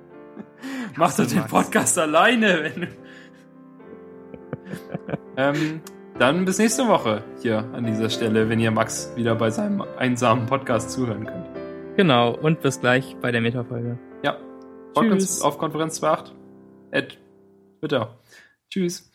B: Mach doch den. Podcast alleine, wenn du. ähm, dann bis nächste Woche hier an dieser Stelle, wenn ihr Max wieder bei seinem einsamen Podcast zuhören könnt.
A: Genau, und bis gleich bei der Metafolge.
B: Ja. Folgt uns auf Konferenz 28. At Twitter. Tschüss.